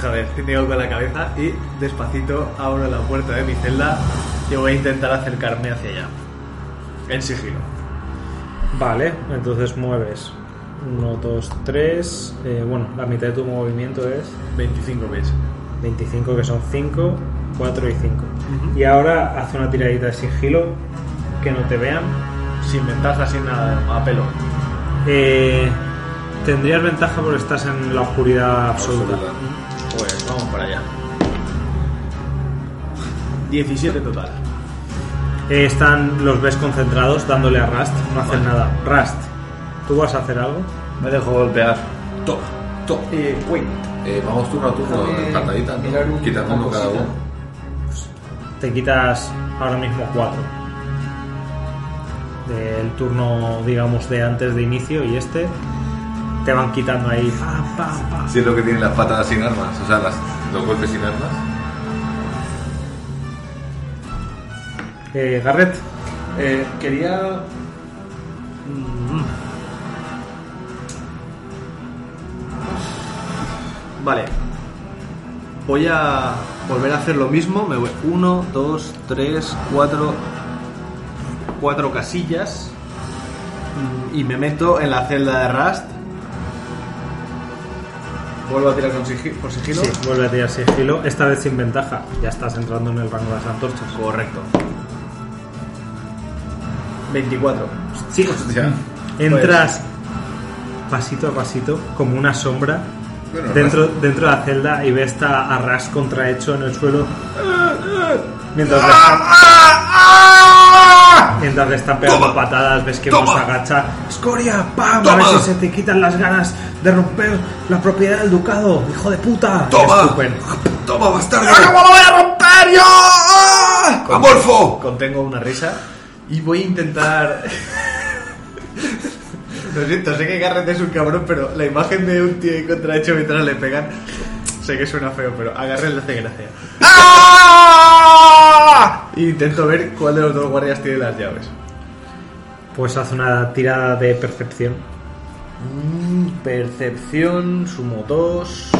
joder, niego con la cabeza y despacito abro la puerta de mi celda y voy a intentar acercarme hacia allá. En sigilo. Vale, entonces mueves 1, 2, 3. bueno, la mitad de tu movimiento es 25 pies. 25, que son 5, 4 y 5. Y ahora hace una tiradita de sigilo, que no te vean. Sin ventaja, sin nada, a pelo. Eh, tendrías ventaja porque estás en la oscuridad absoluta. Pues vamos para allá. 17 total. Eh, están, los ves concentrados dándole a Rust, no hacen nada. Rust, ¿tú vas a hacer algo? Me dejo golpear. Top, top. Eh, wait. Eh, vamos turno a turno, Déjame cartadita, ¿no? Quitando uno cada uno. Te quitas ahora mismo 4. Del turno, digamos, de antes de inicio y este. Te van quitando ahí. pa, pa, pa. Si es lo que tienen las patadas sin armas, o sea, las, los golpes sin armas. Eh, Garrett, Eh, quería. Mm. Vale. Voy a volver a hacer lo mismo. Me voy 1, 2, 3, 4. 4 casillas. Mm, Y me meto en la celda de Rust. Vuelvo a tirar con sigi- por sigilo. sí, vuelve a tirar sigilo. Esta vez sin ventaja. Ya estás entrando en el rango de las antorchas. Correcto. 24. Sí, Hostia. entras pasito a pasito como una sombra Bueno, dentro, dentro de la celda y ves a, a Ras contrahecho en el suelo mientras le están, mientras le están pegando patadas ves que uno se agacha ¡Escoria! ¡Pam! A ver si se te quitan las ganas de romper la propiedad del ducado ¡Hijo de puta! ¡Toma! escupen. ¡Toma, bastardo! ¿Cómo lo voy a romper yo? ¡Amorfo! Contengo una risa y voy a intentar. Lo siento, sé que Garrett es un cabrón, pero la imagen de un tío ahí contrahecho mientras le pegan. Sé que suena feo, pero a Garrett le hace gracia. E intento ver cuál de los dos guardias tiene las llaves. Pues haz una tirada de percepción Mm, Percepción, sumo 2.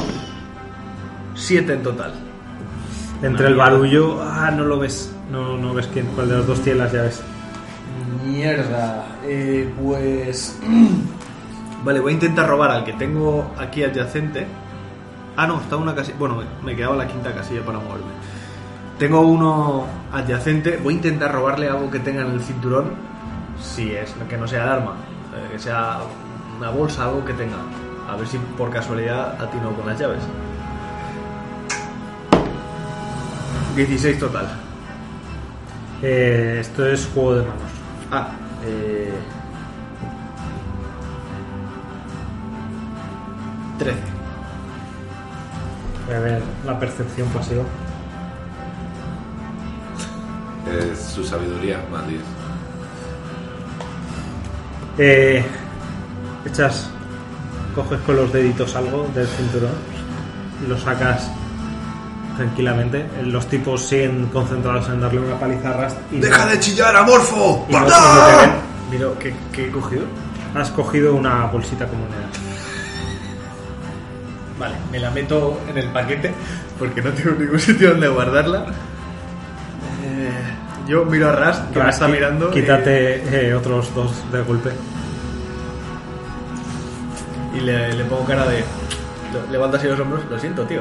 7 en total. Entre el barullo, ah, no lo ves. No, no ves quién, cuál de los dos tiene las llaves. Mierda. Eh, pues. vale, voy a intentar robar al que tengo aquí adyacente. Ah, no, está una casilla. Bueno, me- quedaba la quinta casilla para moverme. Tengo uno adyacente. Voy a intentar robarle algo que tenga en el cinturón. Si es, que no sea el arma. eh, que sea una bolsa, algo que tenga. A ver si por casualidad atino con las llaves. 16 total. Eh, esto es juego de manos. Ah, eh... 13. Voy a ver la percepción pasiva. Es su sabiduría, más 10. Eh, echas, coges con los deditos algo del cinturón y lo sacas tranquilamente. Los tipos siguen concentrados en darle una paliza a Rast y ¡Deja no- de chillar, amorfo! y no- y no te ¿qué, qué he cogido? Has cogido una bolsita con monedas. Vale, me la meto en el paquete porque no tengo ningún sitio donde guardarla. Eh, yo miro a Rast, que me está mirando. Quítate eh, otros dos de golpe. Y, y le, le pongo cara de. Levanta así los hombros. Lo siento, tío.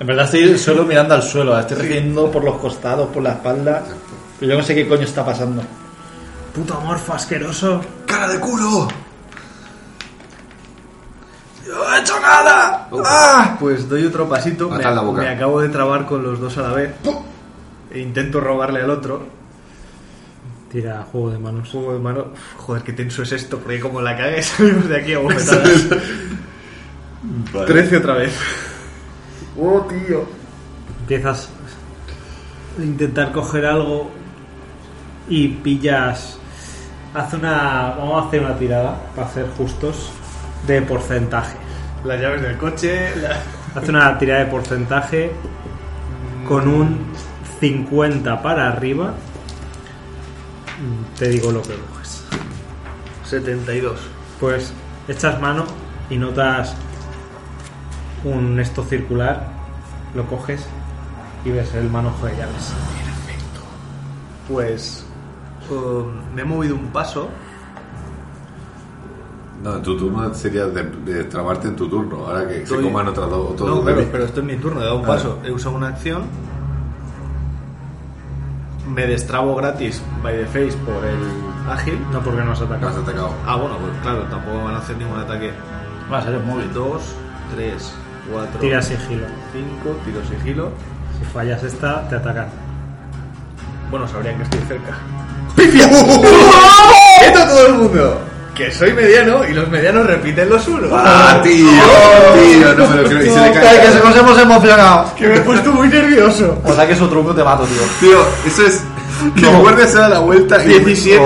En verdad estoy solo mirando al suelo, la estoy recibiendo por los costados, por la espalda. Pero yo no sé qué coño está pasando. Puto morfo asqueroso. ¡Cara de culo! ¡Yo no he hecho nada! ¡Ah! Pues doy otro pasito. Me, Mata en la boca. me acabo de trabar con los dos a la vez. E intento robarle al otro. Tira juego de manos. Juego de mano. Uf, Joder, qué tenso es esto. Porque como la cague salimos de aquí a bofetadas. 13 otra vez. Oh, tío. Empiezas a intentar coger algo y pillas. Haz una. Vamos a hacer una tirada, para ser justos, de porcentaje. Las llaves del coche. la- Haz una tirada de porcentaje con un 50 para arriba. Te digo lo que coges. 72. Pues echas mano y notas un esto circular, lo coges y ves el manojo de llaves. Pues. um, me he movido un paso. No, en tu turno sería de, de trabarte en tu turno. Ahora que se coman otras dos. No, claro, pero esto es mi turno. He dado un Ah. paso. He usado una acción. Me destrabo gratis by the face por el ágil. No porque no has Me has atacado. atacado. Ah, bueno, pues claro, tampoco van a hacer ningún ataque. Va a ser móvil. 2, 3, 4, Tira sigilo. 5, tiro sigilo. Si fallas esta, te atacan. Bueno, sabrían que estoy cerca. ¡Quieto todo el mundo! Que soy mediano y los medianos repiten los unos. ¡Ah, tío! Tío, no me lo creo. Y se le Ay, que se cae. nos hemos emocionado. Que me he puesto muy nervioso. O sea que su truco te mato, tío. Tío, eso es. Que el guardia se da la vuelta y. 17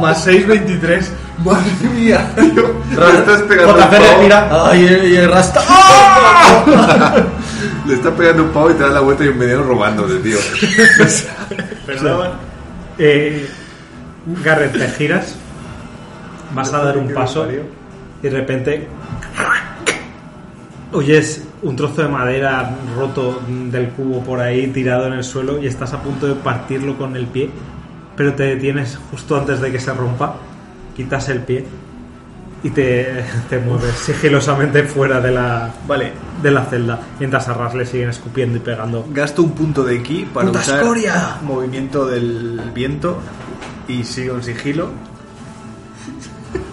más 6, 23. Madre mía. Tío, le estás pegando un pavo. respira. Ay, y el rasta. ¡Ah! Le estás pegando un pavo y te das la vuelta y un mediano robándote, tío. Perdón. Eh, Garrett, te giras, vas a dar un paso y de repente oyes un trozo de madera roto del cubo por ahí tirado en el suelo y estás a punto de partirlo con el pie, pero te detienes justo antes de que se rompa, quitas el pie y te, te mueves sigilosamente fuera de la, Vale, de la celda, mientras a Ras le siguen escupiendo y pegando. gasto un punto de ki para ¡Puta usar escoria! movimiento del viento y sigo en sigilo.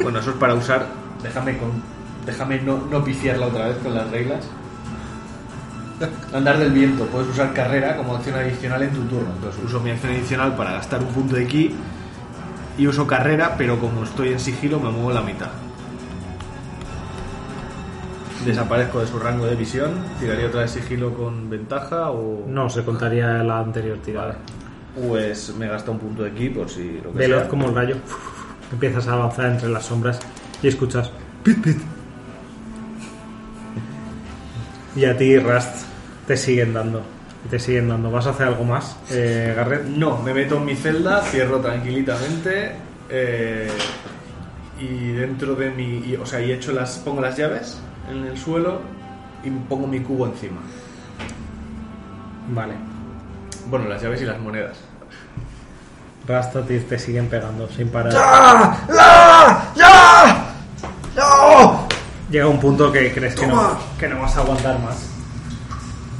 Bueno, eso es para usar. Déjame con, déjame no, no pifiarla otra vez con las reglas. Andar del viento, puedes usar carrera como acción adicional en tu turno. Entonces uso mi acción adicional para gastar un punto de ki y uso carrera, pero como estoy en sigilo me muevo la mitad. Desaparezco de su rango de visión. Tiraría otra vez sigilo con ventaja o. No, se contaría la anterior tirada. Pues me gasta un punto de ki por si lo que Veloz sea. como el rayo. Empiezas a avanzar entre las sombras y escuchas pit pit. Y a ti, Rust, te siguen dando. Te siguen dando. ¿Vas a hacer algo más, eh, Garrett? No, me meto en mi celda, cierro tranquilitamente eh, y dentro de mi, y- o sea, y echo las, pongo las llaves en el suelo y pongo mi cubo encima. Vale. Bueno, las llaves y las monedas. Rastatir te siguen pegando sin parar. ¡Ya! ¡Ya! ¡Ya! ¡No! Llega un punto que crees que no, que no vas a aguantar más.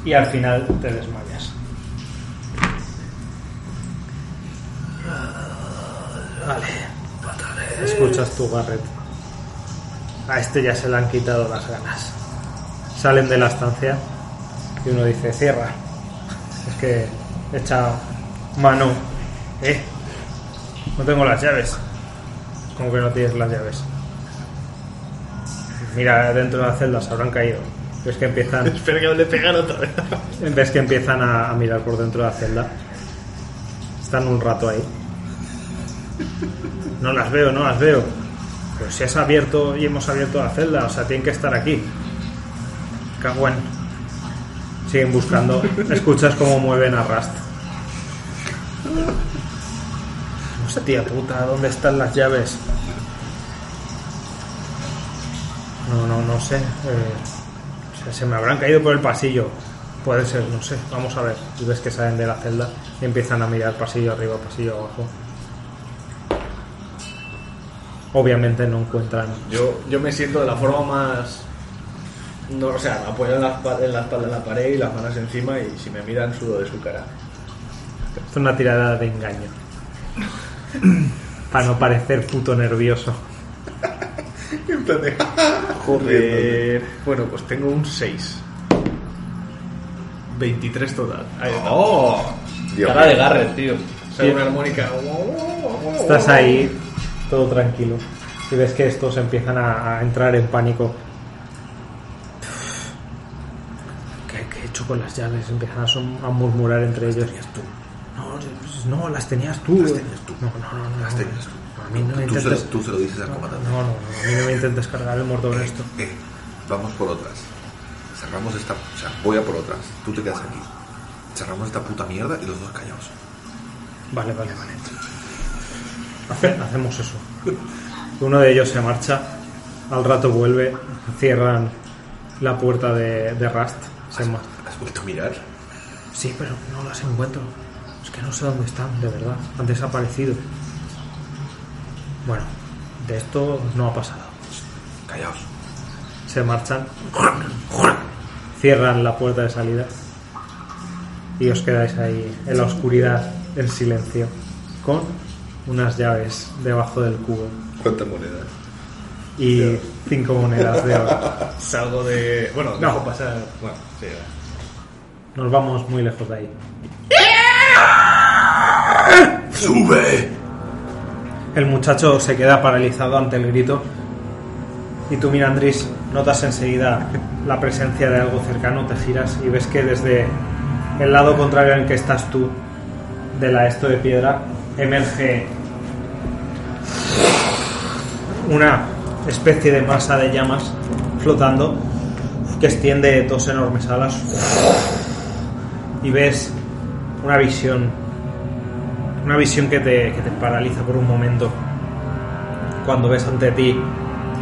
Y al final te desmayas. Vale. Escuchas tu Garret. A este ya se le han quitado las ganas. Salen de la estancia y uno dice, cierra. Es que echa mano. Eh, no tengo las llaves. Como que no tienes las llaves. Mira, dentro de la celda se habrán caído. Ves que empiezan, Espero que no le pegan otra vez. ves que empiezan a, a mirar por dentro de la celda. Están un rato ahí. No las veo, no las veo. Pero si has abierto y hemos abierto la celda, o sea, tienen que estar aquí. Cago en. Siguen buscando. Escuchas cómo mueven a Rast. No sé, tía puta, ¿dónde están las llaves? No, no, no sé. Eh, se me habrán caído por el pasillo. Puede ser, no sé. Vamos a ver. Y ves que salen de la celda y empiezan a mirar pasillo arriba, pasillo abajo. Obviamente no encuentran. Yo, yo me siento de la forma más. No, o sea, me apoyo en la, en la espalda en la pared y las manos encima y si me miran sudo de su cara. Es una tirada de engaño. Para no parecer puto nervioso. Joder. Bueno, pues tengo un 6. 23 total. Ahí está. ¡Oh! Dios Cara de mío. Garrett, tío. Sale una armónica. Estás ahí, todo tranquilo. Y ves que estos empiezan a, a entrar en pánico. ¿Qué, qué he hecho con las llaves? Empiezan a, som- a murmurar entre ellos. No, no, las tenías tú. Las tenías tú. No, no, no. no. Las tenías tú. A mí no me Tú se, lo, tú se lo dices al comandante. No, no, no, a mí no me intentes cargar el muerto con esto. Eh, vamos por otras. Cerramos esta. O sea, voy a por otras. Tú te quedas aquí. Cerramos esta puta mierda y los dos callados. Vale, vale, vale. Hace- hacemos eso. Uno de ellos se marcha, al rato vuelve, cierran la puerta de, de Rust. Se ma- ¿Has vuelto a mirar? Sí, pero no las encuentro. Es que no sé dónde están, de verdad. Han desaparecido. Bueno, de esto no ha pasado. Callaos. Se marchan, cierran la puerta de salida y os quedáis ahí en la oscuridad, en silencio, con unas llaves debajo del cubo ¿Cuántas monedas? y cinco monedas de oro. Salgo de. Bueno, No. dejo pasar. Bueno, sí. Nos vamos muy lejos de ahí. ¡Sube! El muchacho se queda paralizado ante el grito. Y tú, Mirandris, notas enseguida la presencia de algo cercano, te giras y ves que desde el lado contrario en que estás tú, de la esto de piedra, emerge una especie de masa de llamas flotando que extiende dos enormes alas y ves una visión una visión que te, que te paraliza por un momento. Cuando ves ante ti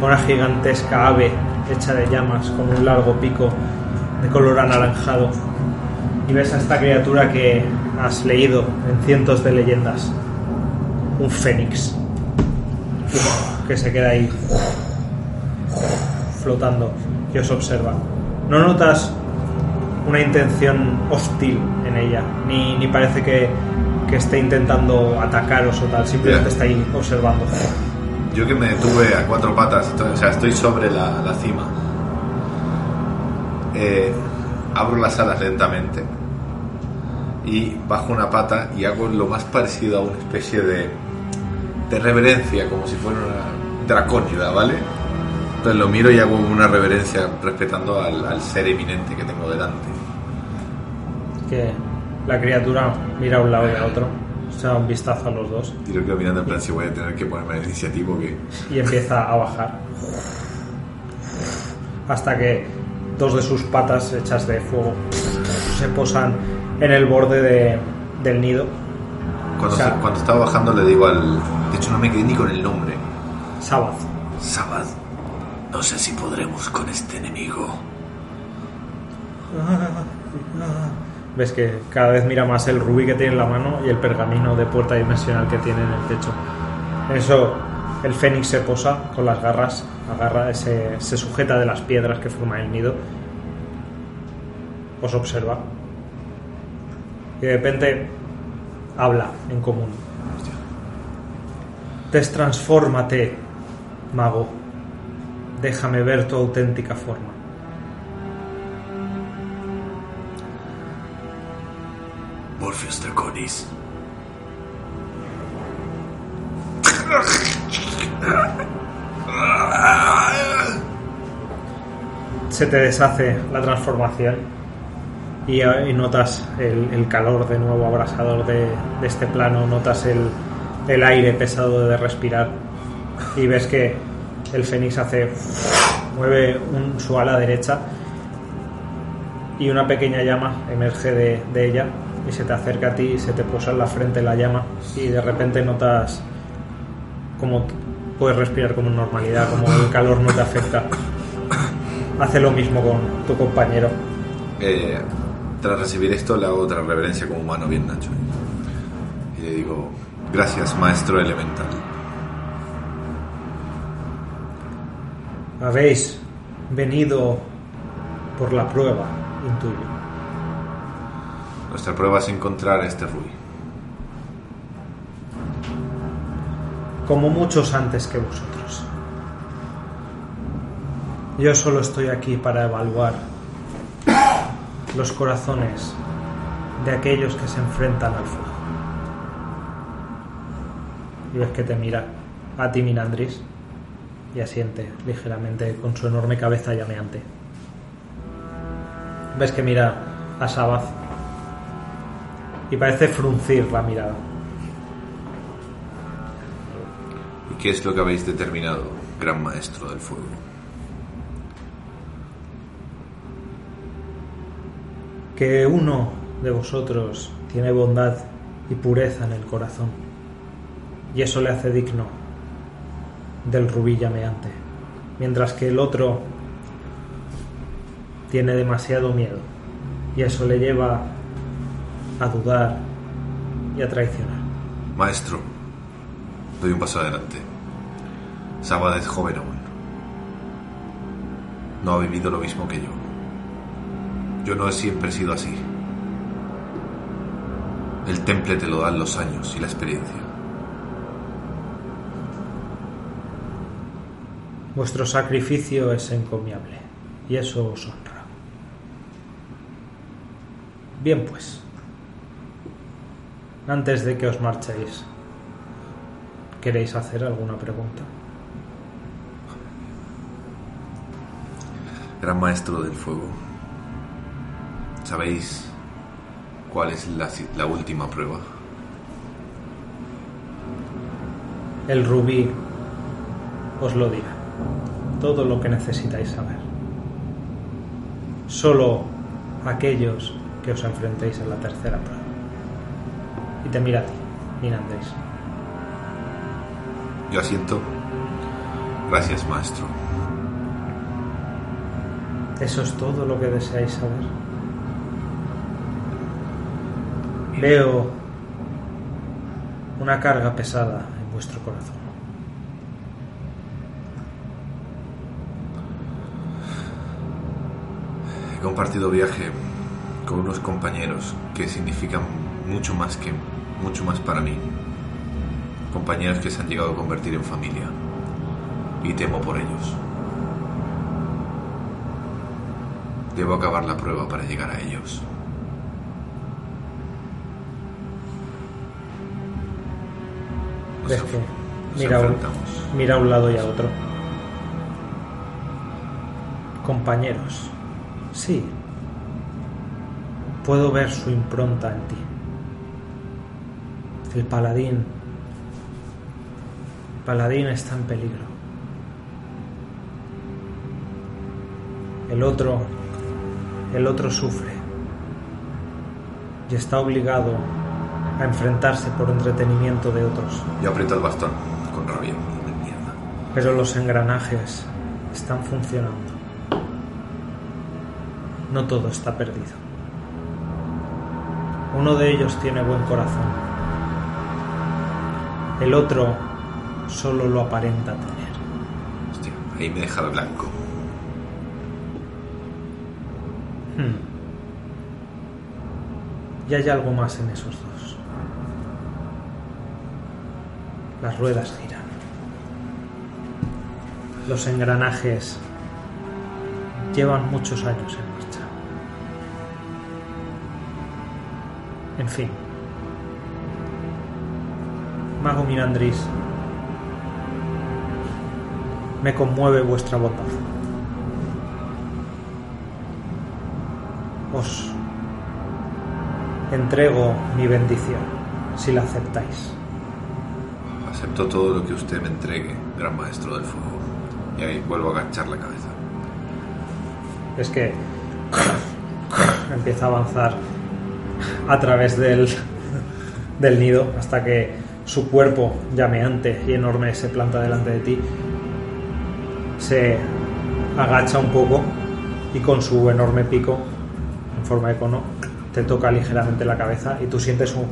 una gigantesca ave hecha de llamas con un largo pico de color anaranjado y ves a esta criatura que has leído en cientos de leyendas. Un fénix. Que se queda ahí flotando y os observa. No notas una intención hostil en ella ni, ni parece que, que esté intentando atacaros o tal simplemente Ya. está ahí observando Yo que me detuve a cuatro patas, estoy- o sea, estoy sobre la, la cima. Eh, abro las alas lentamente y bajo una pata y hago lo más parecido a una especie de, de reverencia, como si fuera una dracónida, ¿vale? Entonces lo miro y hago una reverencia respetando al, al ser eminente que tengo delante. que la criatura mira a un lado y a otro. Se da un vistazo a los dos. Y lo quedo mirando en plan si voy a tener que ponerme en iniciativo que... y empieza a bajar. Hasta que dos de sus patas hechas de fuego se posan en el borde de- del nido. Cuando, O sea- se- cuando estaba bajando le digo al... De hecho no me quedé ni con el nombre. Sabbath. Sabad, no sé si podremos con este enemigo. Ves que cada vez mira más el rubí que tiene en la mano y el pergamino de puerta dimensional que tiene en el techo. En eso el fénix se posa con las garras, agarra, se, se sujeta de las piedras que forman el nido. Os observa. Y de repente habla en común. Destransfórmate, mago. Déjame ver tu auténtica forma. Draconis. se te deshace la transformación y, eh, notas el, calor de nuevo abrasador de, este plano, notas el, el aire pesado de respirar y ves que el fénix hace mueve un- su ala derecha y una pequeña llama emerge de ella y se te acerca a ti y se te posa en la frente la llama y de repente notas como puedes respirar como en normalidad, como el calor no te afecta. Hace lo mismo con tu compañero. Eh, tras recibir esto, le hago otra reverencia como humano bien Nacho. Y le digo, gracias, maestro elemental. Habéis venido por la prueba, intuyo. Nuestra prueba es encontrar a este Rui. Como muchos antes que vosotros. Yo solo estoy aquí para evaluar los corazones de aquellos que se enfrentan al fuego. Y ves que te mira a ti, Minandris, y asiente ligeramente con su enorme cabeza llameante. Ves que mira a Sabath y parece fruncir la mirada. ¿Y qué es lo que habéis determinado, gran maestro del fuego? que uno de vosotros tiene bondad y pureza en el corazón, y eso le hace digno del rubí llameante, mientras que el otro tiene demasiado miedo, y eso le lleva a dudar y a traicionar. Maestro, doy un paso adelante. Sabad es joven aún. No ha vivido lo mismo que yo. Yo no he siempre sido así. El temple te lo dan los años y la experiencia. Vuestro sacrificio es encomiable, y eso os honra. Bien pues, antes de que os marchéis, ¿queréis hacer alguna pregunta? Gran maestro del fuego. ¿Sabéis cuál es la, la última prueba? El rubí os lo dirá. Todo lo que necesitáis saber. Solo aquellos que os enfrentéis en la tercera prueba. Y te mira a ti, Minandris. Yo asiento. Gracias, maestro. ¿Eso es todo lo que deseáis saber? Veo una carga pesada en vuestro corazón. He compartido viaje con unos compañeros que significan mucho más que mucho más para mí. Compañeros que se han llegado a convertir en familia. Y temo por ellos. Debo acabar la prueba para llegar a ellos. Nos enf- que nos mira, enfrentamos. mira a un lado y a otro. Compañeros, sí. Puedo ver su impronta en ti. El paladín. Paladín está en peligro. El otro. El otro sufre. Y está obligado a enfrentarse por entretenimiento de otros. Yo aprieto el bastón con rabia. Mierda. Pero los engranajes están funcionando. No todo está perdido. Uno de ellos tiene buen corazón. El otro solo lo aparenta tener. Hostia, ahí me deja el blanco. Hmm. Y hay algo más en esos dos. Las ruedas giran. Los engranajes llevan muchos años en marcha. En fin. Mago Mirandris, me conmueve vuestra bondad. Os entrego mi bendición, si la aceptáis. Acepto todo lo que usted me entregue, gran maestro del fuego. Y ahí vuelvo a agachar la cabeza. Es que empieza a avanzar a través del, del nido hasta que su cuerpo llameante y enorme se planta delante de ti. Se agacha un poco y con su enorme pico en forma de cono te toca ligeramente la cabeza y tú sientes un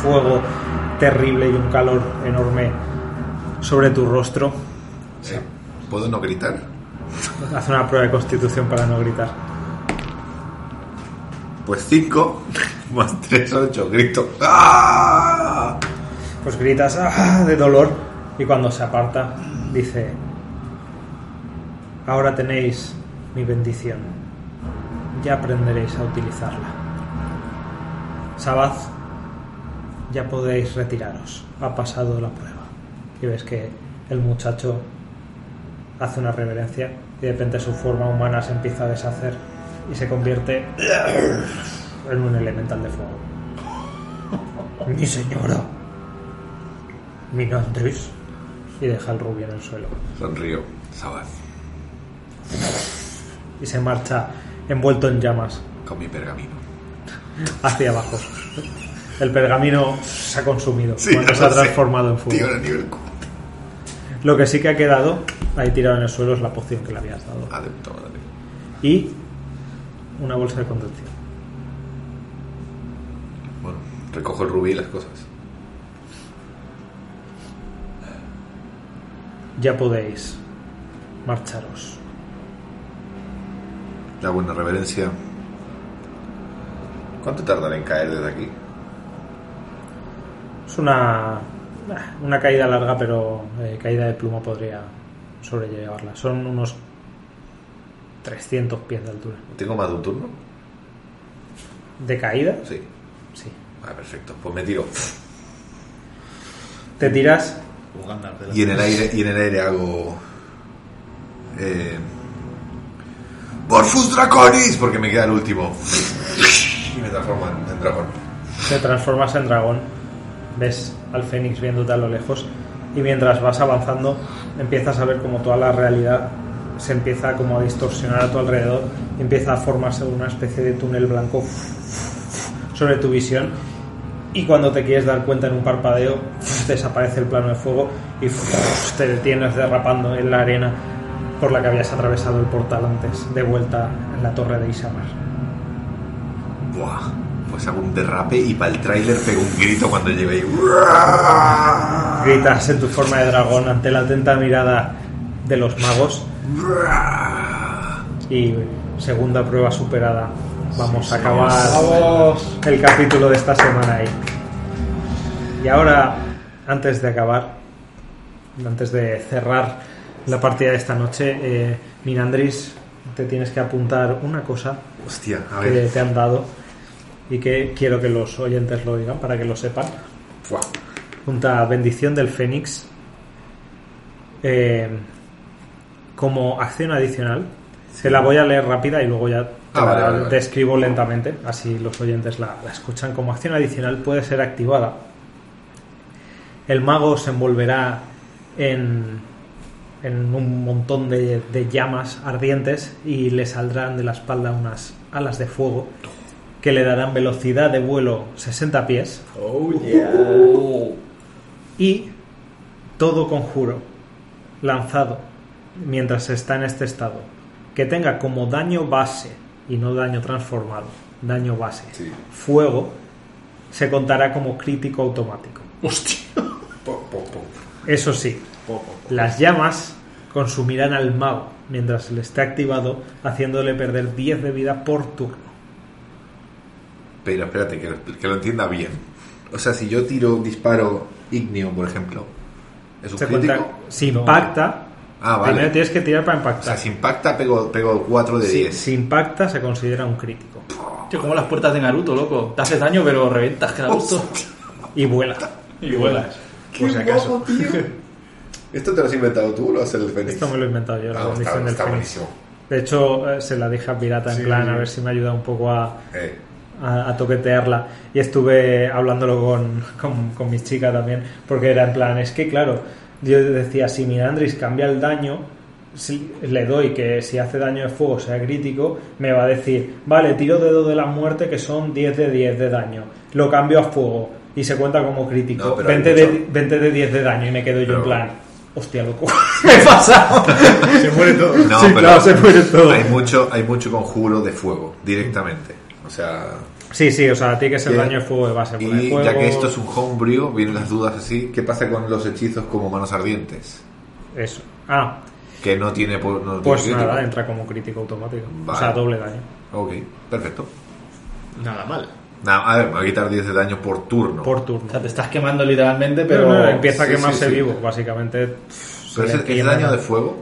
fuego terrible y un calor enorme sobre tu rostro. Sí. ¿Puedo no gritar? Haz una prueba de constitución para no gritar. Pues 5 más 3, 8. Grito. ¡Ah! Pues gritas "Ah", de dolor y cuando se aparta dice, ahora tenéis mi bendición, ya aprenderéis a utilizarla. Sabaz, ya podéis retiraros, ha pasado la prueba. Y ves que el muchacho hace una reverencia y de repente su forma humana se empieza a deshacer y se convierte en un elemental de fuego. Mi señora. Minandris. Y deja el rubio en el suelo. Sonrío. Sabaz. Y se marcha envuelto en llamas Con mi pergamino. hacia abajo. El pergamino se ha consumido Sí, cuando se ha sé. transformado en fuego. Tío, nivel 4. Lo que sí que ha quedado ahí tirado en el suelo es la poción que le habías dado. Ah, madre. Y una bolsa de contención. Bueno, recojo el rubí y las cosas. Ya podéis marcharos. Hago una reverencia. ¿Cuánto tardará en caer desde aquí? Es una, una caída larga, pero eh, caída de pluma podría sobrellevarla. Son unos 300 pies de altura. ¿Tengo más de un turno? ¿De caída? Sí. Sí. Ah, perfecto. Pues me tiro. Te tiras Y en el aire, y en el aire hago. Eh, Morphus Draconis, porque me queda el último. Y me transformo en, en dragón. te transformas en dragón, ves al fénix viéndote a lo lejos y mientras vas avanzando empiezas a ver como toda la realidad se empieza como a distorsionar a tu alrededor y empieza a formarse una especie de túnel blanco sobre tu visión y cuando te quieres dar cuenta en un parpadeo desaparece el plano de fuego y te detienes derrapando en la arena por la que habías atravesado el portal antes de vuelta en la torre de Isamar. Buah. Pues hago un derrape y para el tráiler pego un grito cuando llegue ahí. Gritas en tu forma de dragón ante la atenta mirada de los magos y segunda prueba superada. Vamos a acabar el capítulo de esta semana ahí. Y ahora, antes de acabar, antes de cerrar la partida de esta noche, eh, Minandris, te tienes que apuntar una cosa Hostia, a que te han dado y que quiero que los oyentes lo digan para que lo sepan. Buah. Junta bendición del Fénix eh, como acción adicional. Se la voy a leer rápida y luego ya te Ah, vale, vale. describo lentamente, así los oyentes la, la escuchan. Como acción adicional puede ser activada. El mago se envolverá en, en un montón de, de llamas ardientes y le saldrán de la espalda unas alas de fuego que le darán velocidad de vuelo 60 pies y todo conjuro lanzado mientras está en este estado que tenga como daño base y no daño transformado daño base. Sí. Fuego se contará como crítico automático. Hostia. Po, po, po. Eso sí, las llamas consumirán al mago mientras él esté activado, haciéndole perder 10 de vida por turno. Pero espérate, que, lo- que lo entienda bien. O sea, si yo tiro un disparo ignio, por ejemplo, ¿es un Se crítico? cuenta, si impacta, Ah, vale. primero tienes que tirar para O sea, impactar. si impacta, pego, pego 4 de Si, 10. si impacta, se considera un crítico. Tío, como las puertas de Naruto, loco. Te haces daño, pero reventas cada gusto. Y vuela. Y vuelas. Por si acaso. ¿Esto te lo has inventado tú o lo hace el Fénix? Esto me lo he inventado yo, la Ah, bendición está, del está Fénix. buenísimo. De hecho, eh, se la dije a Pirata en Sí. plan a ver si me ayuda un poco a, Eh, a, a toquetearla. Y estuve hablándolo con, con, con mi chica también, porque era en plan, es que claro, yo decía, si mi Andris cambia el daño, si le doy que si hace daño de fuego sea crítico, me va a decir, vale, tiro dedo de la muerte que son 10 de 10 de daño, lo cambio a fuego y se cuenta como crítico, No, pero hay 20, de, mucho- 20 de 10 de daño y me quedo yo en plan, hostia, loco, me he pasado. Se muere todo. No, Sí, pero claro, se muere todo. Hay mucho, hay mucho conjuro de fuego, directamente. O sea, Sí, sí, o sea, tiene que ser daño de fuego de base. y ya que esto es un homebrew, vienen las dudas así. ¿Qué pasa con los hechizos como manos ardientes? Eso. Ah, Que no tiene... No pues tiene nada, crítico. entra como crítico automático. Vale. O sea, doble daño. Ok, perfecto. Nada mal. A ver, me va a quitar 10 de daño por turno. Por turno. O sea, te estás quemando literalmente, pero. Pero no, empieza a sí, quemarse sí, sí. vivo, básicamente. Pero es, es daño de fuego.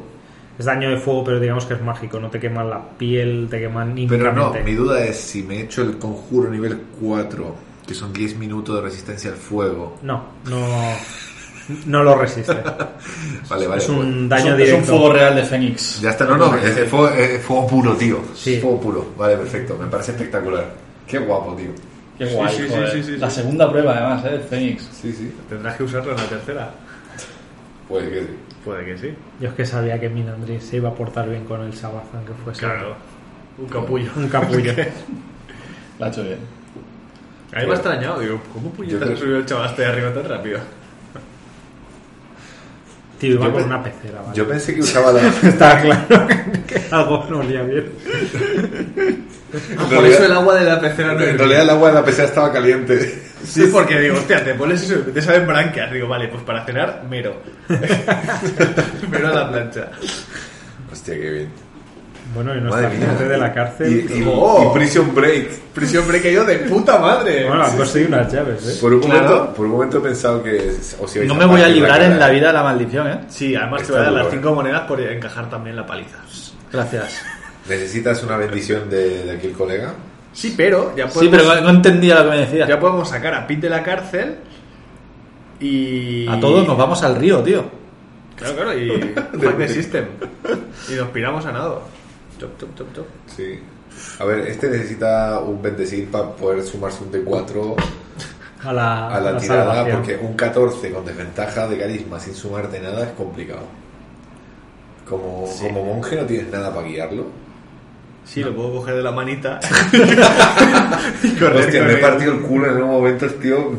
Es daño de fuego, pero digamos que es mágico. No te queman la piel, te queman Pero no, mi duda es si me echo el conjuro nivel 4, que son 10 minutos de resistencia al fuego. No, no, no lo resiste. Vale, vale. es un pues- Es daño un, es directo. un fuego real de Fénix. Ya está, no, no, es, es fuego, es fuego puro, tío. Sí. Es fuego puro. Vale, perfecto. Me parece espectacular. Qué guapo, tío. Qué guay, sí, sí, joder. sí, sí, La segunda prueba, además, ¿eh? Fénix. Sí, sí. Tendrás que usarlo en la tercera. Puede que sí. Puede que sí. Yo es que sabía que Minandri se iba a portar bien con el Sabbath, aunque fuese Claro. Un capullo. un capullo. La ha hecho bien. A mí me ha extrañado. Digo, ¿cómo puñetas creo- ha subido el chaval hasta ahí arriba tan rápido? Tío, iba Yo con una pecera, ¿vale? Yo pensé que usaba la. Estaba claro que algo no olía bien. Por eso el agua de la pecera no En realidad el agua de la pecera estaba caliente. Sí, porque digo, hostia, te pones eso y te salen branquias. Digo, vale, pues para cenar, mero. mero a la plancha. Hostia, qué bien. Bueno, y nuestra Madre mía. gente de la cárcel. Y, y- Oh. y Prison Break. Prisión break yo de puta madre. Bueno, han conseguido unas llaves, ¿eh? Por un, Claro. momento, por un momento he pensado que No me voy a librar en la vida de la maldición, ¿eh? Sí, además te Está voy a dar las cinco monedas por encajar también la paliza. Gracias. ¿Necesitas una bendición de, de aquí el colega? Sí, pero ya Sí, podemos, pero no entendía lo que me decías. ya podemos sacar a Pete de la cárcel y... A todos nos vamos al río, tío. Claro, claro, y fuck the system. Y nos piramos a nado. Chop, chop, chop, chop. Sí. A ver, este necesita un 26 para poder sumarse un D4 A la, a la a la tirada, salvación. porque un 14 con desventaja de carisma sin sumarte nada es complicado. Como, como monje no tienes nada para guiarlo. Sí, lo puedo coger de la manita. y correr Hostia, me he partido el culo en un momento, tío.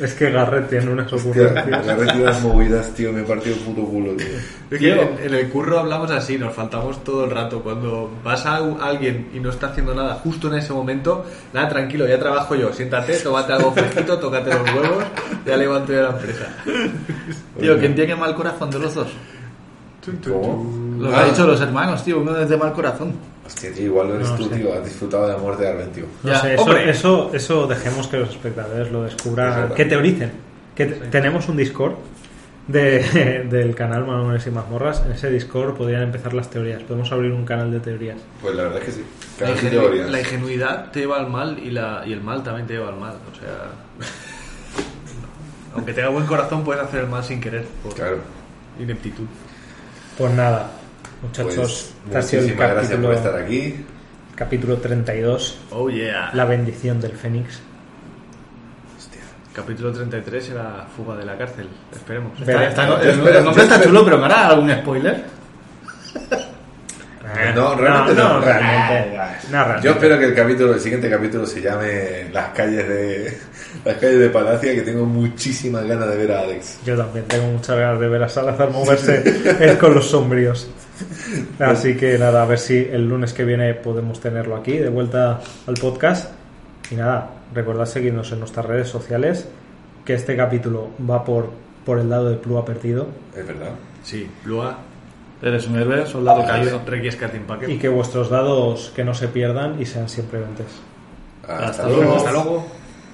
Es que Garrett tiene unas ocurrencias. he metido unas movidas, tío. Me he partido el puto culo, tío. Es que en, en el curro hablamos así, nos faltamos todo el rato. Cuando vas a alguien y no está haciendo nada justo en ese momento, nada, tranquilo, ya trabajo yo. Siéntate, tómate algo fresquito, tócate los huevos, ya levanto yo la empresa. Tío, ¿quién tiene mal corazón de los dos? ¿Cómo? Lo que Ah, ha dicho los hermanos, tío. Uno es de mal corazón. Hostia, tío, igual lo eres No tú, sé. tío. Has disfrutado de la muerte de Arben, tío. No Ya, sé, eso, eso, eso dejemos que los espectadores lo Es descubran, que teoricen. Que te- tenemos un Discord de, del canal Manuales y Mazmorras. En ese Discord podrían empezar las teorías. Podemos abrir un canal de teorías. Pues la verdad es que sí. La, ingenu- teorías. la ingenuidad te lleva al mal y, la, y el mal también te lleva al mal. O sea, aunque tenga buen corazón, puedes hacer el mal sin querer, por Claro. ineptitud. Pues nada, muchachos, Pues, ha sido el muchísimas gracias capítulo, por estar aquí. capítulo 32, Oh yeah. La bendición del Fénix. Capítulo 33 era Fuga de la cárcel. Esperemos. Está- está- el, espera, el nombre está chulo, pero ¿me hará algún spoiler? No, realmente no. realmente. No, realmente. Yo espero que el capítulo, el siguiente capítulo se llame Las calles de las calles de Palacia, que tengo muchísimas ganas de ver a Alex. Yo también tengo muchas ganas de ver a Salazar moverse él con los sombríos. Así que nada, a ver si el lunes que viene podemos tenerlo aquí, de vuelta al podcast. Y nada, recordad seguirnos en nuestras redes sociales, que este capítulo va por, por el lado de Plúa Perdido Es verdad. Sí, Lua, Eres un héroe, soldado caído. requiescat impaque. y que vuestros dados que no se pierdan y sean siempre 20. Hasta, Hasta luego. luego. Hasta luego.